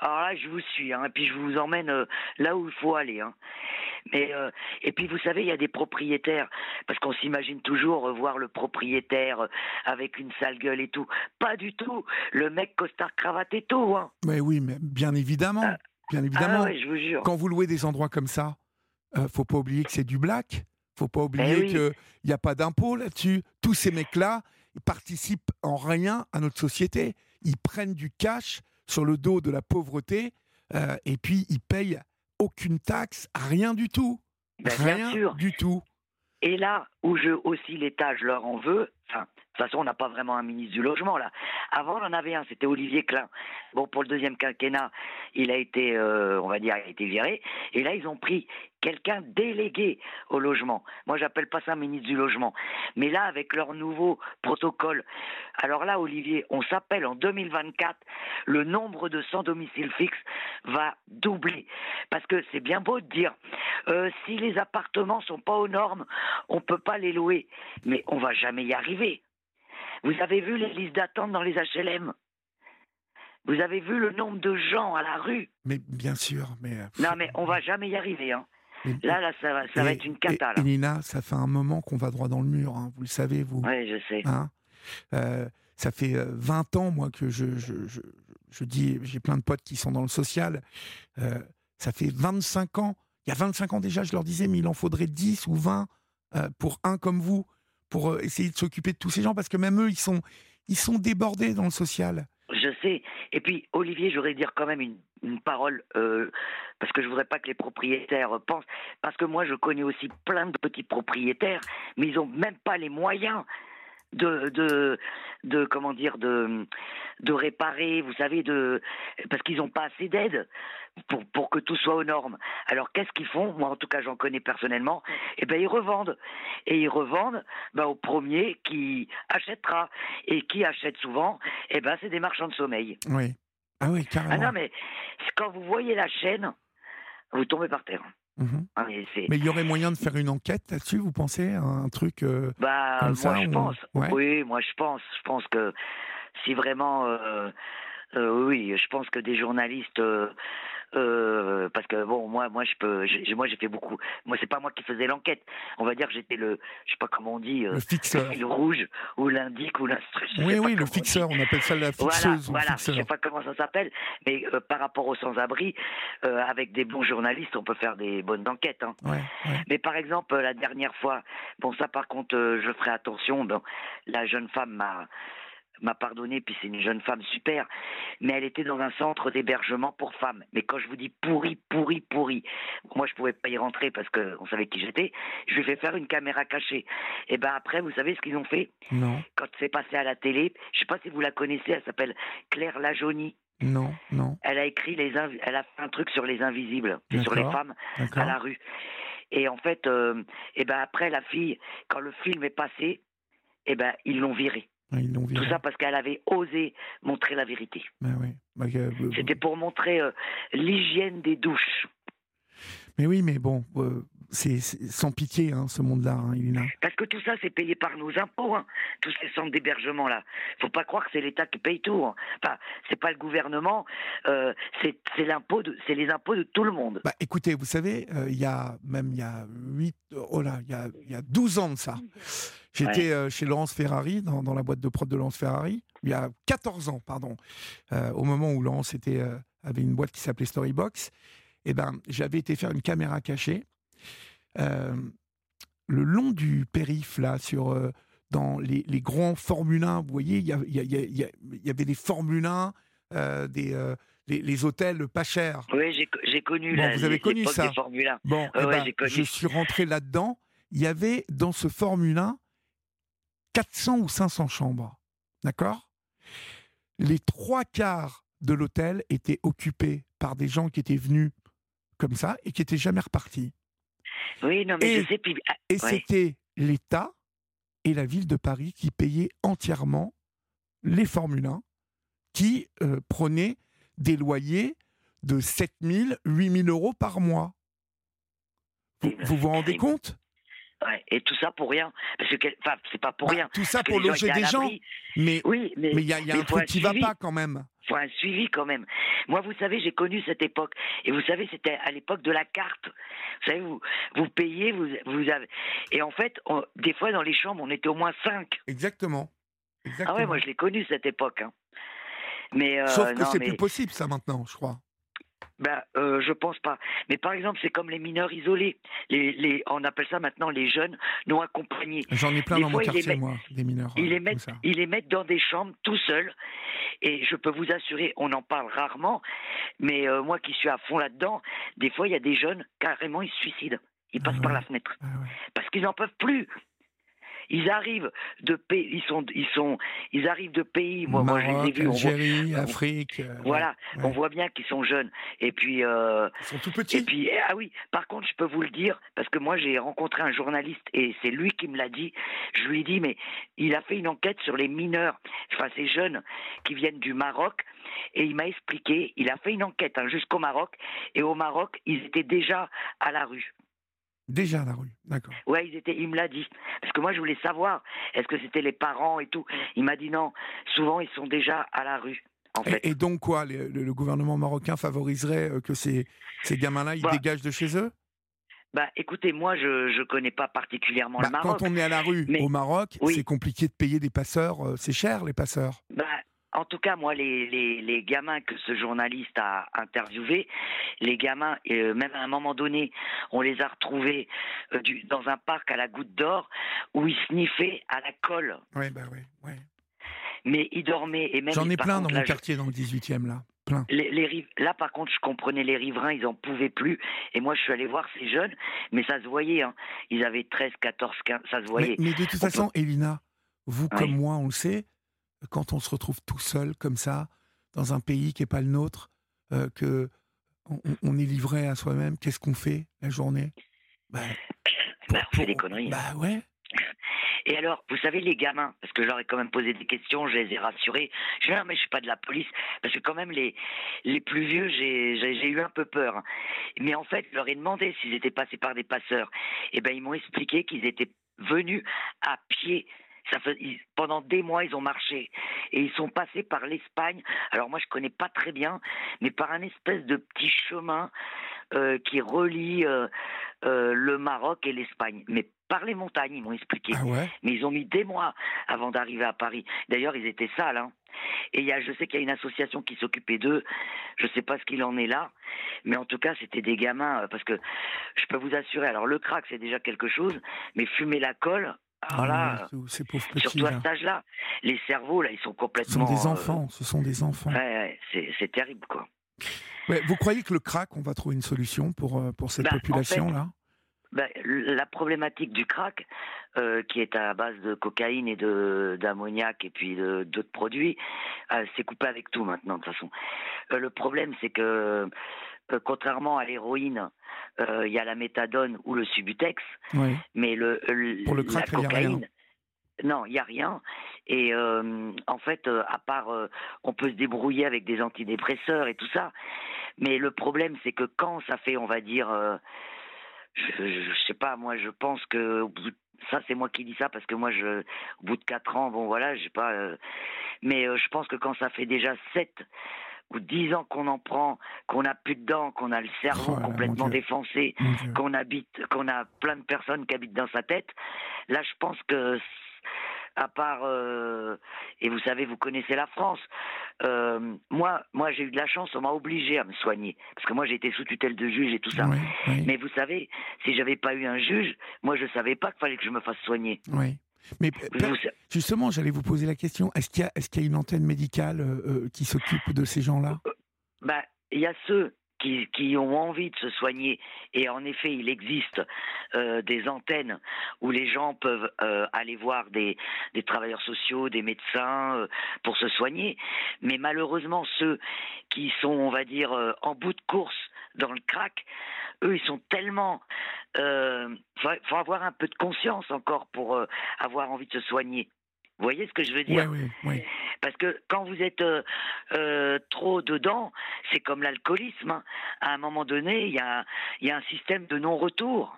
alors là je vous suis, hein, et puis je vous emmène euh, là où il faut aller. Hein. Mais euh, et puis vous savez, il y a des propriétaires parce qu'on s'imagine toujours voir le propriétaire euh, avec une sale gueule et tout. Pas du tout. Le mec costard cravate et tout. Hein. Mais oui, mais bien évidemment, ah. bien évidemment. Ah je vous jure. Quand vous louez des endroits comme ça, euh, faut pas oublier que c'est du black. Faut pas oublier eh qu'il n'y a pas d'impôt là-dessus. Tous ces mecs-là, ils participent en rien à notre société. Ils prennent du cash sur le dos de la pauvreté, euh, et puis ils payent aucune taxe, rien du tout. Ben, rien bien sûr. du tout. Et là où je aussi l'État, je leur en veux. Enfin, de toute façon, on n'a pas vraiment un ministre du logement là. Avant, on en avait un, c'était Olivier Klein. Bon, pour le deuxième quinquennat, il a été, euh, on va dire, il a été viré. Et là, ils ont pris quelqu'un délégué au logement. Moi, j'appelle pas ça ministre du logement. Mais là, avec leur nouveau protocole, alors là, Olivier, on s'appelle en 2024, le nombre de sans domicile fixe va doubler. Parce que c'est bien beau de dire, euh, si les appartements sont pas aux normes, on peut pas les louer. Mais on va jamais y arriver. Vous avez vu les listes d'attente dans les HLM Vous avez vu le nombre de gens à la rue? Mais bien sûr, mais. euh, Non, mais on va jamais y arriver. Hein. Là, là, ça, va- ça va être une cata. et- là. et Nina, ça fait un moment qu'on va droit dans le mur, hein, vous le savez, vous. Oui, je sais. Hein? Euh, ça fait euh, 20 ans, moi, que je, je, je, je dis, j'ai plein de potes qui sont dans le social. Euh, ça fait 25 ans. Il y a 25 ans déjà, je leur disais, mais il en faudrait 10 ou 20 euh, pour un comme vous, pour euh, essayer de s'occuper de tous ces gens, parce que même eux, ils sont, ils sont débordés dans le social. Je sais. Et puis, Olivier, j'aurais dire quand même une, une parole, euh, parce que je voudrais pas que les propriétaires pensent, parce que moi, je connais aussi plein de petits propriétaires, mais ils ont même pas les moyens de, de, de comment dire, de, de réparer, vous savez, de, parce qu'ils n'ont pas assez d'aide pour, pour que tout soit aux normes. Alors, qu'est-ce qu'ils font? Moi, en tout cas, j'en connais personnellement. Eh ben, ils revendent. Et ils revendent ben, au premier qui achètera. Et qui achète souvent? Eh ben, c'est des marchands de sommeil. Oui. Ah oui, carrément. Ah non, mais quand vous voyez la chaîne, vous tombez par terre. Mhm. Ah, mais il y aurait moyen de faire une enquête là-dessus, vous pensez? Un truc euh, Bah, comme moi, ça je on- pense. Ouais. Oui, moi, je pense. Je pense que si vraiment. euh, euh, oui, je pense que des journalistes. Euh, parce que bon, moi, moi, je peux. Moi, j'ai fait beaucoup. Moi, c'est pas moi qui faisais l'enquête. On va dire que j'étais le. Je sais pas comment on dit. euh, Le fixeur. fil rouge ou l'indique ou l'instru. Oui, oui, le on fixeur, on appelle ça la Voilà, fixeuse le voilà. Je sais pas comment ça s'appelle, mais euh, par rapport aux sans-abri, avec des bons journalistes, on peut faire des bonnes enquêtes. hein. Ouais, ouais. Mais par exemple, la dernière fois, bon ça par contre, je ferai attention. Bon, la jeune femme m'a m'a pardonné, puis c'est une jeune femme super, mais elle était dans un centre d'hébergement pour femmes. Mais quand je vous dis pourri, pourri, pourri, moi je pouvais pas y rentrer parce que on savait qui j'étais. Je lui ai fait faire une caméra cachée. Et ben après, vous savez ce qu'ils ont fait? Non, quand c'est passé à la télé. Je sais pas si vous la connaissez. Elle s'appelle Claire Lajonie. non, non. Elle a écrit les, elle a fait un truc sur les invisibles, et sur les femmes à la rue. Et en fait, euh, et ben après la fille, quand le film est passé, et ben ils l'ont virée. Ils Tout ça parce qu'elle avait osé montrer la vérité. Bah oui. Euh, euh, C'était pour montrer euh, l'hygiène des douches. Mais oui, mais bon, euh, c'est sans pitié, hein, ce monde-là, hein. Parce que tout ça, c'est payé par nos impôts, hein, tous ces centres d'hébergement là. Faut pas croire que c'est l'État qui paye tout. Hein. Enfin, c'est pas le gouvernement, euh, c'est l'impôt, c'est les impôts de tout le monde. Bah, écoutez, vous savez, euh, il y a même il y a 8, oh là, il y a, y a 12 ans de ça. J'étais euh, chez Laurence Ferrari, dans, dans la boîte de prod de Laurence Ferrari, il y a 14 ans, pardon, au moment où Laurence était, avait une boîte qui s'appelait Storybox. Et ben, j'avais été faire une caméra cachée le long du périph', là, sur, euh, dans les, les grands Formule 1, vous voyez, il y, avait des Formule 1, euh, des, euh, les, les hôtels pas chers. Oui, j'ai connu Bon, la, vous avez connu ça. des Formule 1. Bon, eh ouais, ben, connu. je suis rentré là-dedans. Il y avait dans ce Formule 1 400 ou 500 chambres. D'accord? Les trois quarts de l'hôtel étaient occupés par des gens qui étaient venus comme ça et qui n'étaient jamais repartis. Oui, non, mais Et- je sais. Puis, ah, Et ouais. c'était l'État et la ville de Paris qui payaient entièrement les Formule 1 qui euh, prenaient des loyers de 7 000, 8 000 euros par mois. Vous Oui, bah, vous, vous rendez compte? Ouais, et tout ça pour rien. Parce que, enfin, c'est pas pour Bah, rien. Tout ça pour loger des gens. Mais Oui, mais mais il y a, il y a un truc qui va suivi. pas quand même. faut un suivi quand même. Moi, vous savez, j'ai connu cette époque. Et vous savez, c'était à l'époque de la carte. Vous savez, vous, vous payez, vous, vous avez. Et en fait, on- des fois, dans les chambres, on était au moins cinq. Exactement. Ah ouais, moi, je l'ai connu cette époque. hein. Mais euh, Sauf que c'est mais- plus possible ça maintenant, je crois. Ben, euh, je pense pas. Mais par exemple, c'est comme les mineurs isolés. Les, les, on appelle ça maintenant les jeunes non accompagnés. J'en ai plein Des dans mon fois, quartier, mettent- moi, des mineurs. Ils euh, les, mettent, ils les mettent dans des chambres tout seuls. Et je peux vous assurer, on en parle rarement, mais euh, moi qui suis à fond là-dedans, des fois il y a des jeunes carrément ils se suicident, ils passent par la fenêtre parce qu'ils n'en peuvent plus. Ils arrivent de pays, ils sont, ils sont, ils arrivent de pays. Moi, moi, je les ai vus. Algérie, Afrique. Euh, voilà, on voit bien qu'ils sont jeunes. Et puis. Euh, ils sont tout petits. Et puis, ah oui. Par contre, je peux vous le dire parce que moi, j'ai rencontré un journaliste et c'est lui qui me l'a dit. Je lui ai dit, mais il a fait une enquête sur les mineurs, enfin ces jeunes qui viennent du Maroc. Et il m'a expliqué, il a fait une enquête hein, jusqu'au Maroc. Et au Maroc, ils étaient déjà à la rue. Déjà à la rue, d'accord. Ouais, ils étaient, il me l'a dit. Parce que moi, je voulais savoir, est-ce que c'était les parents et tout. Il m'a dit non, souvent, ils sont déjà à la rue. En fait. et, donc quoi, le, gouvernement marocain favoriserait euh, que ces, ces gamins-là, ils bah dégagent de chez eux? Bah, écoutez, moi, je ne connais pas particulièrement le bah, Maroc. Quand on est à la rue au Maroc, c'est compliqué de payer des passeurs. Euh, c'est cher, les passeurs. Bah, en tout cas, moi, les, les, les, gamins que ce journaliste a interviewés, les gamins, euh, même à un moment donné, on les a retrouvés euh, du, dans un parc à la goutte d'or où ils sniffaient à la colle. Oui, bah oui, oui. Mais ils dormaient et même. J'en ai plein dans mon quartier, dans le 18e, là. Plein. Les, les, là, par contre, je comprenais les riverains, ils en pouvaient plus. Et moi, je suis allé voir ces jeunes, mais ça se voyait. Hein. Ils avaient 13, 14, 15, ça se voyait. Mais, de toute façon, Elina, vous comme moi, on le sait, quand on se retrouve tout seul comme ça, dans un pays qui n'est pas le nôtre, euh, que on, est livré à soi-même, qu'est-ce qu'on fait la journée? Bah, bah, On fait des conneries. Bah ouais. Et alors, vous savez, les gamins, parce que je leur ai quand même posé des questions, je les ai rassurés. Je dis, non, mais je suis pas de la police. Parce que quand même, les, les plus vieux, j'ai eu un peu peur. Mais en fait, je leur ai demandé s'ils étaient passés par des passeurs. Et eh ben, ils m'ont expliqué qu'ils étaient venus à pied ça fait, pendant des mois, ils ont marché et ils sont passés par l'Espagne. Alors moi, je connais pas très bien, mais par un espèce de petit chemin euh, qui relie euh, euh, le Maroc et l'Espagne. Mais par les montagnes, ils m'ont expliqué. Ah mais ils ont mis des mois avant d'arriver à Paris. D'ailleurs, ils étaient sales. Hein. Et il y a, je sais qu'il y a une association qui s'occupait d'eux. Je ne sais pas ce qu'il en est là, mais en tout cas, c'était des gamins. Parce que je peux vous assurer, alors le crack, c'est déjà quelque chose, mais fumer la colle, alors là, ah, ces pauvres petits, surtout à cet âge-là, les cerveaux, là, ils sont complètement. Ce sont des enfants, ce sont des enfants. Ouais, c'est terrible, quoi. vous croyez que le crack, on va trouver une solution pour, euh, pour cette bah, population-là bah, La problématique du crack, euh, qui est à base de cocaïne et d'ammoniac et puis d'autres produits, euh, c'est coupé avec tout maintenant, de toute façon. le problème, c'est que contrairement à l'héroïne, il y a la méthadone ou le subutex, mais le, Pour le crack, la cocaïne, non, il n'y a rien. Et en fait, à part, on peut se débrouiller avec des antidépresseurs et tout ça. Mais le problème, c'est que quand ça fait, on va dire, je, ne sais pas, moi, je pense que ça, c'est moi qui dis ça parce que moi, je, au bout de quatre ans, bon, voilà, j'ai pas. mais je pense que quand ça fait déjà sept ou dix ans qu'on en prend, qu'on a plus de dents, qu'on a le cerveau oh complètement défoncé, qu'on habite, qu'on a plein de personnes qui habitent dans sa tête, là, je pense que à part euh, et vous savez, vous connaissez la France. Euh, moi, moi, j'ai eu de la chance, on m'a obligé à me soigner parce que moi, j'ai été sous tutelle de juge et tout ça. Mais vous savez, si j'avais pas eu un juge, moi, je savais pas qu'il fallait que je me fasse soigner. Oui. Mais justement, j'allais vous poser la question est-ce qu'il y, est y, a une antenne médicale euh, qui s'occupe de ces gens-là? Bah, Il y a ceux qui, ont envie de se soigner. Et en effet, il existe euh, des antennes où les gens peuvent euh, aller voir des, travailleurs sociaux, des médecins euh, pour se soigner. Mais malheureusement, ceux qui sont, on va dire, en bout de course dans le crack, eux, ils sont tellement... Il faut, avoir un peu de conscience encore pour avoir envie de se soigner. Vous voyez ce que je veux dire? Oui, oui, Parce que quand vous êtes euh, euh, trop dedans, c'est comme l'alcoolisme. Hein. À un moment donné, il y a, y a, un système de non-retour.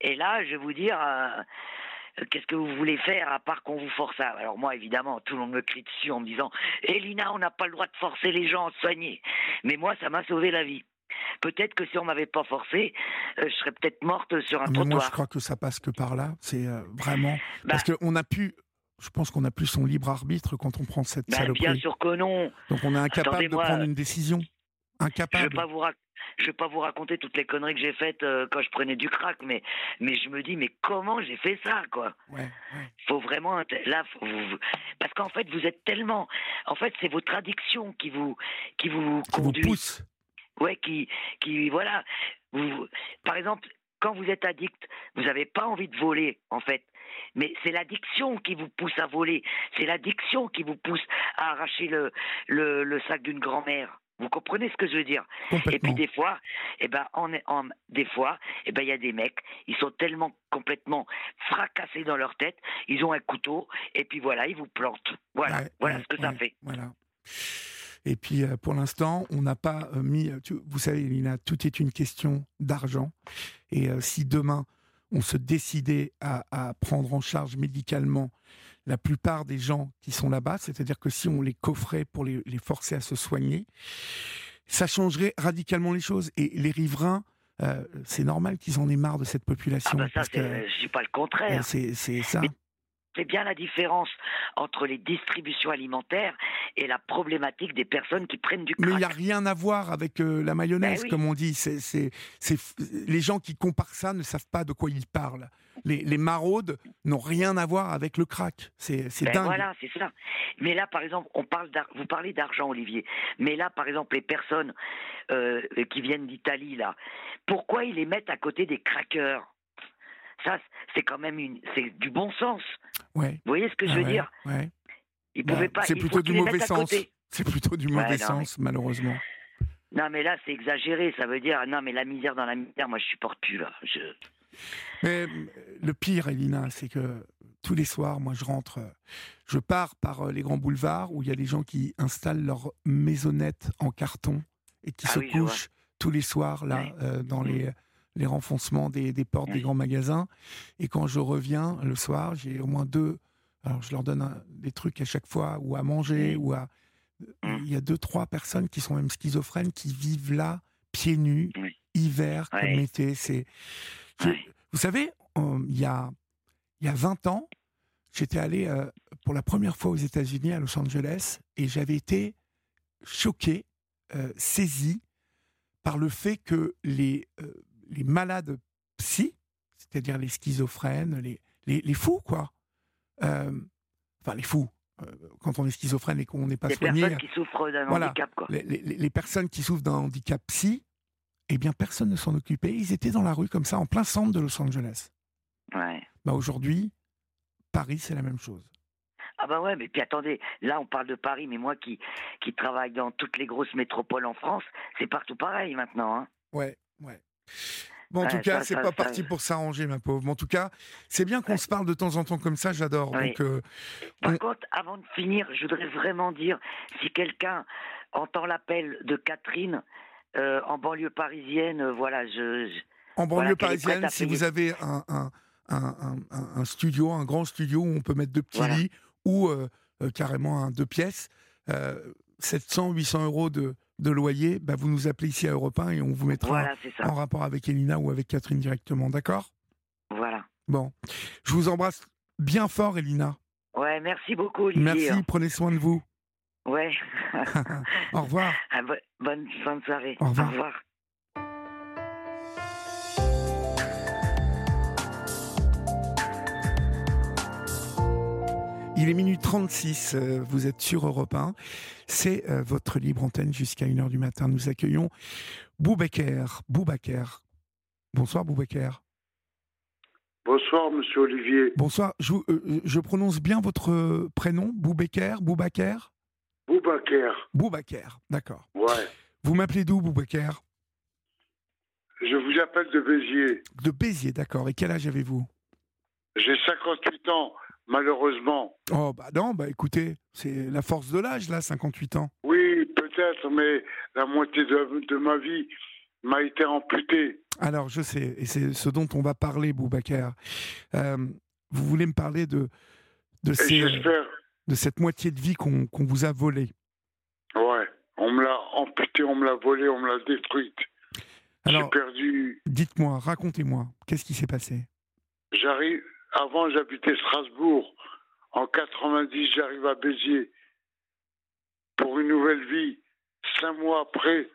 Et là, je vais vous dire, euh, qu'est-ce que vous voulez faire à part qu'on vous force à... Alors moi, évidemment, tout le monde me crie dessus en me disant, Elina, on n'a pas le droit de forcer les gens à se soigner. Mais moi, ça m'a sauvé la vie. Peut-être que si on m'avait pas forcé, je serais peut-être morte sur un Mais trottoir. Moi, je crois que ça passe que par là. C'est vraiment bah parce qu'on a pu je pense qu'on a plus son libre arbitre quand on prend cette bah, Bien sûr que non. Donc on est incapable de prendre une décision. Incapable. Je vais pas vous je vais pas vous raconter toutes les conneries que j'ai faites euh, quand je prenais du crack, mais mais je me dis mais comment j'ai fait ça quoi? Ouais, Faut vraiment là, parce qu'en fait vous êtes tellement, en fait c'est votre addiction qui vous qui vous conduit. Vous pousse. Ouais, qui qui voilà. Vous, par exemple, quand vous êtes addict, vous n'avez pas envie de voler en fait. Mais c'est l'addiction qui vous pousse à voler. C'est l'addiction qui vous pousse à arracher le, le, le sac d'une grand-mère. Vous comprenez ce que je veux dire? Et puis des fois, eh ben, en, en, des fois, eh ben, il y a des mecs, ils sont tellement complètement fracassés dans leur tête, ils ont un couteau et puis voilà, ils vous plantent. Voilà, voilà ce que ça fait. Voilà. Et puis euh, pour l'instant, on n'a pas euh, mis. Vous savez, Lina, tout est une question d'argent. Et euh, si demain on se décidait à, à, prendre en charge médicalement la plupart des gens qui sont là-bas, c'est-à-dire que si on les coffrait pour les, forcer à se soigner, ça changerait radicalement les choses. Et les riverains, euh, c'est normal qu'ils en aient marre de cette population. Ah bah ça, je dis pas le contraire. C'est ça. C'est bien la différence entre les distributions alimentaires et la problématique des personnes qui prennent du crack. Mais il n'y a rien à voir avec euh, la mayonnaise, ben comme on dit. C'est, les gens qui comparent ça ne savent pas de quoi ils parlent. Les, maraudes n'ont rien à voir avec le crack. C'est, ben dingue. Voilà, c'est ça. Mais là, par exemple, on parle vous parlez d'argent, Olivier. Mais là, par exemple, les personnes euh, qui viennent d'Italie, là, pourquoi ils les mettent à côté des crackers? Ça, c'est quand même une, c'est du bon sens. Ouais. Vous voyez ce que je veux dire ouais. Ils pouvaient bah, pas. C'est plutôt, du mauvais sens. C'est plutôt du mauvais sens, malheureusement. Non, mais là, c'est exagéré. Ça veut dire, non, mais la misère dans la misère, moi, je supporte plus, là. Je... Mais le pire, Elina, c'est que tous les soirs, moi, je rentre, je pars par euh, les grands boulevards où il y a des gens qui installent leur maisonnette en carton et qui ah se couchent tous les soirs, là, euh, dans mm. les les renfoncements des, portes des grands magasins. Et quand je reviens le soir, j'ai au moins deux. Alors, je leur donne des trucs à chaque fois, ou à manger, ou à. Mmh. Il y a deux, trois personnes qui sont même schizophrènes qui vivent là, pieds nus, hiver, comme été. C'est. Vous savez, il, y a, il y a 20 ans, j'étais allé euh, pour la première fois aux États-Unis, à Los Angeles, et j'avais été choqué, euh, saisi par le fait que les euh, les malades psy, c'est-à-dire les schizophrènes, les, les, fous, quoi. Euh, enfin, les fous. Euh, quand on est schizophrène et qu'on n'est pas soigné. Les personnes qui souffrent d'un handicap, quoi. Les, les, personnes qui souffrent d'un handicap psy, eh bien, personne ne s'en occupait. Ils étaient dans la rue comme ça, en plein centre de Los Angeles. Ouais. Bah, aujourd'hui, Paris, c'est la même chose. Ah bah ouais, mais puis attendez, là on parle de Paris, mais moi qui, qui travaille dans toutes les grosses métropoles en France, c'est partout pareil maintenant. Hein. Ouais, ouais. Bon, en tout cas, c'est pas parti pour s'arranger, ma pauvre. Mais en tout cas, c'est bien qu'on se parle de temps en temps comme ça, j'adore. Donc, euh, Par contre, avant de finir, je voudrais vraiment dire, si quelqu'un entend l'appel de Catherine euh, en banlieue parisienne, euh, voilà, je... en banlieue parisienne, si vous avez un, un, un, un, studio, un grand studio où on peut mettre deux petits lits ou carrément un deux pièces, 700, 800 euros de de loyer, bah vous nous appelez ici à Europe 1 et on vous mettra en rapport avec Elina ou avec Catherine directement, d'accord? Voilà. Bon, je vous embrasse bien fort, Elina. Ouais, merci beaucoup, Olivier. Merci, prenez soin de vous. Ouais. Au revoir. Ah, bonne fin de soirée. Au revoir. Au revoir. Il est minuit 36, euh, vous êtes sur Europe 1. C'est euh, votre libre antenne jusqu'à 1h du matin. Nous accueillons Boubaker. Boubaker. Bonsoir Boubaker. Bonsoir Monsieur Olivier. Bonsoir. Je, euh, je prononce bien votre prénom, Boubaker Boubaker Boubaker. Boubaker, d'accord. Ouais. Vous m'appelez d'où Boubaker Je vous appelle de Béziers. De Béziers, d'accord. Et quel âge avez-vous? J'ai 58 ans malheureusement. Oh, bah non, bah écoutez, c'est la force de l'âge, là, 58 ans. Oui, peut-être, mais la moitié de, ma vie m'a été amputée. Alors, je sais, et c'est ce dont on va parler, Boubacar. Euh, vous voulez me parler de, de, ces, de cette moitié de vie qu'on vous a volée Ouais, on me l'a amputée, on me l'a volée, on me l'a détruite. Alors, perdu. Dites-moi, racontez-moi, qu'est-ce qui s'est passé? J'arrive, avant, j'habitais Strasbourg. En 90, j'arrive à Béziers pour une nouvelle vie. Cinq mois après,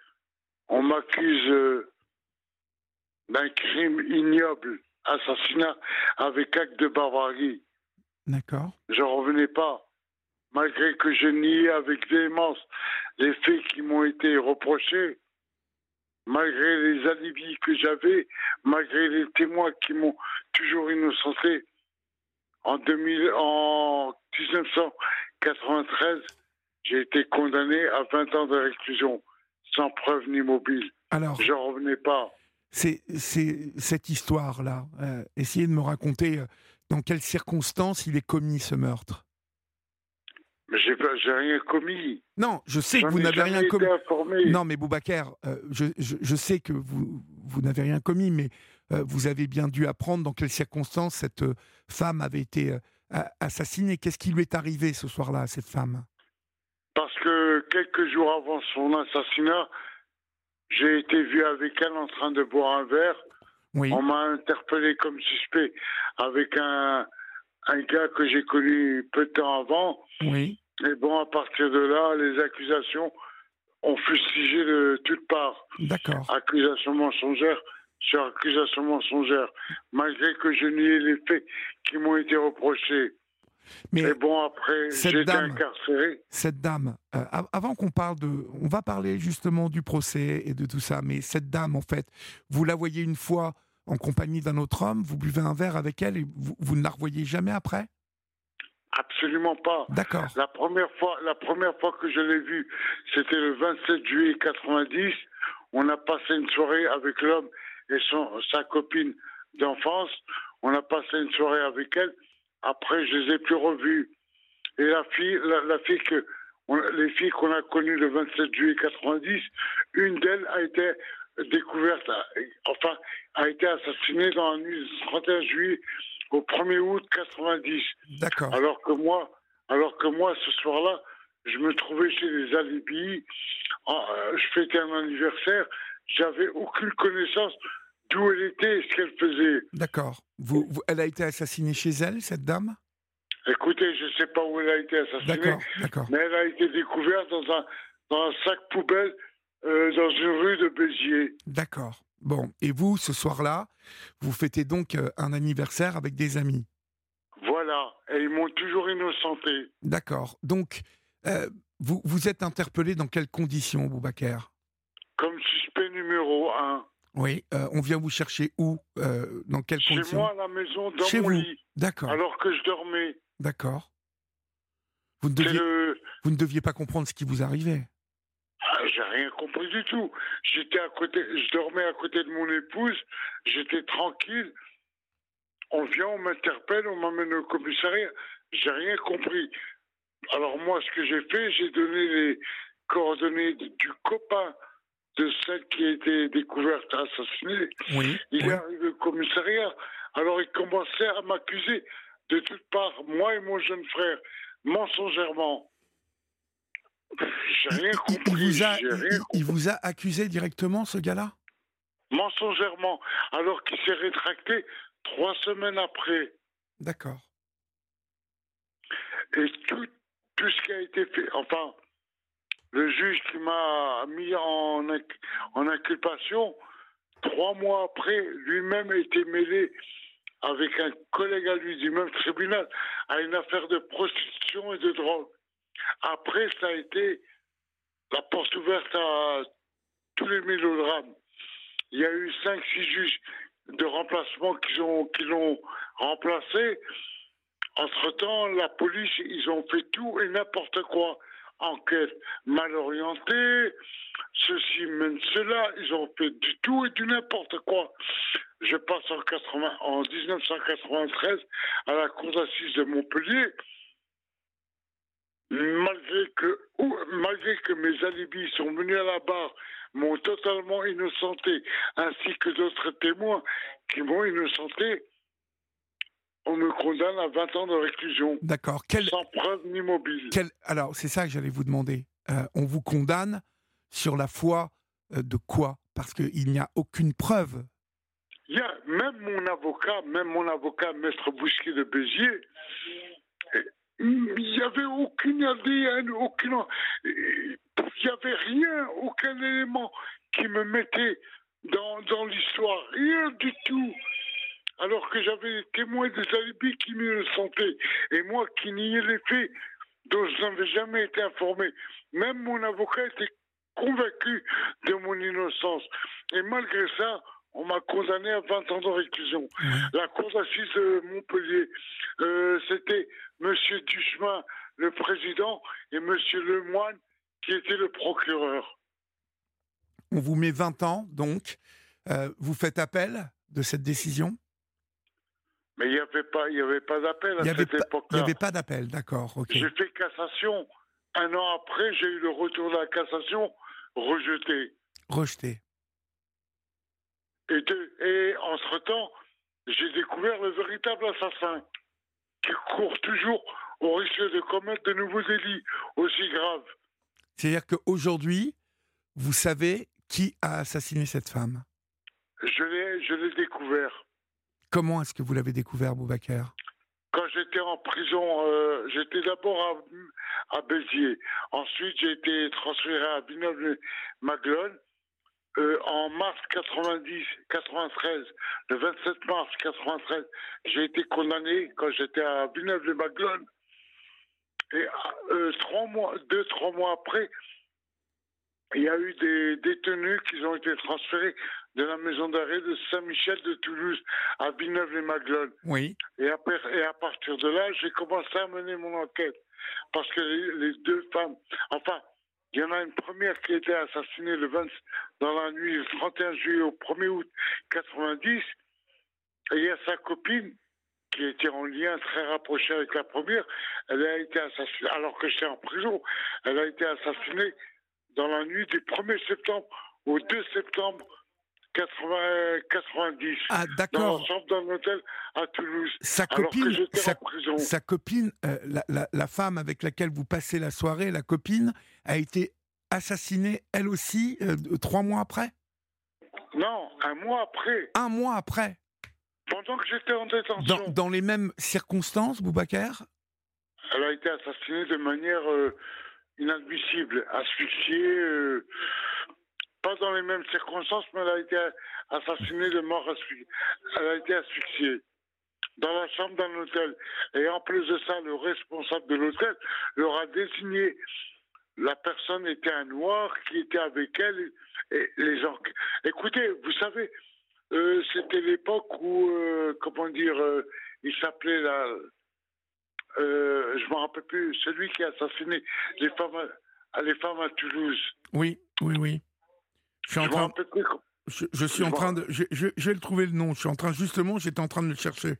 On m'accuse euh, d'un crime ignoble, assassinat avec acte de barbarie. D'accord. Je revenais pas. Malgré que je niais avec véhémence les faits qui m'ont été reprochés, malgré les alibis que j'avais, malgré les témoins qui m'ont toujours innocenté, en, 2000, en 1993, j'ai été condamné à 20 ans de réclusion, sans preuve ni mobile. Alors, je revenais pas. C'est cette histoire-là. Euh, essayez de me raconter euh, dans quelles circonstances il est commis ce meurtre. Mais j'ai rien commis. Non, je sais que vous n'avez rien commis. Non, mais Boubacar, euh, je, je, sais que vous, vous n'avez rien commis, mais vous avez bien dû apprendre dans quelles circonstances cette femme avait été assassinée. Qu'est-ce qui lui est arrivé ce soir-là à cette femme? Parce que quelques jours avant son assassinat, j'ai été vu avec elle en train de boire un verre. On m'a interpellé comme suspect avec un, un gars que j'ai connu peu de temps avant. Oui. Et bon, à partir de là, les accusations ont fustigé de toutes parts. D'accord. Accusations mensongères sur accusation mensongère, malgré que je niais les faits qui m'ont été reprochés. Mais bon, après, j'ai été incarcéré. Cette dame, euh, avant qu'on parle de. On va parler justement du procès et de tout ça, mais cette dame, en fait, vous la voyez une fois en compagnie d'un autre homme, vous buvez un verre avec elle et vous, vous ne la revoyez jamais après? Absolument pas. D'accord. La première fois, la première fois que je l'ai vue, c'était le 27 juillet 90. On a passé une soirée avec l'homme et son, sa copine d'enfance. On a passé une soirée avec elle. Après, je les ai plus revues. Et la fille, la, fille que, les filles qu'on a connues le 27 juillet 90, une d'elles a été découverte, enfin, a été assassinée dans la nuit du 31 juillet au 1er août 90. D'accord. Alors que moi, alors que moi, ce soir-là, je me trouvais chez les alibis, euh, je fêtais un anniversaire, j'avais aucune connaissance d'où elle était, ce qu'elle faisait. D'accord. Vous, elle a été assassinée chez elle, cette dame? Écoutez, je ne sais pas où elle a été assassinée. D'accord, Mais elle a été découverte dans un, dans un sac poubelle euh, dans une rue de Béziers. D'accord. Bon, et vous, ce soir-là, vous fêtez donc euh, un anniversaire avec des amis? Voilà, et ils m'ont toujours innocenté. D'accord. Donc, euh, vous, vous êtes interpellé dans quelles conditions, Boubacar Comme suspect numéro un. Oui, euh, on vient vous chercher où euh, Dans quelles conditions Chez moi, à la maison, dans Chez mon vous. lit. D'accord. Alors que je dormais. D'accord. Vous, ne deviez... vous ne deviez pas comprendre ce qui vous arrivait. Ah, J'ai rien compris du tout. J'étais à côté, je dormais à côté de mon épouse, j'étais tranquille. On vient, on m'interpelle, on m'amène au commissariat. J'ai rien compris. Alors moi, ce que j'ai fait, j'ai donné les coordonnées du copain de celle qui a été découverte assassinée. Oui, il oui. est arrivé au commissariat. Alors il commençait à m'accuser de toutes parts, moi et mon jeune frère, mensongèrement. J'ai rien compris. Il vous, a, j'ai rien il- il vous a accusé directement, ce gars-là? Mensongèrement, alors qu'il s'est rétracté trois semaines après. D'accord. Et tout, tout ce qui a été fait, enfin, le juge qui m'a mis en, inc- en inculpation, trois mois après, lui-même a été mêlé avec un collègue à lui du même tribunal à une affaire de prostitution et de drogue. Après, ça a été la porte ouverte à tous les mélodrames. Il y a eu cinq, six juges de remplacement qui qui l'ont remplacé. Entre-temps, la police, ils ont fait tout et n'importe quoi. Enquête mal orientée, ceci mène cela, ils ont fait du tout et du n'importe quoi. Je passe en, 80 en 1993 à la cour d'assises de Montpellier. Malgré que, malgré que mes alibis sont venus à la barre, m'ont totalement innocenté, ainsi que d'autres témoins qui m'ont innocenté, on me condamne à 20 ans de réclusion. D'accord. Quel, Sans preuve ni mobile. quel- alors, c'est ça que j'allais vous demander. Euh, on vous condamne sur la foi euh, de quoi? Parce qu'il n'y a aucune preuve. Il y a même mon avocat, même mon avocat, Maître Bousquet de Béziers, il n'y avait aucune ADN, aucune, il n'y avait rien, aucun élément qui me mettait dans, dans l'histoire. Rien du tout. Alors que j'avais des témoins des alibis qui me sentaient. Et moi qui niais les faits dont je n'avais jamais été informé. Même mon avocat était convaincu de mon innocence. Et malgré ça, on m'a condamné à 20 ans de réclusion. La cour d'assises de Montpellier, euh, c'était M. Duchemin, le président, et M. Lemoine, qui était le procureur. On vous met 20 ans, donc. Euh, vous faites appel de cette décision? Mais il n'y avait pas, il y avait pas d'appel à n'y cette époque-là. il y avait pas d'appel, d'accord. J'ai fait cassation. Un an après, j'ai eu le retour de la cassation rejeté. Rejeté. Et, de- et entre-temps, j'ai découvert le véritable assassin qui court toujours au risque de commettre de nouveaux délits aussi graves. C'est-à-dire qu'aujourd'hui, vous savez qui a assassiné cette femme? Je l'ai découvert. Comment est-ce que vous l'avez découvert, Boubacar? Quand j'étais en prison, euh, j'étais d'abord à, Béziers. Ensuite, j'ai été transféré à Villeneuve-Maglone. Euh, en mars 90, 93, le 27 mars 93, j'ai été condamné quand j'étais à Villeneuve-les-Maglone. Et euh, deux, trois mois après, il y a eu des détenus qui ont été transférés de la maison d'arrêt de Saint-Michel de Toulouse à Villeneuve-les-Maglone. Oui. Et à, par- et à partir de là, j'ai commencé à mener mon enquête. Parce que les, les deux femmes, enfin, il y en a une première qui a été assassinée le 20, dans la nuit du 31 juillet au 1er août 90. Et il y a sa copine qui était en lien très rapproché avec la première. Elle a été assassinée, alors que j'étais en prison, elle a été assassinée dans la nuit du 1er septembre au 2 septembre 80 90. Ah, d'accord. la chambre d'un hôtel à Toulouse. Sa alors que copine, j'étais sa, en prison. sa copine, euh, la, la- la femme avec laquelle vous passez la soirée, la copine, a été assassinée, elle aussi, euh, trois mois après? Non, un mois après. Un mois après Pendant que j'étais en détention. Dans, dans les mêmes circonstances, Boubacar? Elle a été assassinée de manière euh, inadmissible, asphyxiée, pas dans les mêmes circonstances, mais elle a été assassinée de mort asphyxiée. Elle a été asphyxiée dans la chambre d'un hôtel. Et en plus de ça, le responsable de l'hôtel leur a désigné la personne était un noir qui était avec elle et les gens. Écoutez, vous savez, euh, c'était l'époque où, euh, comment dire, euh, il s'appelait la, je me rappelle plus, celui qui a assassiné les femmes à, les femmes à Toulouse. Oui, oui, oui. Je suis en train, je, je suis en train de, je, je- je vais le trouver le nom. Je suis en train, justement, j'étais en train de le chercher.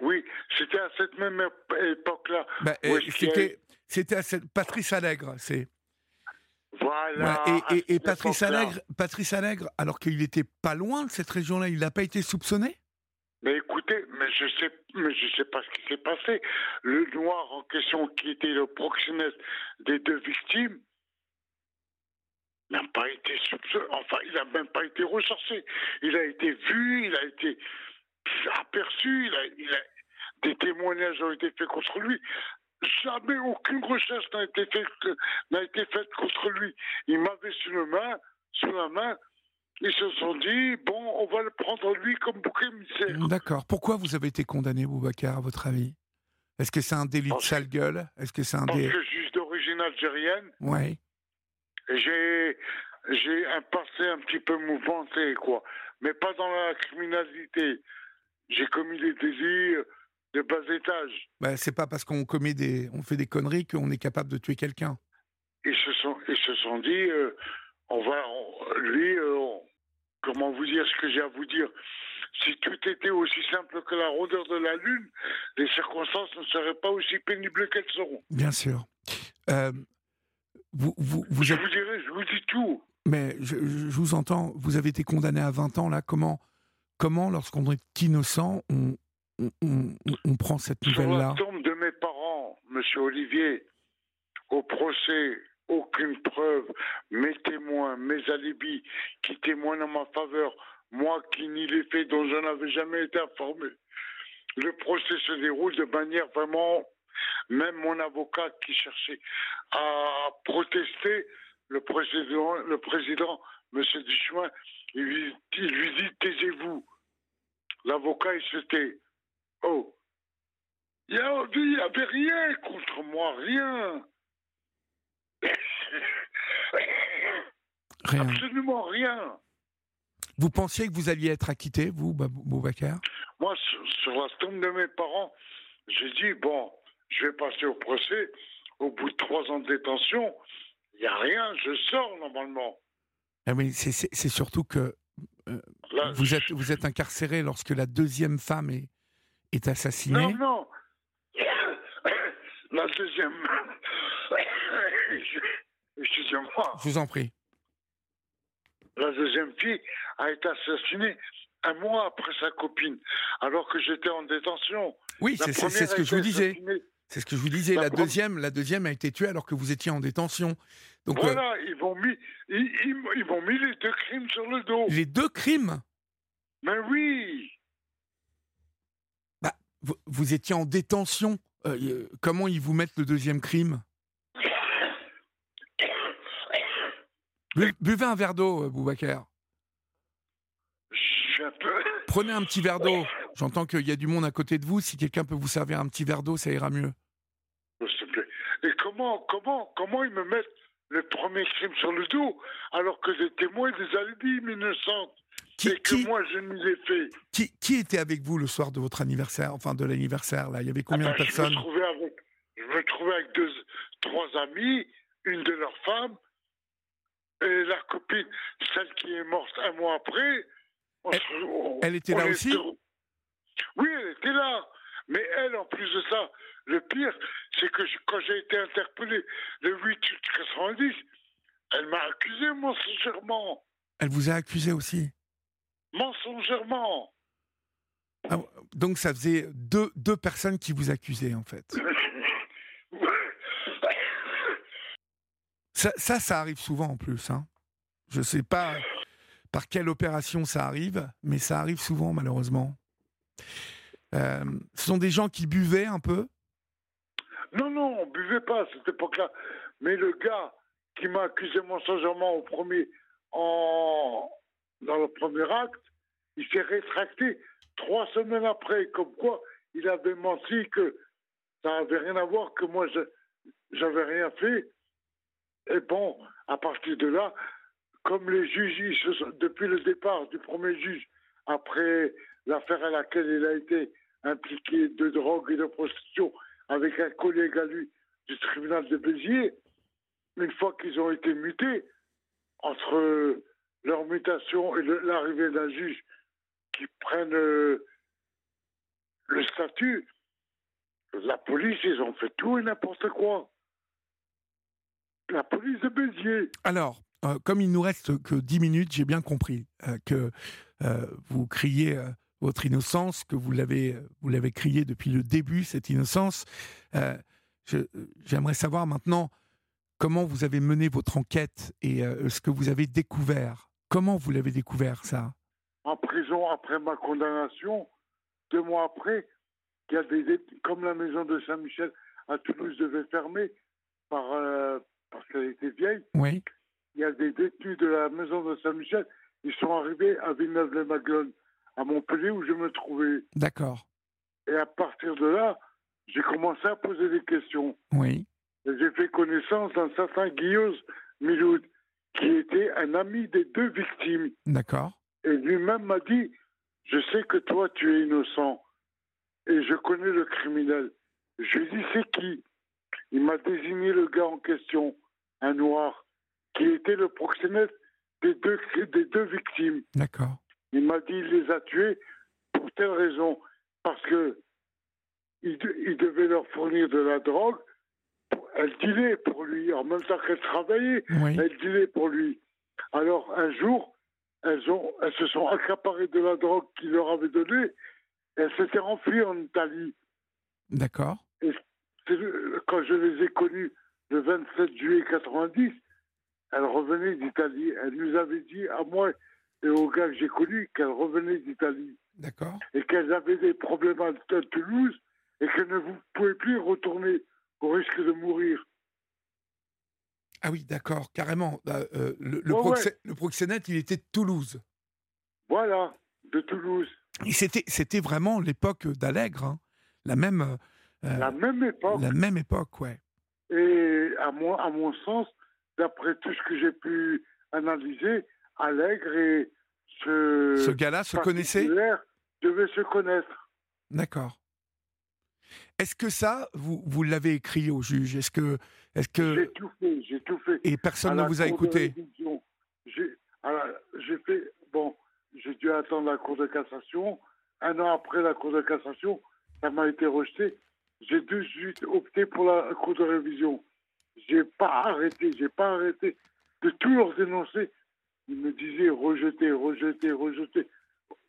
Oui, c'était à cette même ép- époque-là. Bah, euh, c'était, c'était à cette, Patrice Allègre, c'est. Voilà. Ouais, et, et- et cette Patrice. Allègre, Patrice Allègre, alors qu'il était pas loin de cette région-là, il n'a pas été soupçonné? Mais écoutez, mais je sais, mais je sais pas ce qui s'est passé. Le noir en question, qui était le proxénète des deux victimes, n'a pas été. Enfin, il n'a même pas été recherché. Il a été vu, il a été aperçu, il a, il a- des témoignages ont été faits contre lui. Jamais aucune recherche n'a été faite, n'a été faite contre lui. Il m'avait sous la main, sous la main. Ils se sont dit, bon, on va le prendre lui comme bouc émissaire. D'accord. Pourquoi vous avez été condamné, Boubacar, à votre avis? Est-ce que c'est un délit de sale gueule? Est-ce que c'est un Parce dé... que je suis d'origine algérienne, Ouais. J'ai, j'ai un passé un petit peu mouvementé, quoi. Mais pas dans la criminalité. J'ai commis des délits de bas étage. Bah, c'est pas parce qu'on commet des, on fait des conneries qu'on est capable de tuer quelqu'un. Ils se sont, ils se sont dit, euh, on va, on- lui, euh, on- comment vous dire ce que j'ai à vous dire? Si tout était aussi simple que la rondeur de la lune, les circonstances ne seraient pas aussi pénibles qu'elles seront. Bien sûr. Euh, vous, vous, vous Je êtes- vous dirai, je vous dis tout. Mais je, je vous entends, vous avez été condamné à 20 ans, là. Comment, comment lorsqu'on est innocent, on, on, on- on prend cette Sur nouvelle-là la tombe de mes parents, Monsieur Olivier, au procès, aucune preuve, mes témoins, mes alibis qui témoignent en ma faveur, moi qui nie les faits dont je n'avais jamais été informé. Le procès se déroule de manière vraiment, même mon avocat qui cherchait à protester, le président, le président Monsieur Duchemin, il lui, il lui dit taisez-vous. L'avocat, il se tait. Oh, il n'y avait rien contre moi, rien. Rien. Absolument rien. Vous pensiez que vous alliez être acquitté, vous, Boubacar? Moi, sur, sur la tombe de mes parents, j'ai dit, bon, je vais passer au procès. Au bout de trois ans de détention, il n'y a rien, je sors normalement. Ah oui, c'est- surtout que euh, Là, vous, êtes, vous êtes incarcéré lorsque la deuxième femme est, est assassinée. Non, non. La deuxième. Excusez-moi. Je vous en prie. La deuxième fille a été assassinée un mois après sa copine, alors que j'étais en détention. Oui, c'est ce que je vous disais. C'est ce que je vous disais. La La deuxième, la deuxième a été tuée alors que vous étiez en détention. Donc euh, Voilà, ils m'ont mis, ils, ils- ils m'ont mis les deux crimes sur le dos. les deux crimes, Mais oui. bah, vous, vous étiez en détention. Euh, euh, comment ils vous mettent le deuxième crime? Bu- Buvez un verre d'eau, euh, Boubacar. Je. Prenez un petit verre d'eau. J'entends qu'il y a du monde à côté de vous. Si quelqu'un peut vous servir un petit verre d'eau, ça ira mieux. S'il te plaît. Et comment, comment, comment ils me mettent le premier crime sur le dos alors que les témoins des alibis innocentes Qui, et que qui- moi je ne les fait. qui- qui était avec vous le soir de votre anniversaire, enfin de l'anniversaire là? Il y avait combien Ah de personnes je me, trouvais avec, je me trouvais avec deux, trois amis, une de leurs femmes, et la copine, celle qui est morte un mois après. On Elle- était on là aussi sur- Oui, elle était là. Mais elle, en plus de ça, le pire, c'est que je- quand j'ai été interpellé le 8 août 90, elle m'a accusé mensongèrement. Elle vous a accusé aussi. Mensongèrement. Ah, donc ça faisait deux, deux personnes qui vous accusaient en fait. Ça, ça, ça arrive souvent en plus. Hein. Je ne sais pas par quelle opération ça arrive, mais ça arrive souvent malheureusement. Euh, ce sont des gens qui buvaient un peu? Non, non, on buvait pas à cette époque-là. Mais le gars qui m'a accusé mensongèrement au premier, en, dans le premier acte, il s'est rétracté trois semaines après, comme quoi il avait menti que ça n'avait rien à voir, que moi j'avais rien fait. Et bon, à partir de là, comme les juges, depuis le départ du premier juge, après l'affaire à laquelle il a été impliqué de drogue et de prostitution avec un collègue à lui du tribunal de Béziers, une fois qu'ils ont été mutés, entre leur mutation et l'arrivée d'un juge qui prenne euh, le statut, la police, ils ont fait tout et n'importe quoi. La police de Béziers. Alors, euh, comme il nous reste que 10 minutes, j'ai bien compris euh, que euh, vous criez votre innocence, que vous l'avez vous l'avez crié depuis le début cette innocence. J'aimerais savoir maintenant comment vous avez mené votre enquête et ce que vous avez découvert. Comment vous l'avez découvert ça? En prison après ma condamnation. Deux mois après, il y a des, comme la maison de Saint-Michel à Toulouse devait fermer par, parce qu'elle était vieille. Oui. Il y a des détenus de la maison de Saint-Michel. Ils sont arrivés à Villeneuve-les-Maguelones, à Montpellier où je me trouvais. D'accord. Et à partir de là, j'ai commencé à poser des questions. Oui. Et j'ai fait connaissance d'un certain Guillaume Miloud, qui était un ami des deux victimes. D'accord. Et lui-même m'a dit, je sais que toi, tu es innocent. Et je connais le criminel. Je lui ai dit, c'est qui? Il m'a désigné le gars en question, un noir, qui était le proxénète des deux, des deux victimes. D'accord. Il m'a dit, il les a tués pour telle raison? Parce que il, de- il devait leur fournir de la drogue. Elle dealait pour lui. En même temps qu'elle travaillait, Oui. elle dealait pour lui. Alors, un jour, elles, ont, elles se sont accaparées de la drogue qu'il leur avait donnée. Elles s'étaient enfuies en Italie. D'accord. Et quand je les ai connues le 27 juillet 90, elles revenaient d'Italie. Elles nous avaient dit, à moi et aux gars que j'ai connus, qu'elles revenaient d'Italie. D'accord. Et qu'elles avaient des problèmes à Toulouse et qu'elles ne vous- pouvaient plus retourner au risque de mourir. Ah oui, d'accord, carrément. Bah, euh, le, le, Ouais, proxé- ouais. le proxénète, il était de Toulouse. Voilà, de Toulouse. C'était, vraiment l'époque d'Allègre, hein. la même, euh, La même époque. la même époque, ouais. Et à mon, à mon sens, d'après tout ce que j'ai pu analyser, Allègre et ce, Ce gars-là se connaissait devaient se connaître. D'accord. Est-ce que ça, vous, vous l'avez écrit au juge? Est-ce que, est-ce que J'ai tout fait, j'ai tout fait. et personne ne vous a écouté? J'ai fait, bon, j'ai dû attendre la Cour de cassation. Un an après la Cour de cassation, ça m'a été rejeté. J'ai suite opté pour la Cour de révision. J'ai pas arrêté, j'ai pas arrêté de tout leur dénoncer. Ils me disaient rejeter, rejeter, rejeter.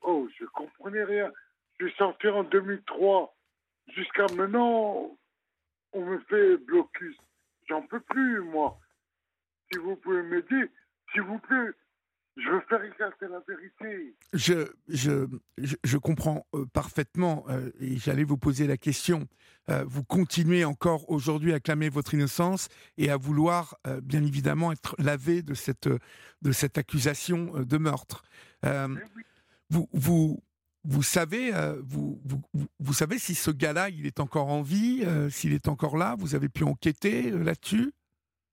Oh, je comprenais rien. Je suis sorti en 2003. Jusqu'à maintenant, on me fait blocus. J'en peux plus, moi. Si vous pouvez m'aider, s'il vous plaît, je veux faire éclater la vérité. je, je, je, je comprends euh, parfaitement, euh, et j'allais vous poser la question. Euh, vous continuez encore aujourd'hui à clamer votre innocence et à vouloir, bien évidemment, être lavé de cette, de cette accusation de meurtre. Euh, vous, vous, vous, savez, vous, vous, vous- savez si ce gars-là, il est encore en vie, s'il est encore là Vous avez pu enquêter là-dessus?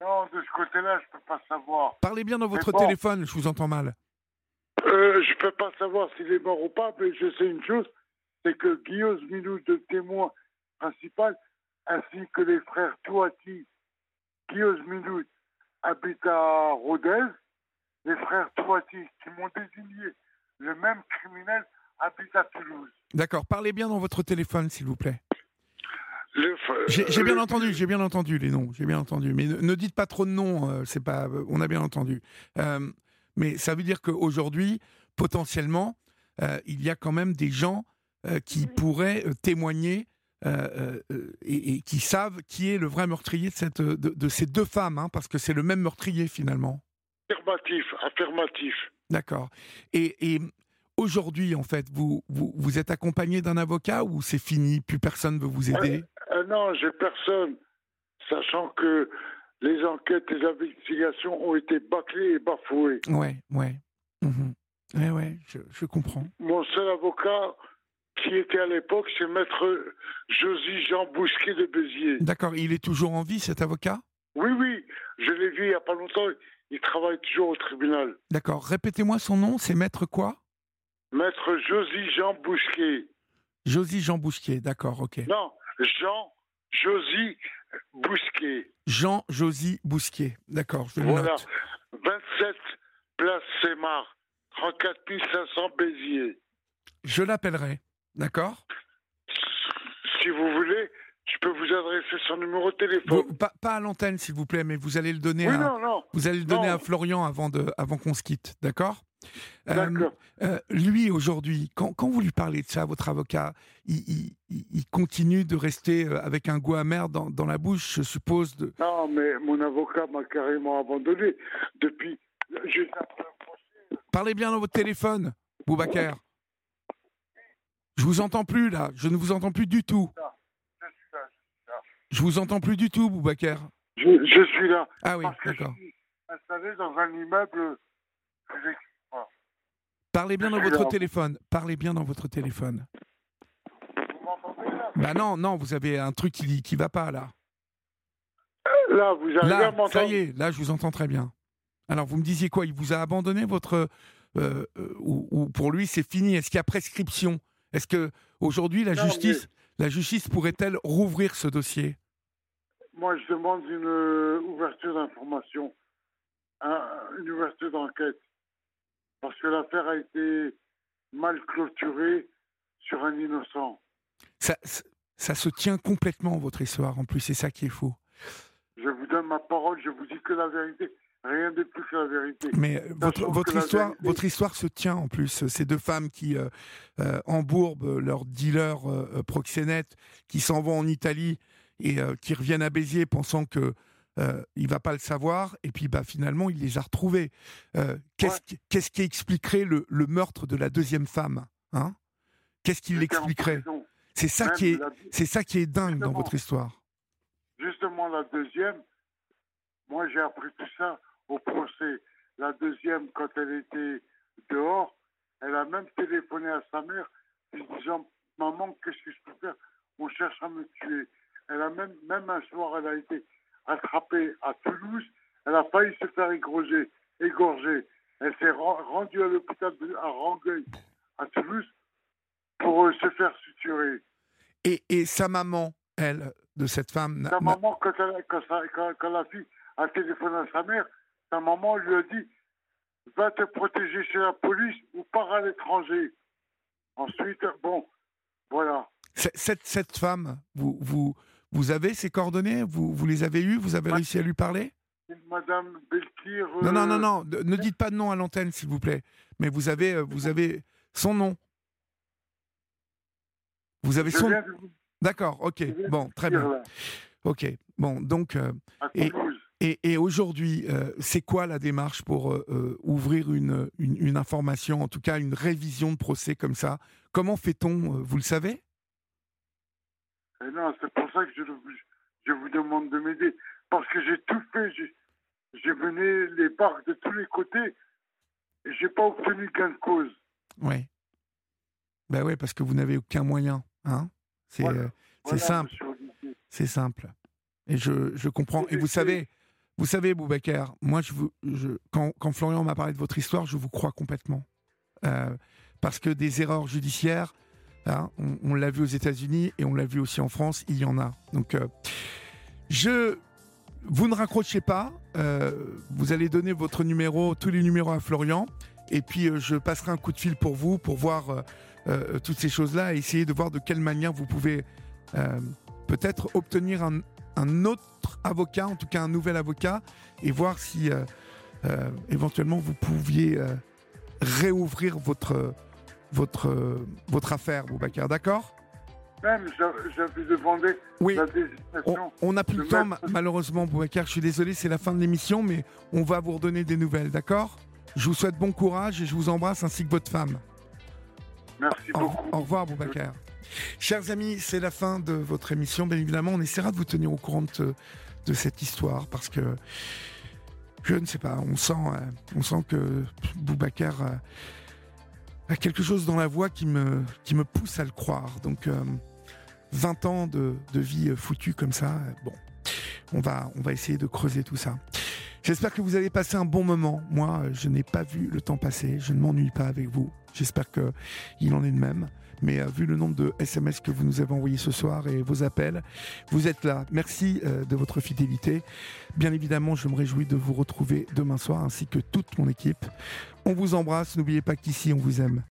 Non, de ce côté-là, je peux pas savoir. Parlez bien dans votre bon. téléphone, je vous entends mal. Euh, je peux pas savoir s'il est mort ou pas, mais je sais une chose, c'est que Guillaume Minou, le témoin principal, ainsi que les frères Touati, Guillaume Minou habite à Rodez, les frères Touati qui m'ont désigné le même criminel habite à Toulouse. D'accord, parlez bien dans votre téléphone, s'il vous plaît. J'ai bien le- entendu, j'ai bien entendu les noms, j'ai bien entendu. Mais ne, ne dites pas trop de noms, euh, c'est pas, euh, on a bien entendu. Euh, mais ça veut dire qu'aujourd'hui, potentiellement, euh, il y a quand même des gens euh, qui pourraient euh, témoigner euh, euh, et, et qui savent qui est le vrai meurtrier de, cette, de, de ces deux femmes, hein, parce que c'est le même meurtrier finalement. Affirmatif, affirmatif. D'accord. Et, et aujourd'hui, en fait, vous, vous, vous êtes accompagné d'un avocat ou c'est fini, plus personne veut vous aider? Non, j'ai personne, sachant que les enquêtes, les investigations ont été bâclées et bafouées. Ouais, ouais. Mhm. Ouais, ouais, je, je comprends. Mon seul avocat qui était à l'époque, c'est maître Josy Jean Bousquet de Béziers. D'accord, il est toujours en vie, cet avocat? Oui, oui, je l'ai vu il n'y a pas longtemps, il travaille toujours au tribunal. D'accord, répétez-moi son nom, c'est maître quoi? Maître Josy Jean Bousquet. Josy Jean Bousquier, d'accord, ok. Non, Jean Josy Bousquet. Jean Josy Bousquier, d'accord, je Voilà, note. 27 place Sémar, 34 500 Béziers. Je l'appellerai, d'accord? Si vous voulez, je peux vous adresser son numéro de téléphone. Vous- pas, pas à l'antenne, s'il vous plaît, mais vous allez le donner Oui, à, non, non. vous allez le donner Non. à Florian avant, de, avant qu'on se quitte, d'accord? Euh, euh, lui, aujourd'hui, quand, quand vous lui parlez de ça, votre avocat, il, il- il- il continue de rester euh, avec un goût amer dans, dans la bouche, je suppose. De... Non, mais mon avocat m'a carrément abandonné depuis. Je... Parlez bien dans votre téléphone, Boubacar. Je vous entends plus, là. Je ne vous entends plus du tout. Je vous entends plus du tout, Boubacar. Je, je suis là. Ah oui, d'accord. Je suis installé dans un immeuble. Parlez bien dans votre téléphone. Parlez bien dans votre téléphone. Bah non, non, vous avez un truc qui qui va pas là. Là, vous arrivez à Là, m'entendre ça y est, là je vous entends très bien. Alors vous me disiez quoi? Il vous a abandonné votre euh, euh, ou, ou pour lui c'est fini Est-ce qu'il y a prescription? Est-ce que aujourd'hui la Non, justice la justice pourrait-elle rouvrir ce dossier? Moi, je demande une euh, ouverture d'information, un- une ouverture d'enquête. Parce que l'affaire a été mal clôturée sur un innocent. ça, se tient complètement votre histoire en plus, c'est ça qui est fou. Je vous donne ma parole, je vous dis que la vérité, rien de plus que la vérité. Mais euh, votre, histoire, vérité- votre histoire se tient en plus. Ces deux femmes qui euh, euh, embourbent leurs dealers euh, proxénètes, qui s'en vont en Italie et euh, qui reviennent à Béziers pensant que euh, il va pas le savoir, et puis bah finalement il les a retrouvés. Euh, qu'est-ce, qui, qu'est-ce qui expliquerait le, le meurtre de la deuxième femme hein? Qu'est-ce qui en l'expliquerait? C'est ça qui est, la- c'est ça qui est dingue dans votre histoire. Justement, la deuxième, moi j'ai appris tout ça au procès. La deuxième, quand elle était dehors, elle a même téléphoné à sa mère, lui disant Maman, qu'est-ce que je peux faire? On cherche à me tuer. Elle a même, même un soir, elle a été attrapée à Toulouse. Elle a failli se faire égorger. égorger. Elle s'est rendue à l'hôpital à Rangueil, à Toulouse, pour euh, se faire suturer. Et, et, sa maman, elle, de cette femme. Sa maman, quand, quand, la fille a téléphoné à sa mère, sa maman lui a dit Va te protéger chez la police ou pars à l'étranger. Ensuite, bon, voilà. Cette, cette femme, vous, vous, vous avez ses coordonnées? Vous, vous les avez eues? Vous avez réussi à lui parler? Madame Belkir. Non, non, non, non. Ne dites pas de nom à l'antenne, s'il vous plaît. Mais vous avez, euh, vous avez son nom. Vous avez son. D'accord, ok. Bon, très bien. Ok. Bon, donc. Euh, et, et, aujourd'hui, euh, c'est quoi la démarche pour ouvrir une, une, information, en tout cas une révision de procès comme ça? Comment fait-on Vous le savez? Non, c'est pour ça que je, je vous demande de m'aider parce que j'ai tout fait. J'ai mené les parcs de tous les côtés et j'ai pas obtenu gain de cause. Oui. Ben oui, parce que vous n'avez aucun moyen. Hein c'est euh, simple. C'est simple. Et je, je comprends. Et, vous savez, vous savez, Boubacar, moi, je, vous, je quand, quand, Florian m'a parlé de votre histoire, je vous crois complètement. Euh, parce que des erreurs judiciaires, hein, on, l'a vu aux États-Unis et on l'a vu aussi en France, il y en a. Donc, euh, je, vous ne raccrochez pas. Euh, vous allez donner votre numéro, tous les numéros à Florian. Et puis, euh, je passerai un coup de fil pour vous, pour voir toutes ces choses-là et essayer de voir de quelle manière vous pouvez peut-être obtenir un, un, autre avocat, en tout cas un nouvel avocat, et voir si éventuellement vous pouviez réouvrir votre, votre, votre affaire, Boubacar. D'accord? Même, j'avais demandé oui. la On n'a plus le temps, malheureusement, Boubacar. Je suis désolé, c'est la fin de l'émission, mais on va vous redonner des nouvelles, d'accord? Je vous souhaite bon courage et je vous embrasse ainsi que votre femme. Merci beaucoup. Au revoir, Boubacar. Chers amis, c'est la fin de votre émission. Bien évidemment, on essaiera de vous tenir au courant de, cette histoire parce que je ne sais pas, on sent, euh, on sent que Boubacar. Quelque chose dans la voix qui me, pousse à le croire. Donc, 20 euh, ans de, vie foutue comme ça, bon, on va, on va essayer de creuser tout ça. J'espère que vous avez passé un bon moment. Moi, je n'ai pas vu le temps passer. Je ne m'ennuie pas avec vous. J'espère qu'il en est de même. Mais euh, vu le nombre de SMS que vous nous avez envoyés ce soir et vos appels, vous êtes là. Merci de votre fidélité. Bien évidemment, je me réjouis de vous retrouver demain soir ainsi que toute mon équipe. On vous embrasse. N'oubliez pas qu'ici, on vous aime.